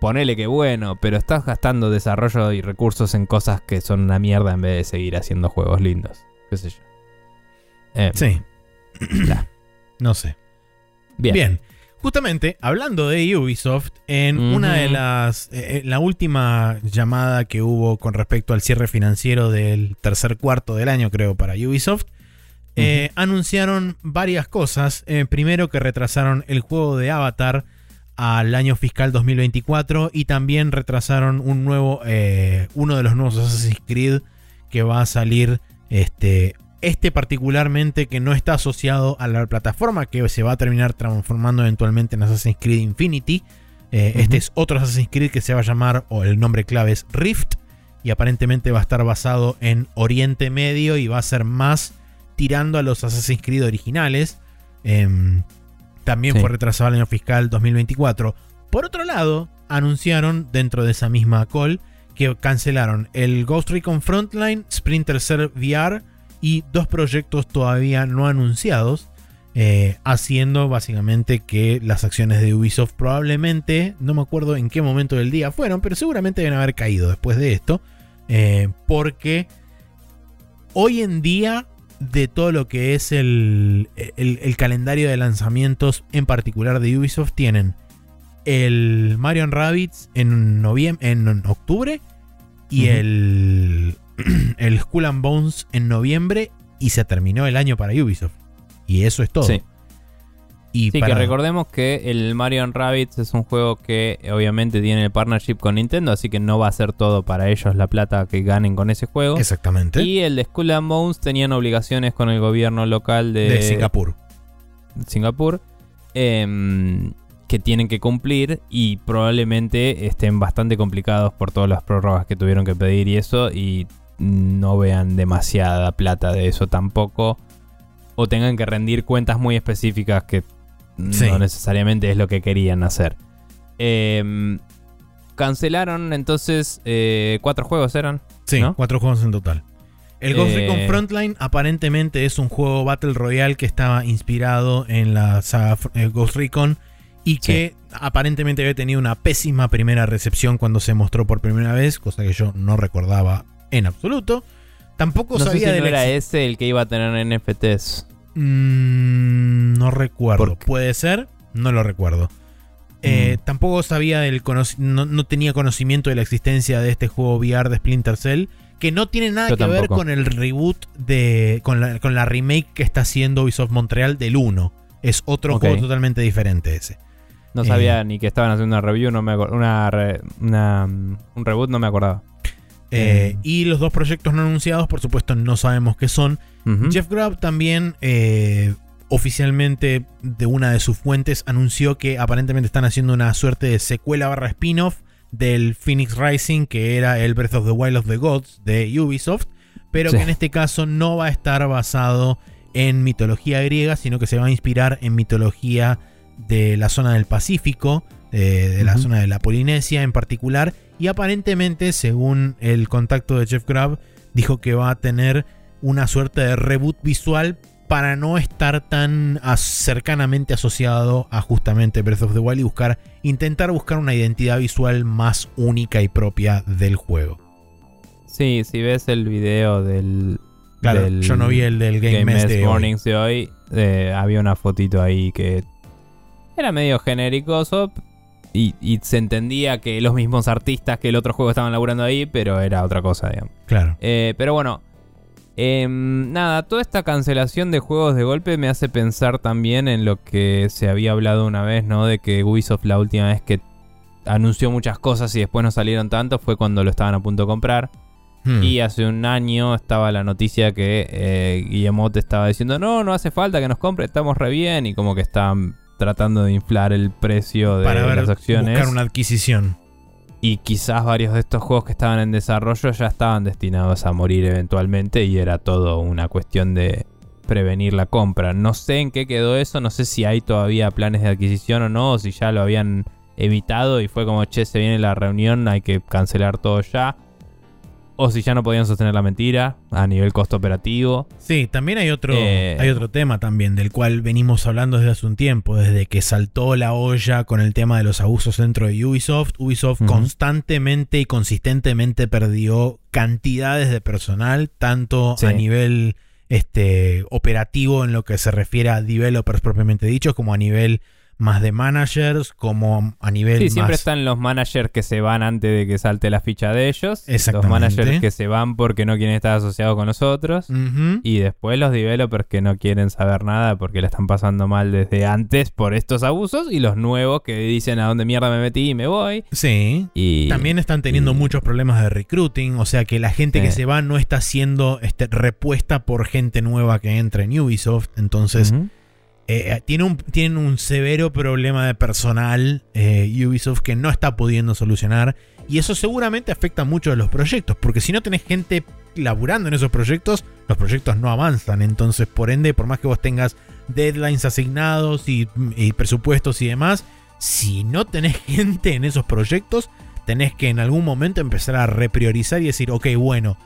ponele que bueno, pero estás gastando desarrollo y recursos en cosas que son una mierda en vez de seguir haciendo juegos lindos. ¿Qué sé yo? Em, Sí. ya. No sé. Bien. Bien. Justamente, hablando de Ubisoft, en una de las. eh, en la última llamada que hubo con respecto al cierre financiero del tercer cuarto del año, creo, para Ubisoft, eh, anunciaron varias cosas. Eh, primero, que retrasaron el juego de Avatar al año fiscal 2024 y también retrasaron un nuevo. eh, uno de los nuevos Assassin's Creed que va a salir este, este particularmente que no está asociado a la plataforma que se va a terminar transformando eventualmente en Assassin's Creed Infinity. Eh, Este es otro Assassin's Creed que se va a llamar, o el nombre clave es Rift, y aparentemente va a estar basado en Oriente Medio y va a ser más tirando a los Assassin's Creed originales. Em, también fue retrasado el año fiscal 2024. Por otro lado, anunciaron dentro de esa misma call que cancelaron el Ghost Recon Frontline, Sprinter Cell VR y dos proyectos todavía no anunciados. Eh, haciendo básicamente que las acciones de Ubisoft probablemente, no me acuerdo en qué momento del día fueron, pero seguramente deben haber caído después de esto, eh, porque hoy en día de todo lo que es el, calendario de lanzamientos en particular de Ubisoft tienen el Mario Rabbids en, en octubre y el, el Skull and Bones en noviembre y se terminó el año para Ubisoft. Y eso es todo. Sí. Y sí, que recordemos que el Mario Rabbids es un juego que obviamente tiene el partnership con Nintendo, así que no va a ser todo para ellos la plata que ganen con ese juego. Exactamente. Y el de Skull and Bones tenían obligaciones con el gobierno local de, de Singapur. Singapur. Em, que tienen que cumplir y probablemente estén bastante complicados por todas las prórrogas que tuvieron que pedir y eso y no vean demasiada plata de eso tampoco o tengan que rendir cuentas muy específicas que no necesariamente es lo que querían hacer. Em, cancelaron entonces eh, cuatro juegos, ¿eran? Sí, cuatro juegos en total. El Ghost Recon eh, Frontline aparentemente es un juego Battle Royale que estaba inspirado en la saga eh, Ghost Recon y que aparentemente había tenido una pésima primera recepción cuando se mostró por primera vez, cosa que yo no recordaba en absoluto. Tampoco sabía de no era ese el que iba a tener NFTs. Mm, no recuerdo. Puede ser, no lo recuerdo. Eh, mm. Tampoco sabía del no, no, tenía conocimiento de la existencia de este juego VR de Splinter Cell. Que no tiene nada que ver con el reboot de. Con la, remake que está haciendo Ubisoft Montreal del 1. Es otro juego totalmente diferente ese. No sabía eh, ni que estaban haciendo una review, no me una, una, un reboot, no me acordaba. Eh, y los dos proyectos no anunciados, por supuesto, no sabemos qué son. Jeff Grubb también eh, oficialmente de una de sus fuentes anunció que aparentemente están haciendo una suerte de secuela barra spin-off del Phoenix Rising, que era el Breath of the Wild of the Gods de Ubisoft, pero que en este caso no va a estar basado en mitología griega, sino que se va a inspirar en mitología de la zona del Pacífico, eh, de la zona de la Polinesia en particular, y aparentemente, según el contacto de Jeff Grubb, dijo que va a tener una suerte de reboot visual para no estar tan cercanamente asociado a justamente Breath of the Wild y buscar, intentar buscar una identidad visual más única y propia del juego. Sí, si ves el video del. Claro, yo no vi el del Game, Game de Mornings de hoy. Eh, había una fotito ahí que era medio genéricoso, y, se entendía que los mismos artistas que el otro juego estaban laburando ahí, pero era otra cosa, digamos. Claro. Eh, pero bueno, em, nada, toda esta cancelación de juegos de golpe me hace pensar también en lo que se había hablado una vez, ¿no? De que Ubisoft la última vez que anunció muchas cosas y después no salieron tanto fue cuando lo estaban a punto de comprar. Hmm. Y hace un año estaba la noticia que eh, Guillemot estaba diciendo, no, no hace falta que nos compre, estamos re bien. Y como que estaban tratando de inflar el precio de Para las acciones. Buscar una adquisición. Y quizás varios de estos juegos que estaban en desarrollo ya estaban destinados a morir eventualmente y era todo una cuestión de prevenir la compra. No sé en qué quedó eso, no sé si hay todavía planes de adquisición o no, o si ya lo habían evitado y fue como, che, se viene la reunión, hay que cancelar todo ya o si ya no podían sostener la mentira a nivel costo operativo. Sí, también hay otro, eh, hay otro tema también del cual venimos hablando desde hace un tiempo, desde que saltó la olla con el tema de los abusos dentro de Ubisoft. Ubisoft constantemente y consistentemente perdió cantidades de personal, tanto a nivel este, operativo en lo que se refiere a developers propiamente dichos, como a nivel más de managers como a nivel sí, siempre están los managers que se van antes de que salte la ficha de ellos. Los managers que se van porque no quieren estar asociados con nosotros. Y después los developers que no quieren saber nada porque la están pasando mal desde antes por estos abusos. Y los nuevos que dicen a dónde mierda me metí y me voy. Sí. Y también están teniendo muchos problemas de recruiting. O sea que la gente que se va no está siendo este, repuesta por gente nueva que entra en Ubisoft. Entonces... Eh, un, tienen un severo problema de personal eh, Ubisoft que no está pudiendo solucionar. Y eso seguramente afecta mucho a los proyectos. Porque si no tenés gente laburando en esos proyectos, los proyectos no avanzan. Entonces, por ende, por más que vos tengas deadlines asignados y, y presupuestos y demás, si no tenés gente en esos proyectos, tenés que en algún momento empezar a repriorizar y decir, ok, bueno,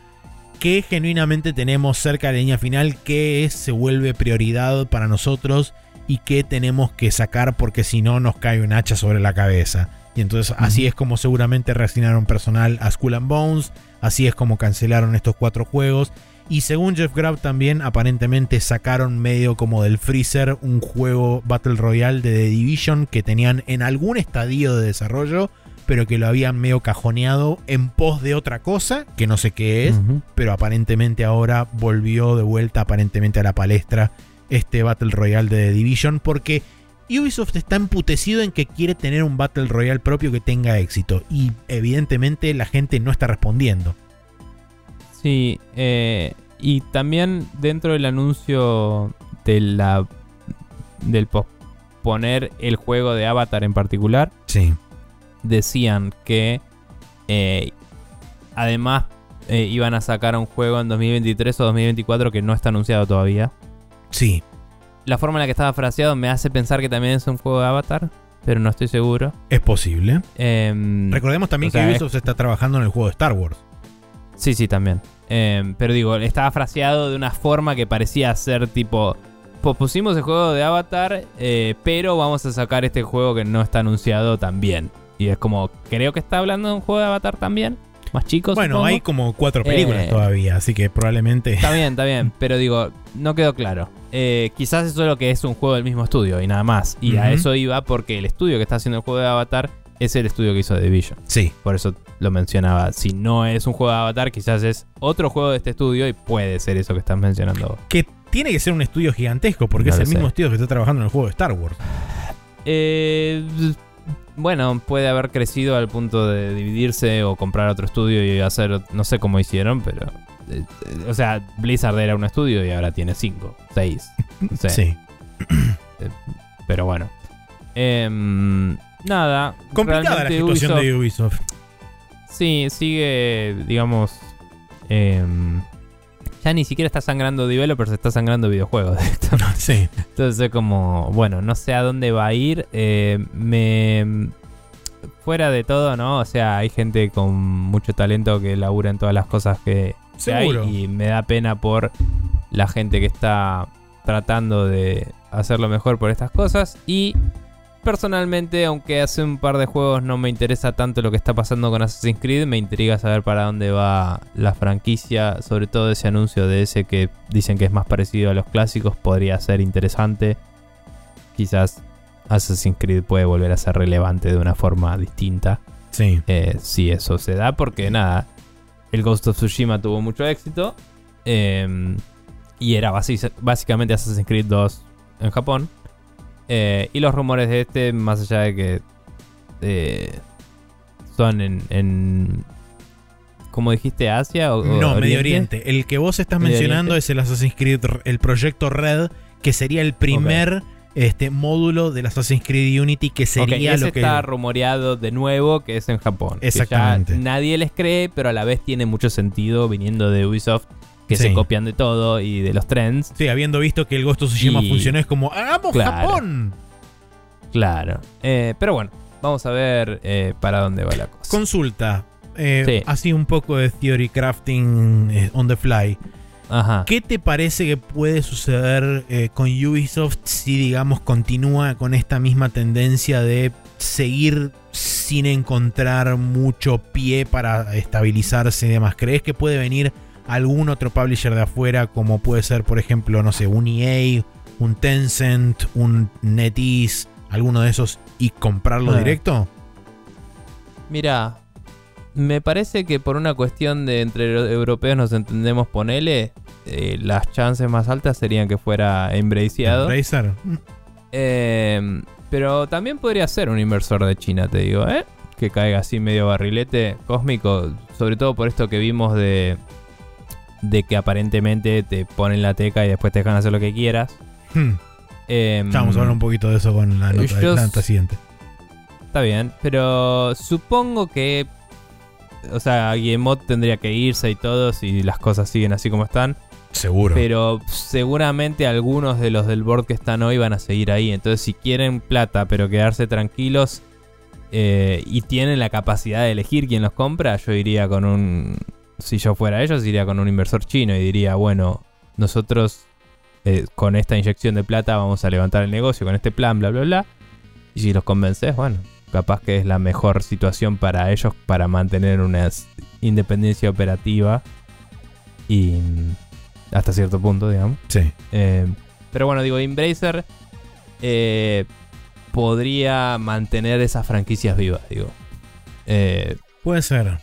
¿qué genuinamente tenemos cerca de la línea final? ¿Qué es, se vuelve prioridad para nosotros? ¿Y qué tenemos que sacar porque si no nos cae un hacha sobre la cabeza? Y entonces así es como seguramente reasignaron personal a Skull and Bones, así es como cancelaron estos cuatro juegos. Y según Jeff Grubb también aparentemente sacaron medio como del freezer un juego Battle Royale de The Division que tenían en algún estadio de desarrollo, pero que lo habían medio cajoneado en pos de otra cosa, que no sé qué es, pero aparentemente ahora volvió de vuelta aparentemente a la palestra este Battle Royale de The Division porque Ubisoft está emputecido en que quiere tener un Battle Royale propio que tenga éxito y evidentemente la gente no está respondiendo. Sí, eh, y también dentro del anuncio de la del posponer el juego de Avatar en particular, Sí. Decían que eh, además eh, iban a sacar un juego en 2023 o 2024 que no está anunciado todavía. Sí. La forma en la que estaba fraseado me hace pensar que también es un juego de Avatar, pero no estoy seguro. Es posible. Em, Recordemos también sea, que es- Ubisoft está trabajando en el juego de Star Wars. Sí, sí, también. Em, pero digo, estaba fraseado de una forma que parecía ser tipo. Pusimos el juego de Avatar, eh, pero vamos a sacar este juego que no está anunciado también. Y es como, creo que está hablando de un juego de Avatar también. Más chicos. Bueno, supongo. hay como cuatro películas Eh. todavía, así que probablemente... Está bien, está bien. Pero digo, no quedó claro. Eh, quizás eso es lo que es un juego del mismo estudio y nada más. Y a eso iba porque el estudio que está haciendo el juego de Avatar es el estudio que hizo The Division. Sí. Por eso lo mencionaba. Si no es un juego de Avatar, quizás es otro juego de este estudio y puede ser eso que estás mencionando vos. Que tiene que ser un estudio gigantesco porque No es el mismo estudio que está trabajando en el juego de Star Wars. Eh, bueno, puede haber crecido al punto de dividirse o comprar otro estudio y hacer, no sé cómo hicieron, pero... eh, eh, o sea, Blizzard era un estudio y ahora tiene cinco, seis. no sé. Sí. Pero bueno. Em, nada. Complicada la situación Ubisoft- de Ubisoft. Sí, sigue, digamos. Ya ni siquiera está sangrando developers, está sangrando videojuegos. Sí. Entonces es como, bueno, no sé a dónde va a ir. eh, me. Fuera de todo, ¿no? O sea, hay gente con mucho talento que labura en todas las cosas que, que hay. Y me da pena por la gente que está tratando de hacerlo mejor por estas cosas. Y personalmente, aunque hace un par de juegos no me interesa tanto lo que está pasando con Assassin's Creed, me intriga saber para dónde va la franquicia. Sobre todo ese anuncio de ese que dicen que es más parecido a los clásicos, podría ser interesante. Quizás Assassin's Creed puede volver a ser relevante de una forma distinta. Sí. eh, si eso se da, porque nada, el Ghost of Tsushima tuvo mucho éxito. eh, y era básicamente Assassin's Creed 2 en Japón. Eh, y los rumores de este, más allá de que eh, son en, en. ¿Cómo dijiste? ¿Asia o, No, Medio Oriente. El que vos estás Medio mencionando Oriente. es el Assassin's Creed, el proyecto Red, que sería el primer este, módulo del Assassin's Creed Unity, que sería ese lo que. está rumoreado de nuevo que es en Japón. Que ya Exactamente. nadie les cree, pero a la vez tiene mucho sentido viniendo de Ubisoft, que Sí. se copian de todo y de los trends. Sí, habiendo visto que el Ghost of Tsushima Y- funcionó, es como, ¡hagamos Claro. Japón! Claro. Eh, pero bueno, vamos a ver eh, para dónde va la cosa. Consulta. eh, Sí. Así un poco de theory crafting eh, on the fly. Ajá. ¿Qué te parece que puede suceder eh, con Ubisoft si, digamos, continúa con esta misma tendencia de seguir sin encontrar mucho pie para estabilizarse y demás? ¿Crees que puede venir algún otro publisher de afuera, como puede ser, por ejemplo, no sé, un EA, un Tencent, un NetEase, alguno de esos, y comprarlo Ah. directo? Mira, me parece que por una cuestión de entre los europeos nos entendemos, ponele, eh, las chances más altas serían que fuera embraceado. Razer. Eh, pero también podría ser un inversor de China, te digo, ¿eh? Que caiga así medio barrilete cósmico, sobre todo por esto que vimos de, de que aparentemente te ponen la teca y después te dejan hacer lo que quieras. Hmm. Eh, Ya vamos a hablar un poquito de eso con la nota Yo de siguiente. Está bien, pero supongo que o sea, Guillemot tendría que irse y todo si las cosas siguen así como están. Seguro. Pero seguramente algunos de los del board que están hoy van a seguir ahí. Entonces, si quieren plata, pero quedarse tranquilos eh, y tienen la capacidad de elegir quién los compra, yo iría con un. Si yo fuera ellos, iría con un inversor chino y diría, bueno, nosotros eh, con esta inyección de plata vamos a levantar el negocio con este plan, bla, bla, bla. Y si los convences, bueno, capaz que es la mejor situación para ellos para mantener una independencia operativa y hasta cierto punto, digamos. Sí. Eh, pero bueno, digo, Embracer eh, podría mantener esas franquicias vivas, digo. Eh, Puede ser.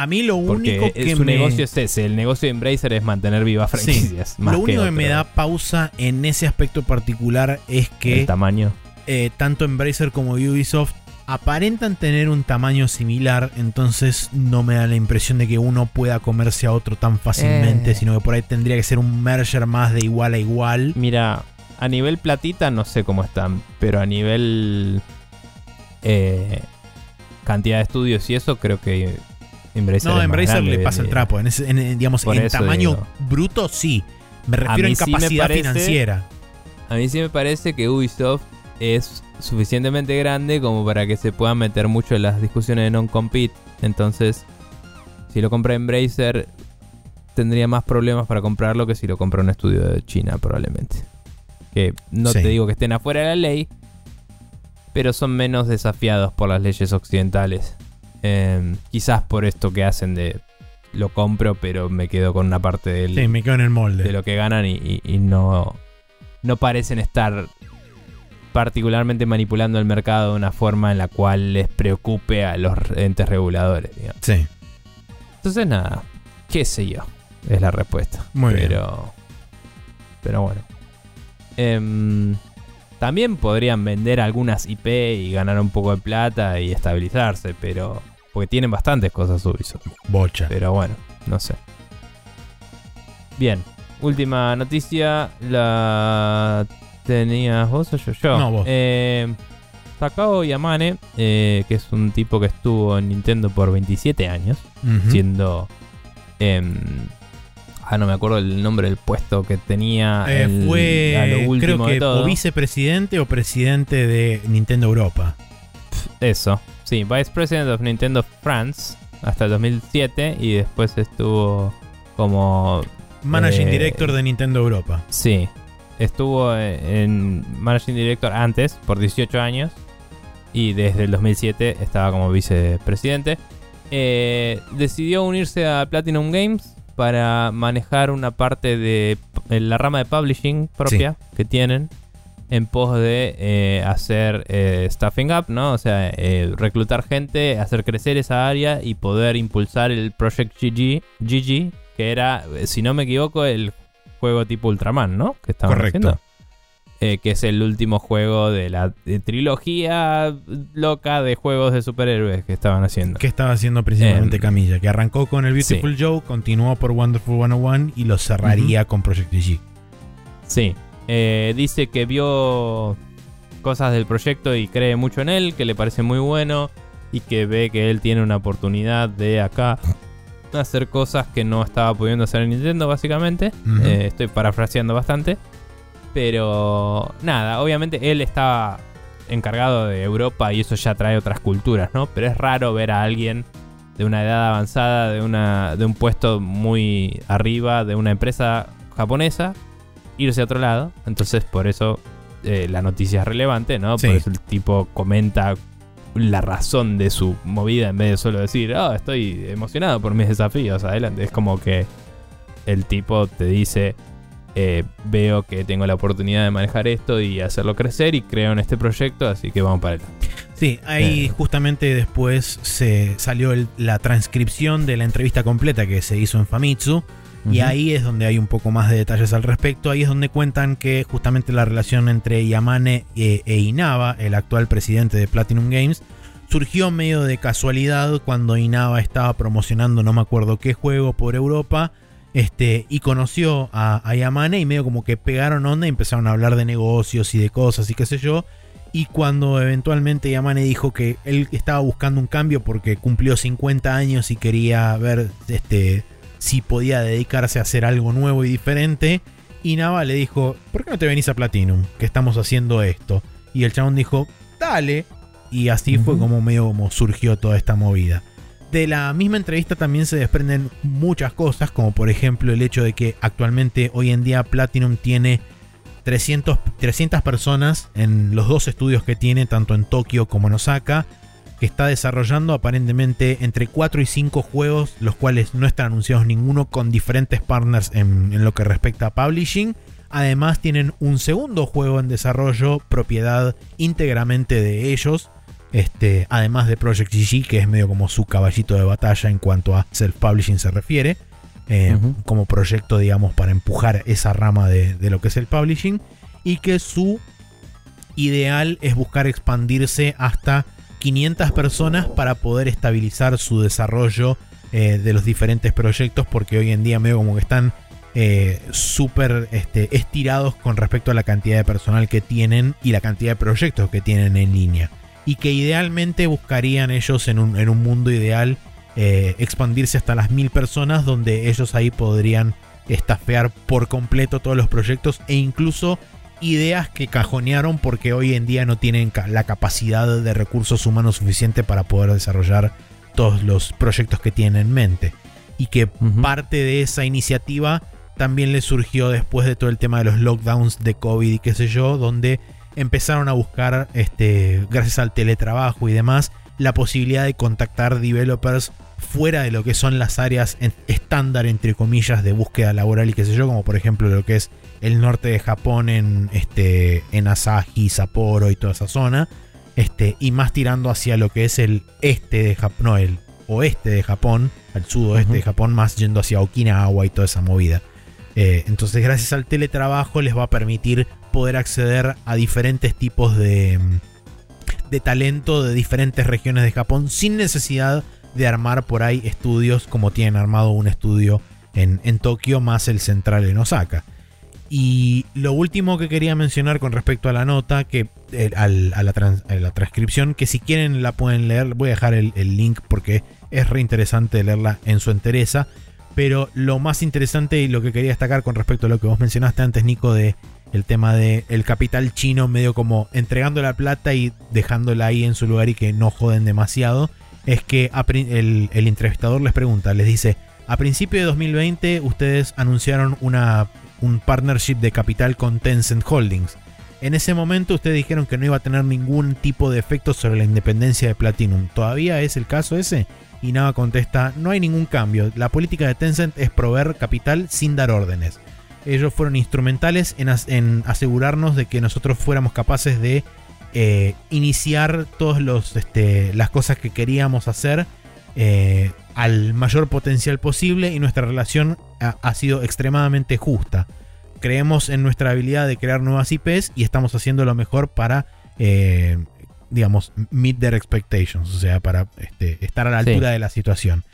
A mí lo único porque que su me... negocio es ese. El negocio de Embracer es mantener vivas franquicias. más lo único que, me da pausa en ese aspecto particular es que El tamaño. eh, tanto Embracer como Ubisoft aparentan tener un tamaño similar, entonces no me da la impresión de que uno pueda comerse a otro tan fácilmente, Eh. sino que por ahí tendría que ser un merger más de igual a igual. Mira, a nivel platita no sé cómo están, pero a nivel eh, cantidad de estudios y eso creo que Embracer No, Embracer le en pasa el día. trapo. En, ese- en- digamos, Por en eso tamaño digo. bruto, sí. Me refiero mí en sí me capacidad parece- financiera. A mí sí me parece que Ubisoft es suficientemente grande como para que se puedan meter mucho en las discusiones de non-compete. Entonces, si lo compra Embracer, tendría más problemas para comprarlo que si lo compra un estudio de China, probablemente. Que no Sí. te digo que estén afuera de la ley, pero son menos desafiados por las leyes occidentales. Eh, quizás por esto que hacen de lo compro, pero me quedo con una parte del, Sí, me quedo en el molde. de lo que ganan y, y- y no, no parecen estar particularmente manipulando el mercado de una forma en la cual les preocupe a los entes reguladores. digamos. Sí, Entonces nada, qué sé yo, es la respuesta. muy bien. pero, pero bueno. Em, también podrían vender algunas IP y ganar un poco de plata y estabilizarse, pero... Porque tienen bastantes cosas Ubisoft. Bocha. Pero bueno, no sé. Bien, última noticia. La tenías vos o yo. Yo. No, vos. Eh, Takao Yamane, eh, que es un tipo que estuvo en Nintendo por 27 años, siendo. em, ah, no me acuerdo el nombre del puesto que tenía. Eh, el- lo fue, último creo que, o vicepresidente o presidente de Nintendo Europa. Eso, sí, Vice President of Nintendo France hasta el 2007 y después estuvo como Managing Eh, Director de Nintendo Europa. Sí, estuvo en Managing Director antes, por 18 años, y desde el 2007 estaba como vicepresidente. Eh, decidió unirse a Platinum Games para manejar una parte de p- la rama de publishing propia que tienen en pos de eh, hacer eh, staffing up, ¿no? O sea, eh, reclutar gente, hacer crecer esa área y poder impulsar el Project GG, GG que era, eh, si no me equivoco, el juego tipo Ultraman, ¿no? Que estaban Correcto. haciendo. Eh, que es el último juego de la de trilogía loca de juegos de superhéroes que estaban haciendo. Que estaba haciendo principalmente Em, Camilla. Que arrancó con el Beautiful Joe, continuó por Wonderful 101 y lo cerraría con Project G. Sí. Eh, dice que vio cosas del proyecto y cree mucho en él, que le parece muy bueno y que ve que él tiene una oportunidad de acá hacer cosas que no estaba pudiendo hacer en Nintendo, básicamente. Eh, estoy parafraseando bastante. Pero nada, obviamente él estaba encargado de Europa y eso ya trae otras culturas, ¿no? Pero es raro ver a alguien de una edad avanzada, de, una, de un puesto muy arriba, de una empresa japonesa, irse a otro lado. Entonces por eso eh, la noticia es relevante, ¿no? Sí. Por eso el tipo comenta la razón de su movida en vez de solo decir, oh, estoy emocionado por mis desafíos, adelante. Es como que el tipo te dice, eh, veo que tengo la oportunidad de manejar esto y hacerlo crecer y creo en este proyecto, así que vamos para adelante. Sí, ahí Eh. justamente después se salió el- la transcripción de la entrevista completa que se hizo en Famitsu. Y ahí es donde hay un poco más de detalles al respecto. Ahí es donde cuentan que justamente la relación entre Yamane e, e Inaba, el actual presidente de Platinum Games, surgió medio de casualidad cuando Inaba estaba promocionando no me acuerdo qué juego por Europa. Este, y conoció a, a Yamane y medio como que pegaron onda y empezaron a hablar de negocios y de cosas y qué sé yo. Y cuando eventualmente Yamane dijo que él estaba buscando un cambio porque cumplió 50 años y quería ver este, si podía dedicarse a hacer algo nuevo y diferente, Inaba le dijo, ¿por qué no te venís a Platinum? Que estamos haciendo esto. Y el chabón dijo, dale. Y así fue como medio como surgió toda esta movida. De la misma entrevista también se desprenden muchas cosas, como por ejemplo el hecho de que actualmente hoy en día Platinum tiene 300, 300 personas en los dos estudios que tiene, tanto en Tokio como en Osaka, que está desarrollando aparentemente entre 4 y 5 juegos, los cuales no están anunciados ninguno, con diferentes partners en, en lo que respecta a publishing. Además tienen un segundo juego en desarrollo, propiedad íntegramente de ellos, este, además de Project GG, que es medio como su caballito de batalla en cuanto a self-publishing se refiere, eh, como proyecto, digamos, para empujar esa rama de, de lo que es el publishing, y que su ideal es buscar expandirse hasta 500 personas para poder estabilizar su desarrollo eh, de los diferentes proyectos, porque hoy en día medio como que están eh, súper este, estirados con respecto a la cantidad de personal que tienen y la cantidad de proyectos que tienen en línea. Y que idealmente buscarían ellos en un, en un mundo ideal eh, expandirse hasta las mil personas, donde ellos ahí podrían estafear por completo todos los proyectos e incluso ideas que cajonearon porque hoy en día no tienen la capacidad de recursos humanos suficiente para poder desarrollar todos los proyectos que tienen en mente. Y que parte de esa iniciativa también le surgió después de todo el tema de los lockdowns de COVID y qué sé yo, donde empezaron a buscar, este, gracias al teletrabajo y demás, la posibilidad de contactar developers fuera de lo que son las áreas en- estándar, entre comillas, de búsqueda laboral y qué sé yo, como por ejemplo lo que es el norte de Japón en, este, en Asahi, Sapporo y toda esa zona, este, y más tirando hacia lo que es el este de Japón, no, el oeste de Japón, al sudoeste de Japón, más yendo hacia Okinawa y toda esa movida. Eh, entonces, gracias al teletrabajo les va a permitir poder acceder a diferentes tipos de, mm, de talento de diferentes regiones de Japón sin necesidad de armar por ahí estudios como tienen armado un estudio en, en Tokio más el central en Osaka. Y lo último que quería mencionar con respecto a la nota, que al- a, la trans- la transcripción, que si quieren la pueden leer, voy a dejar el, el link porque es re interesante leerla en su entereza. Pero lo más interesante y lo que quería destacar con respecto a lo que vos mencionaste antes, Nico, de el tema de el capital chino medio como entregando la plata y dejándola ahí en su lugar y que no joden demasiado, es que el, el entrevistador les pregunta, les dice, a principio de 2020 ustedes anunciaron una, un partnership de capital con Tencent Holdings. En ese momento ustedes dijeron que no iba a tener ningún tipo de efecto sobre la independencia de Platinum. ¿Todavía es el caso ese? Y Nava contesta, no hay ningún cambio. La política de Tencent es proveer capital sin dar órdenes. Ellos fueron instrumentales en, as- en asegurarnos de que nosotros fuéramos capaces de eh, iniciar todas este, las cosas que queríamos hacer eh, al mayor potencial posible y nuestra relación ha, ha sido extremadamente justa. Creemos en nuestra habilidad de crear nuevas IPs y estamos haciendo lo mejor para, eh, digamos, meet their expectations, o sea, para este, estar a la Sí. altura de la situación.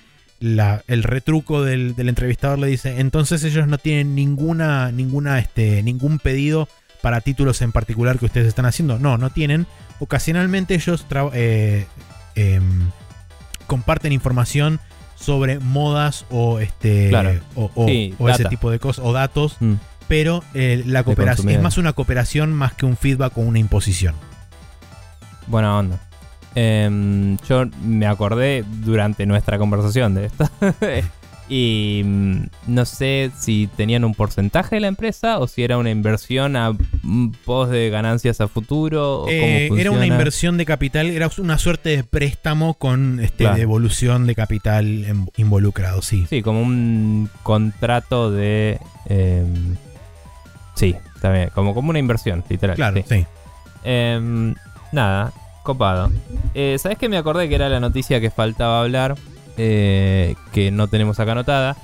La- el retruco del, del entrevistador le dice, entonces ellos no tienen ninguna, ninguna, este, ningún pedido para títulos en particular que ustedes están haciendo. No, no tienen. Ocasionalmente ellos eh, em, comparten información sobre modas o este Claro. o, o- Sí, o ese tipo de cosas o datos, Mm. pero eh, la cooperación es más una cooperación más que un feedback o una imposición. Buena onda. Em, yo me acordé durante nuestra conversación de esto. y mm, no sé si tenían un porcentaje de la empresa o si era una inversión a mm, pos de ganancias a futuro. O Eh, cómo era una inversión de capital, era una suerte de préstamo con este, Claro. devolución de capital involucrado, sí. Sí, como un contrato de. em, sí, también. Como, como una inversión, literal. Claro, sí. sí. Em, nada, copado. Eh, ¿Sabes que me acordé que era la noticia que faltaba hablar? eh, que no tenemos acá anotada.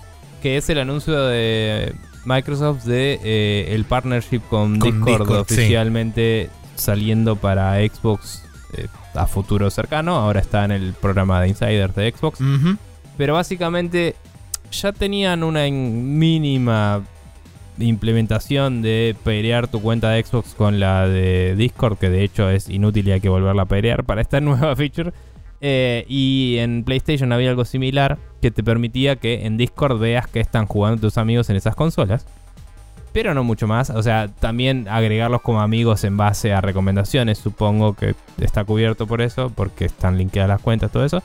Que es el anuncio de Microsoft de eh, el partnership con, Con Discord, Discord, sí. oficialmente saliendo para Xbox eh, a futuro cercano. Ahora está en el programa de Insiders de Xbox. Pero básicamente ya tenían una mínima implementación de pairear tu cuenta de Xbox con la de Discord, que de hecho es inútil y hay que volverla a pairear para esta nueva feature. Eh, y en PlayStation había algo similar que te permitía que en Discord veas que están jugando tus amigos en esas consolas. Pero no mucho más. O sea, también agregarlos como amigos en base a recomendaciones. Supongo que está cubierto por eso, porque están linkeadas las cuentas, todo eso.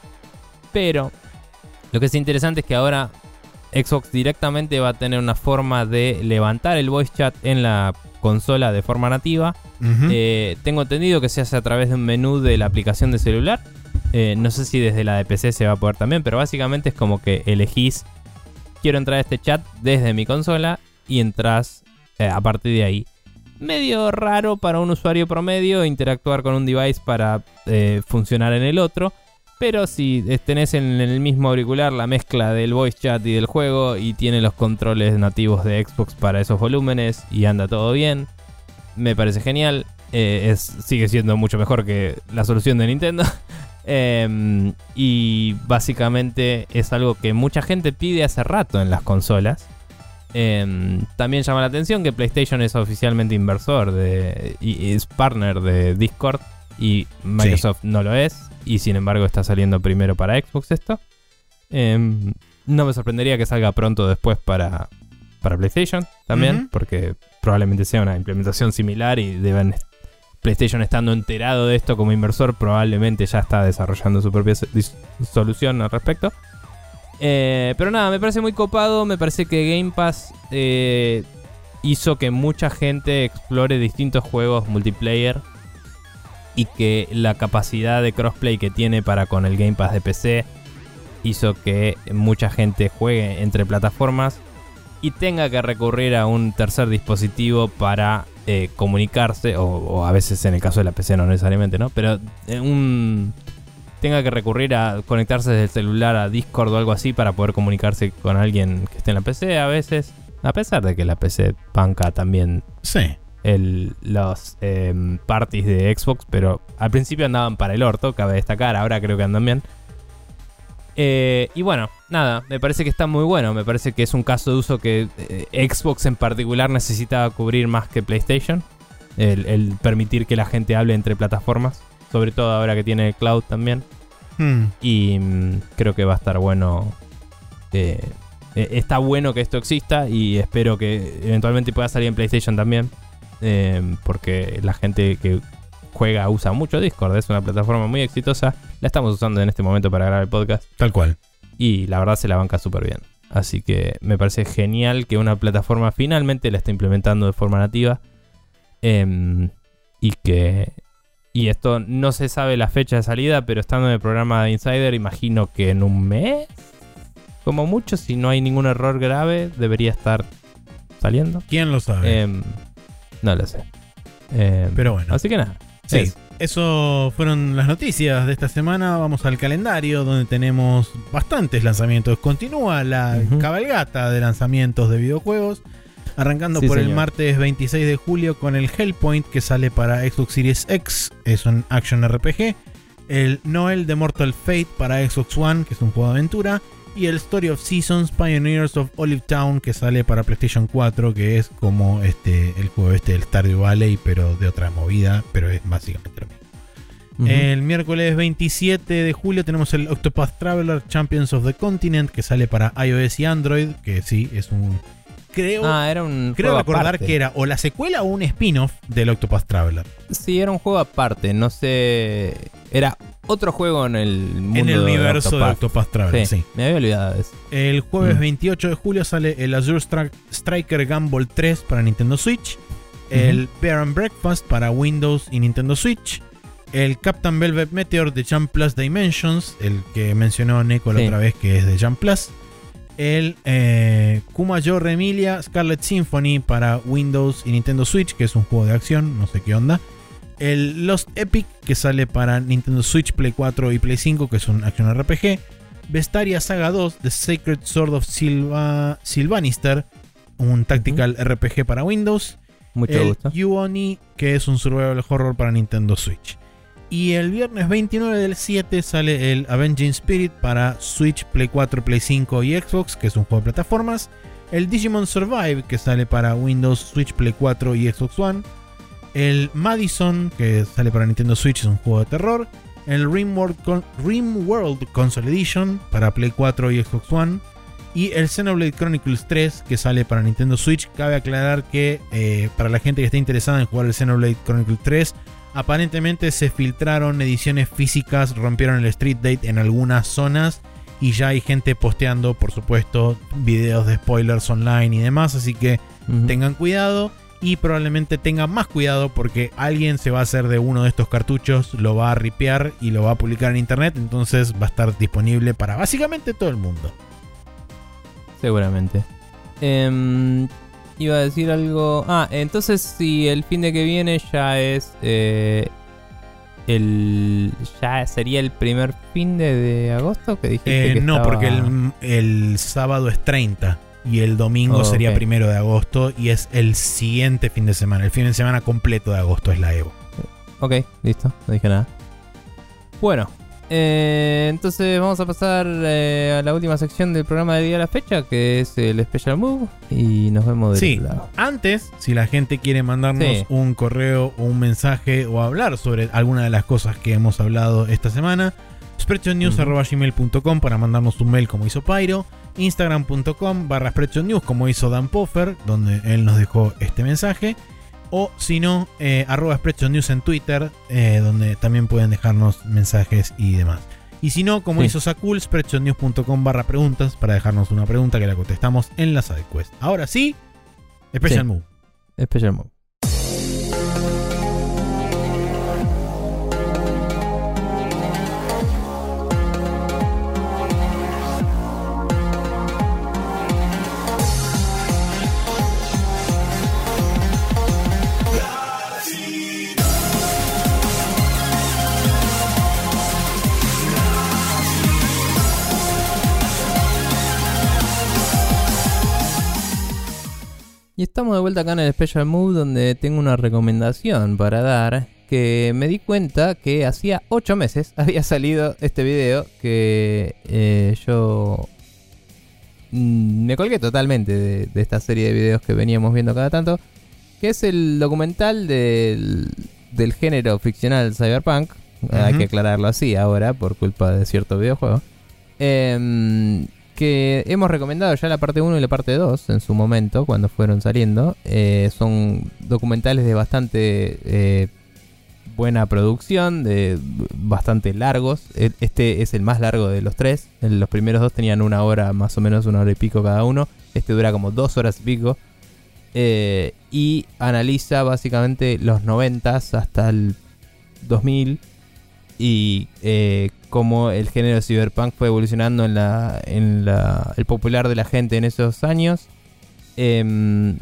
Pero lo que es interesante es que ahora Xbox directamente va a tener una forma de levantar el voice chat en la consola de forma nativa. Eh, tengo entendido que se hace a través de un menú de la aplicación de celular. Eh, no sé si desde la de PC se va a poder también, pero básicamente es como que elegís, quiero entrar a este chat desde mi consola y entras eh, a partir de ahí. Medio raro para un usuario promedio interactuar con un device para funcionar en el otro. Pero si tenés en el mismo auricular la mezcla del voice chat y del juego y tiene los controles nativos de Xbox para esos volúmenes y anda todo bien, me parece genial. Eh, sigue siendo mucho mejor que la solución de Nintendo. Em, y básicamente es algo que mucha gente pide hace rato en las consolas. Em, también llama la atención que PlayStation es oficialmente inversor de, y es partner de Discord y Microsoft no lo es. Y sin embargo está saliendo primero para Xbox esto. Em, no me sorprendería que salga pronto después para, para PlayStation también, porque probablemente sea una implementación similar y deben PlayStation estando enterado de esto como inversor, probablemente ya está desarrollando su propia solución al respecto. Eh, pero nada, me parece muy copado. Me parece que Game Pass eh, hizo que mucha gente explore distintos juegos multiplayer. Y que la capacidad de crossplay que tiene para con el Game Pass de PC hizo que mucha gente juegue entre plataformas y tenga que recurrir a un tercer dispositivo para eh, comunicarse, o, a veces en el caso de la PC no necesariamente, ¿no? Pero eh, un tenga que recurrir a conectarse desde el celular a Discord o algo así para poder comunicarse con alguien que esté en la PC a veces, a pesar de que la PC banca también Sí. El, los em, parties de Xbox, pero al principio andaban para el orto, cabe destacar, ahora creo que andan bien. Eh, y bueno, nada, me parece que está muy bueno, me parece que es un caso de uso que eh, Xbox en particular necesitaba cubrir más que PlayStation, el, el permitir que la gente hable entre plataformas, sobre todo ahora que tiene el cloud también. Hmm. Y mm, creo que va a estar bueno. eh, está bueno que esto exista y espero que eventualmente pueda salir en PlayStation también. Eh, porque la gente que juega usa mucho Discord. Es una plataforma muy exitosa. La estamos usando en este momento para grabar el podcast. Tal cual. Y la verdad se la banca súper bien. Así que me parece genial que una plataforma finalmente la esté implementando de forma nativa. Em, y que. Y esto no se sabe la fecha de salida, pero estando en el programa de Insider, imagino que en un mes, como mucho, si no hay ningún error grave, debería estar saliendo. ¿Quién lo sabe? Em, no lo sé. Em, Pero bueno. Así que nada. Sí, eso. eso fueron las noticias de esta semana. Vamos al calendario donde tenemos bastantes lanzamientos. Continúa la cabalgata de lanzamientos de videojuegos. Arrancando Sí, por el martes 26 de julio con el Hellpoint que sale para Xbox Series X, es un action RPG. El Noel de Mortal Fate para Xbox One, que es un juego de aventura. Y el Story of Seasons Pioneers of Olive Town que sale para PlayStation 4, que es como este el juego este del Stardew Valley, pero de otra movida, pero es básicamente lo mismo. El miércoles 27 de julio tenemos el Octopath Traveler Champions of the Continent que sale para iOS y Android, que sí, es un... Creo, ah, era un creo aparte. que era o la secuela o un spin-off del Octopath Traveler. Sí, era un juego aparte, no sé. Era otro juego en el mundo en el de universo de Octopath. Traveler, sí. Me había olvidado de eso. El jueves Mm. 28 de julio sale el Azure Stri- Striker Gumball 3 para Nintendo Switch. El Bear and Breakfast para Windows y Nintendo Switch. El Captain Velvet Meteor de Jump Plus Dimensions, el que mencionó Neko la Sí. otra vez que es de Jump Plus. El eh, Kuma Yo Remilia Scarlet Symphony para Windows y Nintendo Switch, que es un juego de acción, no sé qué onda. El Lost Epic, que sale para Nintendo Switch, Play 4 y Play 5, que es un action RPG. Vestaria Saga 2, The Sacred Sword of Silva, Sylvanister, un tactical RPG para Windows. Mucho el gusto. Yuoni, que es un survival horror para Nintendo Switch. Y el viernes 29 del 7 sale el Avenging Spirit para Switch, Play 4, Play 5 y Xbox, que es un juego de plataformas. El Digimon Survive, que sale para Windows, Switch, Play 4 y Xbox One. El Madison, que sale para Nintendo Switch, es un juego de terror. El Rimworld, Con Rimworld Console Edition para Play 4 y Xbox One. Y el Xenoblade Chronicles 3 que sale para Nintendo Switch. Cabe aclarar que eh, para la gente que esté interesada en jugar el Xenoblade Chronicles 3, aparentemente se filtraron ediciones físicas, rompieron el Street Date en algunas zonas. Y ya hay gente posteando, por supuesto, videos de spoilers online y demás. Así que tengan cuidado y probablemente tengan más cuidado porque alguien se va a hacer de uno de estos cartuchos, lo va a ripear y lo va a publicar en internet, entonces va a estar disponible para básicamente todo el mundo. Seguramente. Em, iba a decir algo. Ah, entonces si el fin de que viene ya es. eh, el. Ya sería el primer fin de, de agosto que dijiste. Eh, que no, estaba- porque el, el sábado es 30 y el domingo Oh, sería primero de agosto y es el siguiente fin de semana, el fin de semana completo de agosto es la Evo. Ok, listo, no dije nada. Bueno, eh, entonces vamos a pasar eh, a la última sección del programa de día de la fecha, que es el Special Move, y nos vemos del Sí. otro lado. Antes, si la gente quiere mandarnos Sí. un correo o un mensaje o hablar sobre alguna de las cosas que hemos hablado esta semana, spreadshotnews.gmail.com para mandarnos un mail como hizo Pyro, instagram.com barra spreadshotnews como hizo Dan Poffer, donde él nos dejó este mensaje, o si no, eh, arroba spreadshotnews en Twitter, eh, donde también pueden dejarnos mensajes y demás. Y si no, como Sí. hizo Sakul, spreadshotnews.com barra preguntas para dejarnos una pregunta que la contestamos en la sidequest. Ahora sí, Special Sí. Move. Special Move. Y estamos de vuelta acá en el Special Move donde tengo una recomendación para dar que me di cuenta que hacía 8 meses había salido este video que eh, yo mm, me colgué totalmente de, de esta serie de videos que veníamos viendo cada tanto, que es el documental del, del género ficcional cyberpunk, hay que aclararlo así ahora por culpa de cierto videojuego. Em, que hemos recomendado ya la parte 1 y la parte 2 en su momento, cuando fueron saliendo. Eh, son documentales de bastante eh, buena producción, de bastante largos. E- Este es el más largo de los tres. Los primeros dos tenían una hora, más o menos una hora y pico cada uno. Este dura como dos horas y pico. Eh, y analiza básicamente los 90 hasta el 2000 y cómo el género cyberpunk fue evolucionando en la en la el popular de la gente en esos años. Em,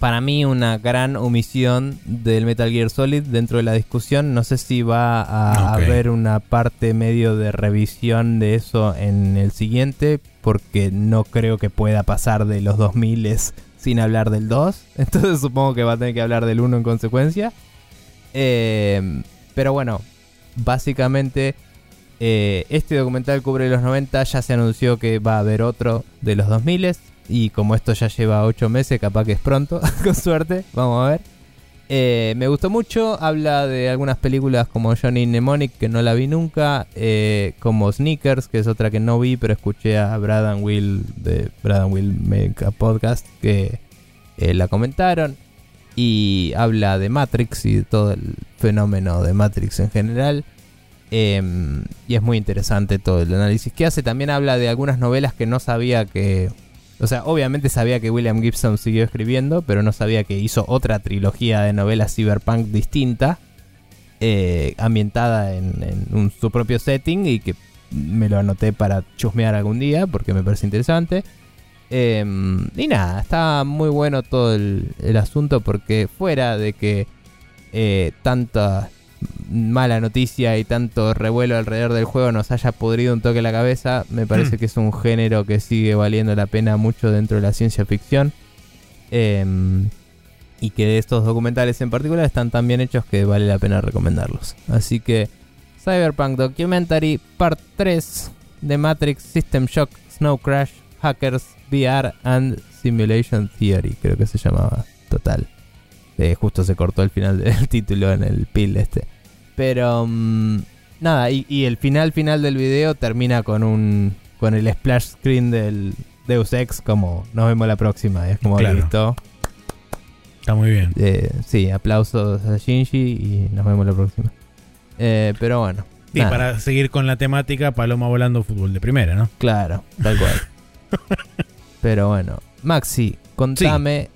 para mí una gran omisión del Metal Gear Solid dentro de la discusión. No sé si va a haber una parte medio de revisión de eso en el siguiente porque no creo que pueda pasar de los 2000 sin hablar del 2 entonces supongo que va a tener que hablar del 1 en consecuencia. Em, pero bueno, básicamente eh, este documental cubre los 90, ya se anunció que va a haber otro de los 2000 y como esto ya lleva 8 meses, capaz que es pronto, con suerte, vamos a ver. Eh, me gustó mucho, habla de algunas películas como Johnny Mnemonic, que no la vi nunca, eh, como Sneakers, que es otra que no vi, pero escuché a Brad and Will de Brad and Will Make a Podcast, que la comentaron y habla de Matrix y todo el fenómeno de Matrix en general. Em, y es muy interesante todo el análisis que hace. También habla de algunas novelas que no sabía que... O sea, obviamente sabía que William Gibson siguió escribiendo, pero no sabía que hizo otra trilogía de novelas cyberpunk distinta, eh, ambientada en, su propio setting y que me lo anoté para chusmear algún día porque me parece interesante. Em, y nada, está muy bueno todo el, asunto porque fuera de que eh, tanta mala noticia y tanto revuelo alrededor del juego nos haya podrido un toque la cabeza, me parece Mm. que es un género que sigue valiendo la pena mucho dentro de la ciencia ficción. Em, Y que estos documentales en particular están tan bien hechos que vale la pena recomendarlos. Así que Cyberpunk Documentary Part 3 de Matrix System Shock Snow Crash Hackers VR and Simulation Theory, creo que se llamaba total. Eh, justo se cortó el final del título en el pil este. Pero mm, nada, y, y el final final del video termina con un con el splash screen del Deus Ex como nos vemos la próxima. Es como Claro. listo. Está muy bien. Eh, sí, aplausos a Shinji y nos vemos la próxima. Eh, pero bueno. Y nada, para seguir con la temática, Paloma volando fútbol de primera, ¿no? Claro, tal cual. pero bueno. Maxi, contame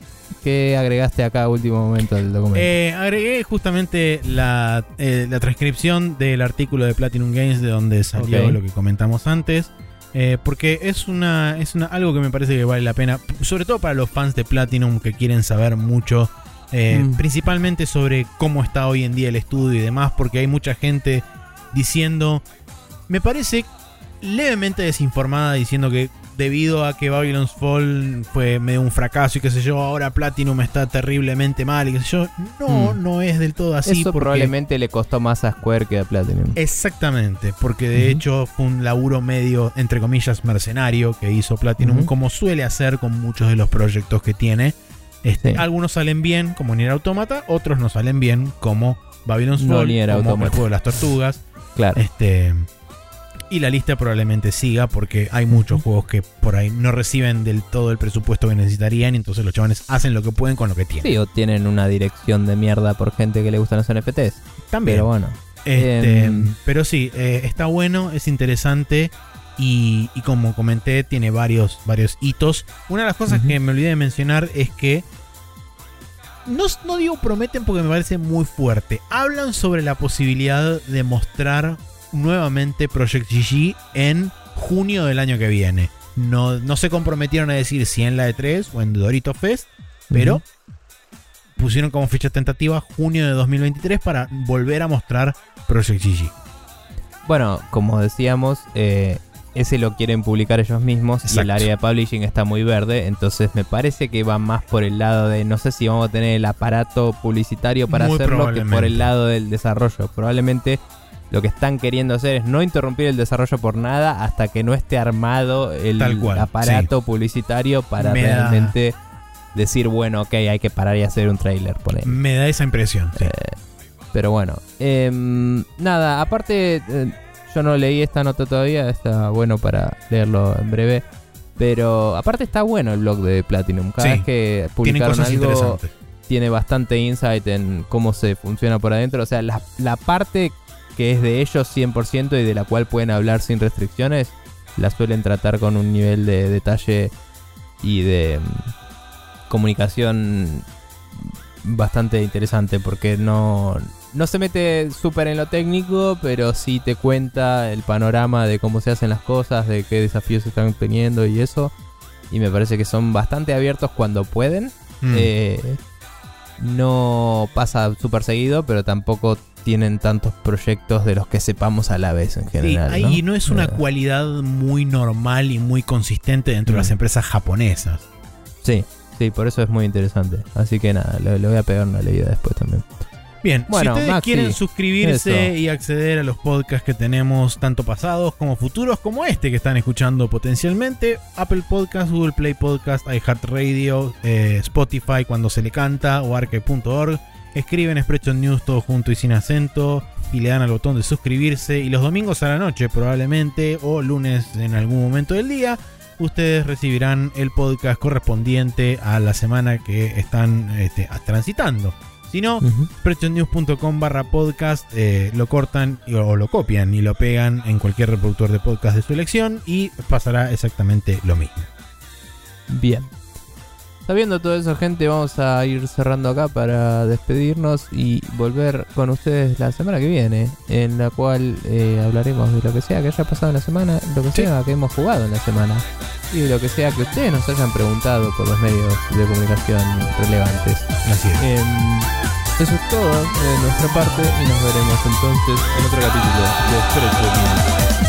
qué agregaste acá último momento del documento. Eh, agregué justamente la, eh, la transcripción del artículo de Platinum Games de donde salió lo que comentamos antes. eh, porque es una es una, algo que me parece que vale la pena, sobre todo para los fans de Platinum que quieren saber mucho, Mm. principalmente sobre cómo está hoy en día el estudio y demás, porque hay mucha gente diciendo, me parece levemente desinformada diciendo que debido a que Babylon's Fall fue medio un fracaso y qué sé yo, ahora Platinum está terriblemente mal y qué sé yo. No, Mm. no es del todo así. Eso porque- probablemente le costó más a Square que a Platinum. Exactamente, porque de hecho fue un laburo medio, entre comillas, mercenario que hizo Platinum, como suele hacer con muchos de los proyectos que tiene. Este, Sí. Algunos salen bien, como Nier Automata, otros no salen bien, como Babylon's No Fall, como el juego de las tortugas. Claro. Este, y la lista probablemente siga porque hay muchos juegos que por ahí no reciben del todo el presupuesto que necesitarían y entonces los chavales hacen lo que pueden con lo que tienen. Sí, o tienen una dirección de mierda por gente que le gustan los NFTs. También. Pero bueno. Este, Em, pero sí, eh, está bueno, es interesante y, y como comenté, tiene varios, varios hitos. Una de las cosas que me olvidé de mencionar es que no, no digo prometen porque me parece muy fuerte. Hablan sobre la posibilidad de mostrar nuevamente Project GG en junio del año que viene. No, no se comprometieron a decir si en la E3 o en Dorito Fest, pero pusieron como fecha tentativa junio de 2023 para volver a mostrar Project GG. Bueno, como decíamos, eh, ese lo quieren publicar ellos mismos y el área de publishing está muy verde, entonces me parece que va más por el lado de, no sé si vamos a tener el aparato publicitario para Muy hacerlo que por el lado del desarrollo. Probablemente lo que están queriendo hacer es no interrumpir el desarrollo por nada hasta que no esté armado el Tal cual, aparato publicitario para Me da- realmente decir, bueno, ok, hay que parar y hacer un trailer, poner. Me da esa impresión. sí. Eh, pero bueno, em, nada, aparte, eh, yo no leí esta nota todavía, está bueno para leerlo en breve. Pero aparte está bueno el blog de Platinum. Cada Sí, vez que publicaron cosas algo, tiene bastante insight en cómo se funciona por adentro. O sea, la, la parte que es de ellos 100% y de la cual pueden hablar sin restricciones, la suelen tratar con un nivel de detalle y de mm, comunicación bastante interesante porque no, no se mete súper en lo técnico, pero sí te cuenta el panorama de cómo se hacen las cosas, de qué desafíos se están teniendo y eso. Y me parece que son bastante abiertos cuando pueden. Mm. Eh, no pasa súper seguido, pero tampoco tienen tantos proyectos de los que sepamos a la vez en Sí, general. ahí no es una Eh, cualidad muy normal y muy consistente dentro de las Mm. empresas japonesas. Sí, sí, por eso es muy interesante. Así que nada, le, le voy a pegar una leída después también. Bien, Bueno, si ustedes Maxi, quieren suscribirse eso. y acceder a los podcasts que tenemos, tanto pasados como futuros, como este que están escuchando potencialmente, Apple Podcast, Google Play Podcast, iHeartRadio, eh, Spotify cuando se le canta o arque.org, escriben Spreadshot News todo junto y sin acento y le dan al botón de suscribirse y los domingos a la noche probablemente o lunes en algún momento del día ustedes recibirán el podcast correspondiente a la semana que están este, transitando. Si no, Ujú. Spreadshotnews.com barra podcast eh, lo cortan y- o lo copian y lo pegan en cualquier reproductor de podcast de su elección y pasará exactamente lo mismo. Bien. Sabiendo todo eso, gente, vamos a ir cerrando acá para despedirnos y volver con ustedes la semana que viene, en la cual eh, hablaremos de lo que sea que haya pasado en la semana, lo que Sí. sea que hemos jugado en la semana y de lo que sea que ustedes nos hayan preguntado por los medios de comunicación relevantes. Así es. Em, eso es todo de nuestra parte y nos veremos entonces en otro capítulo de News.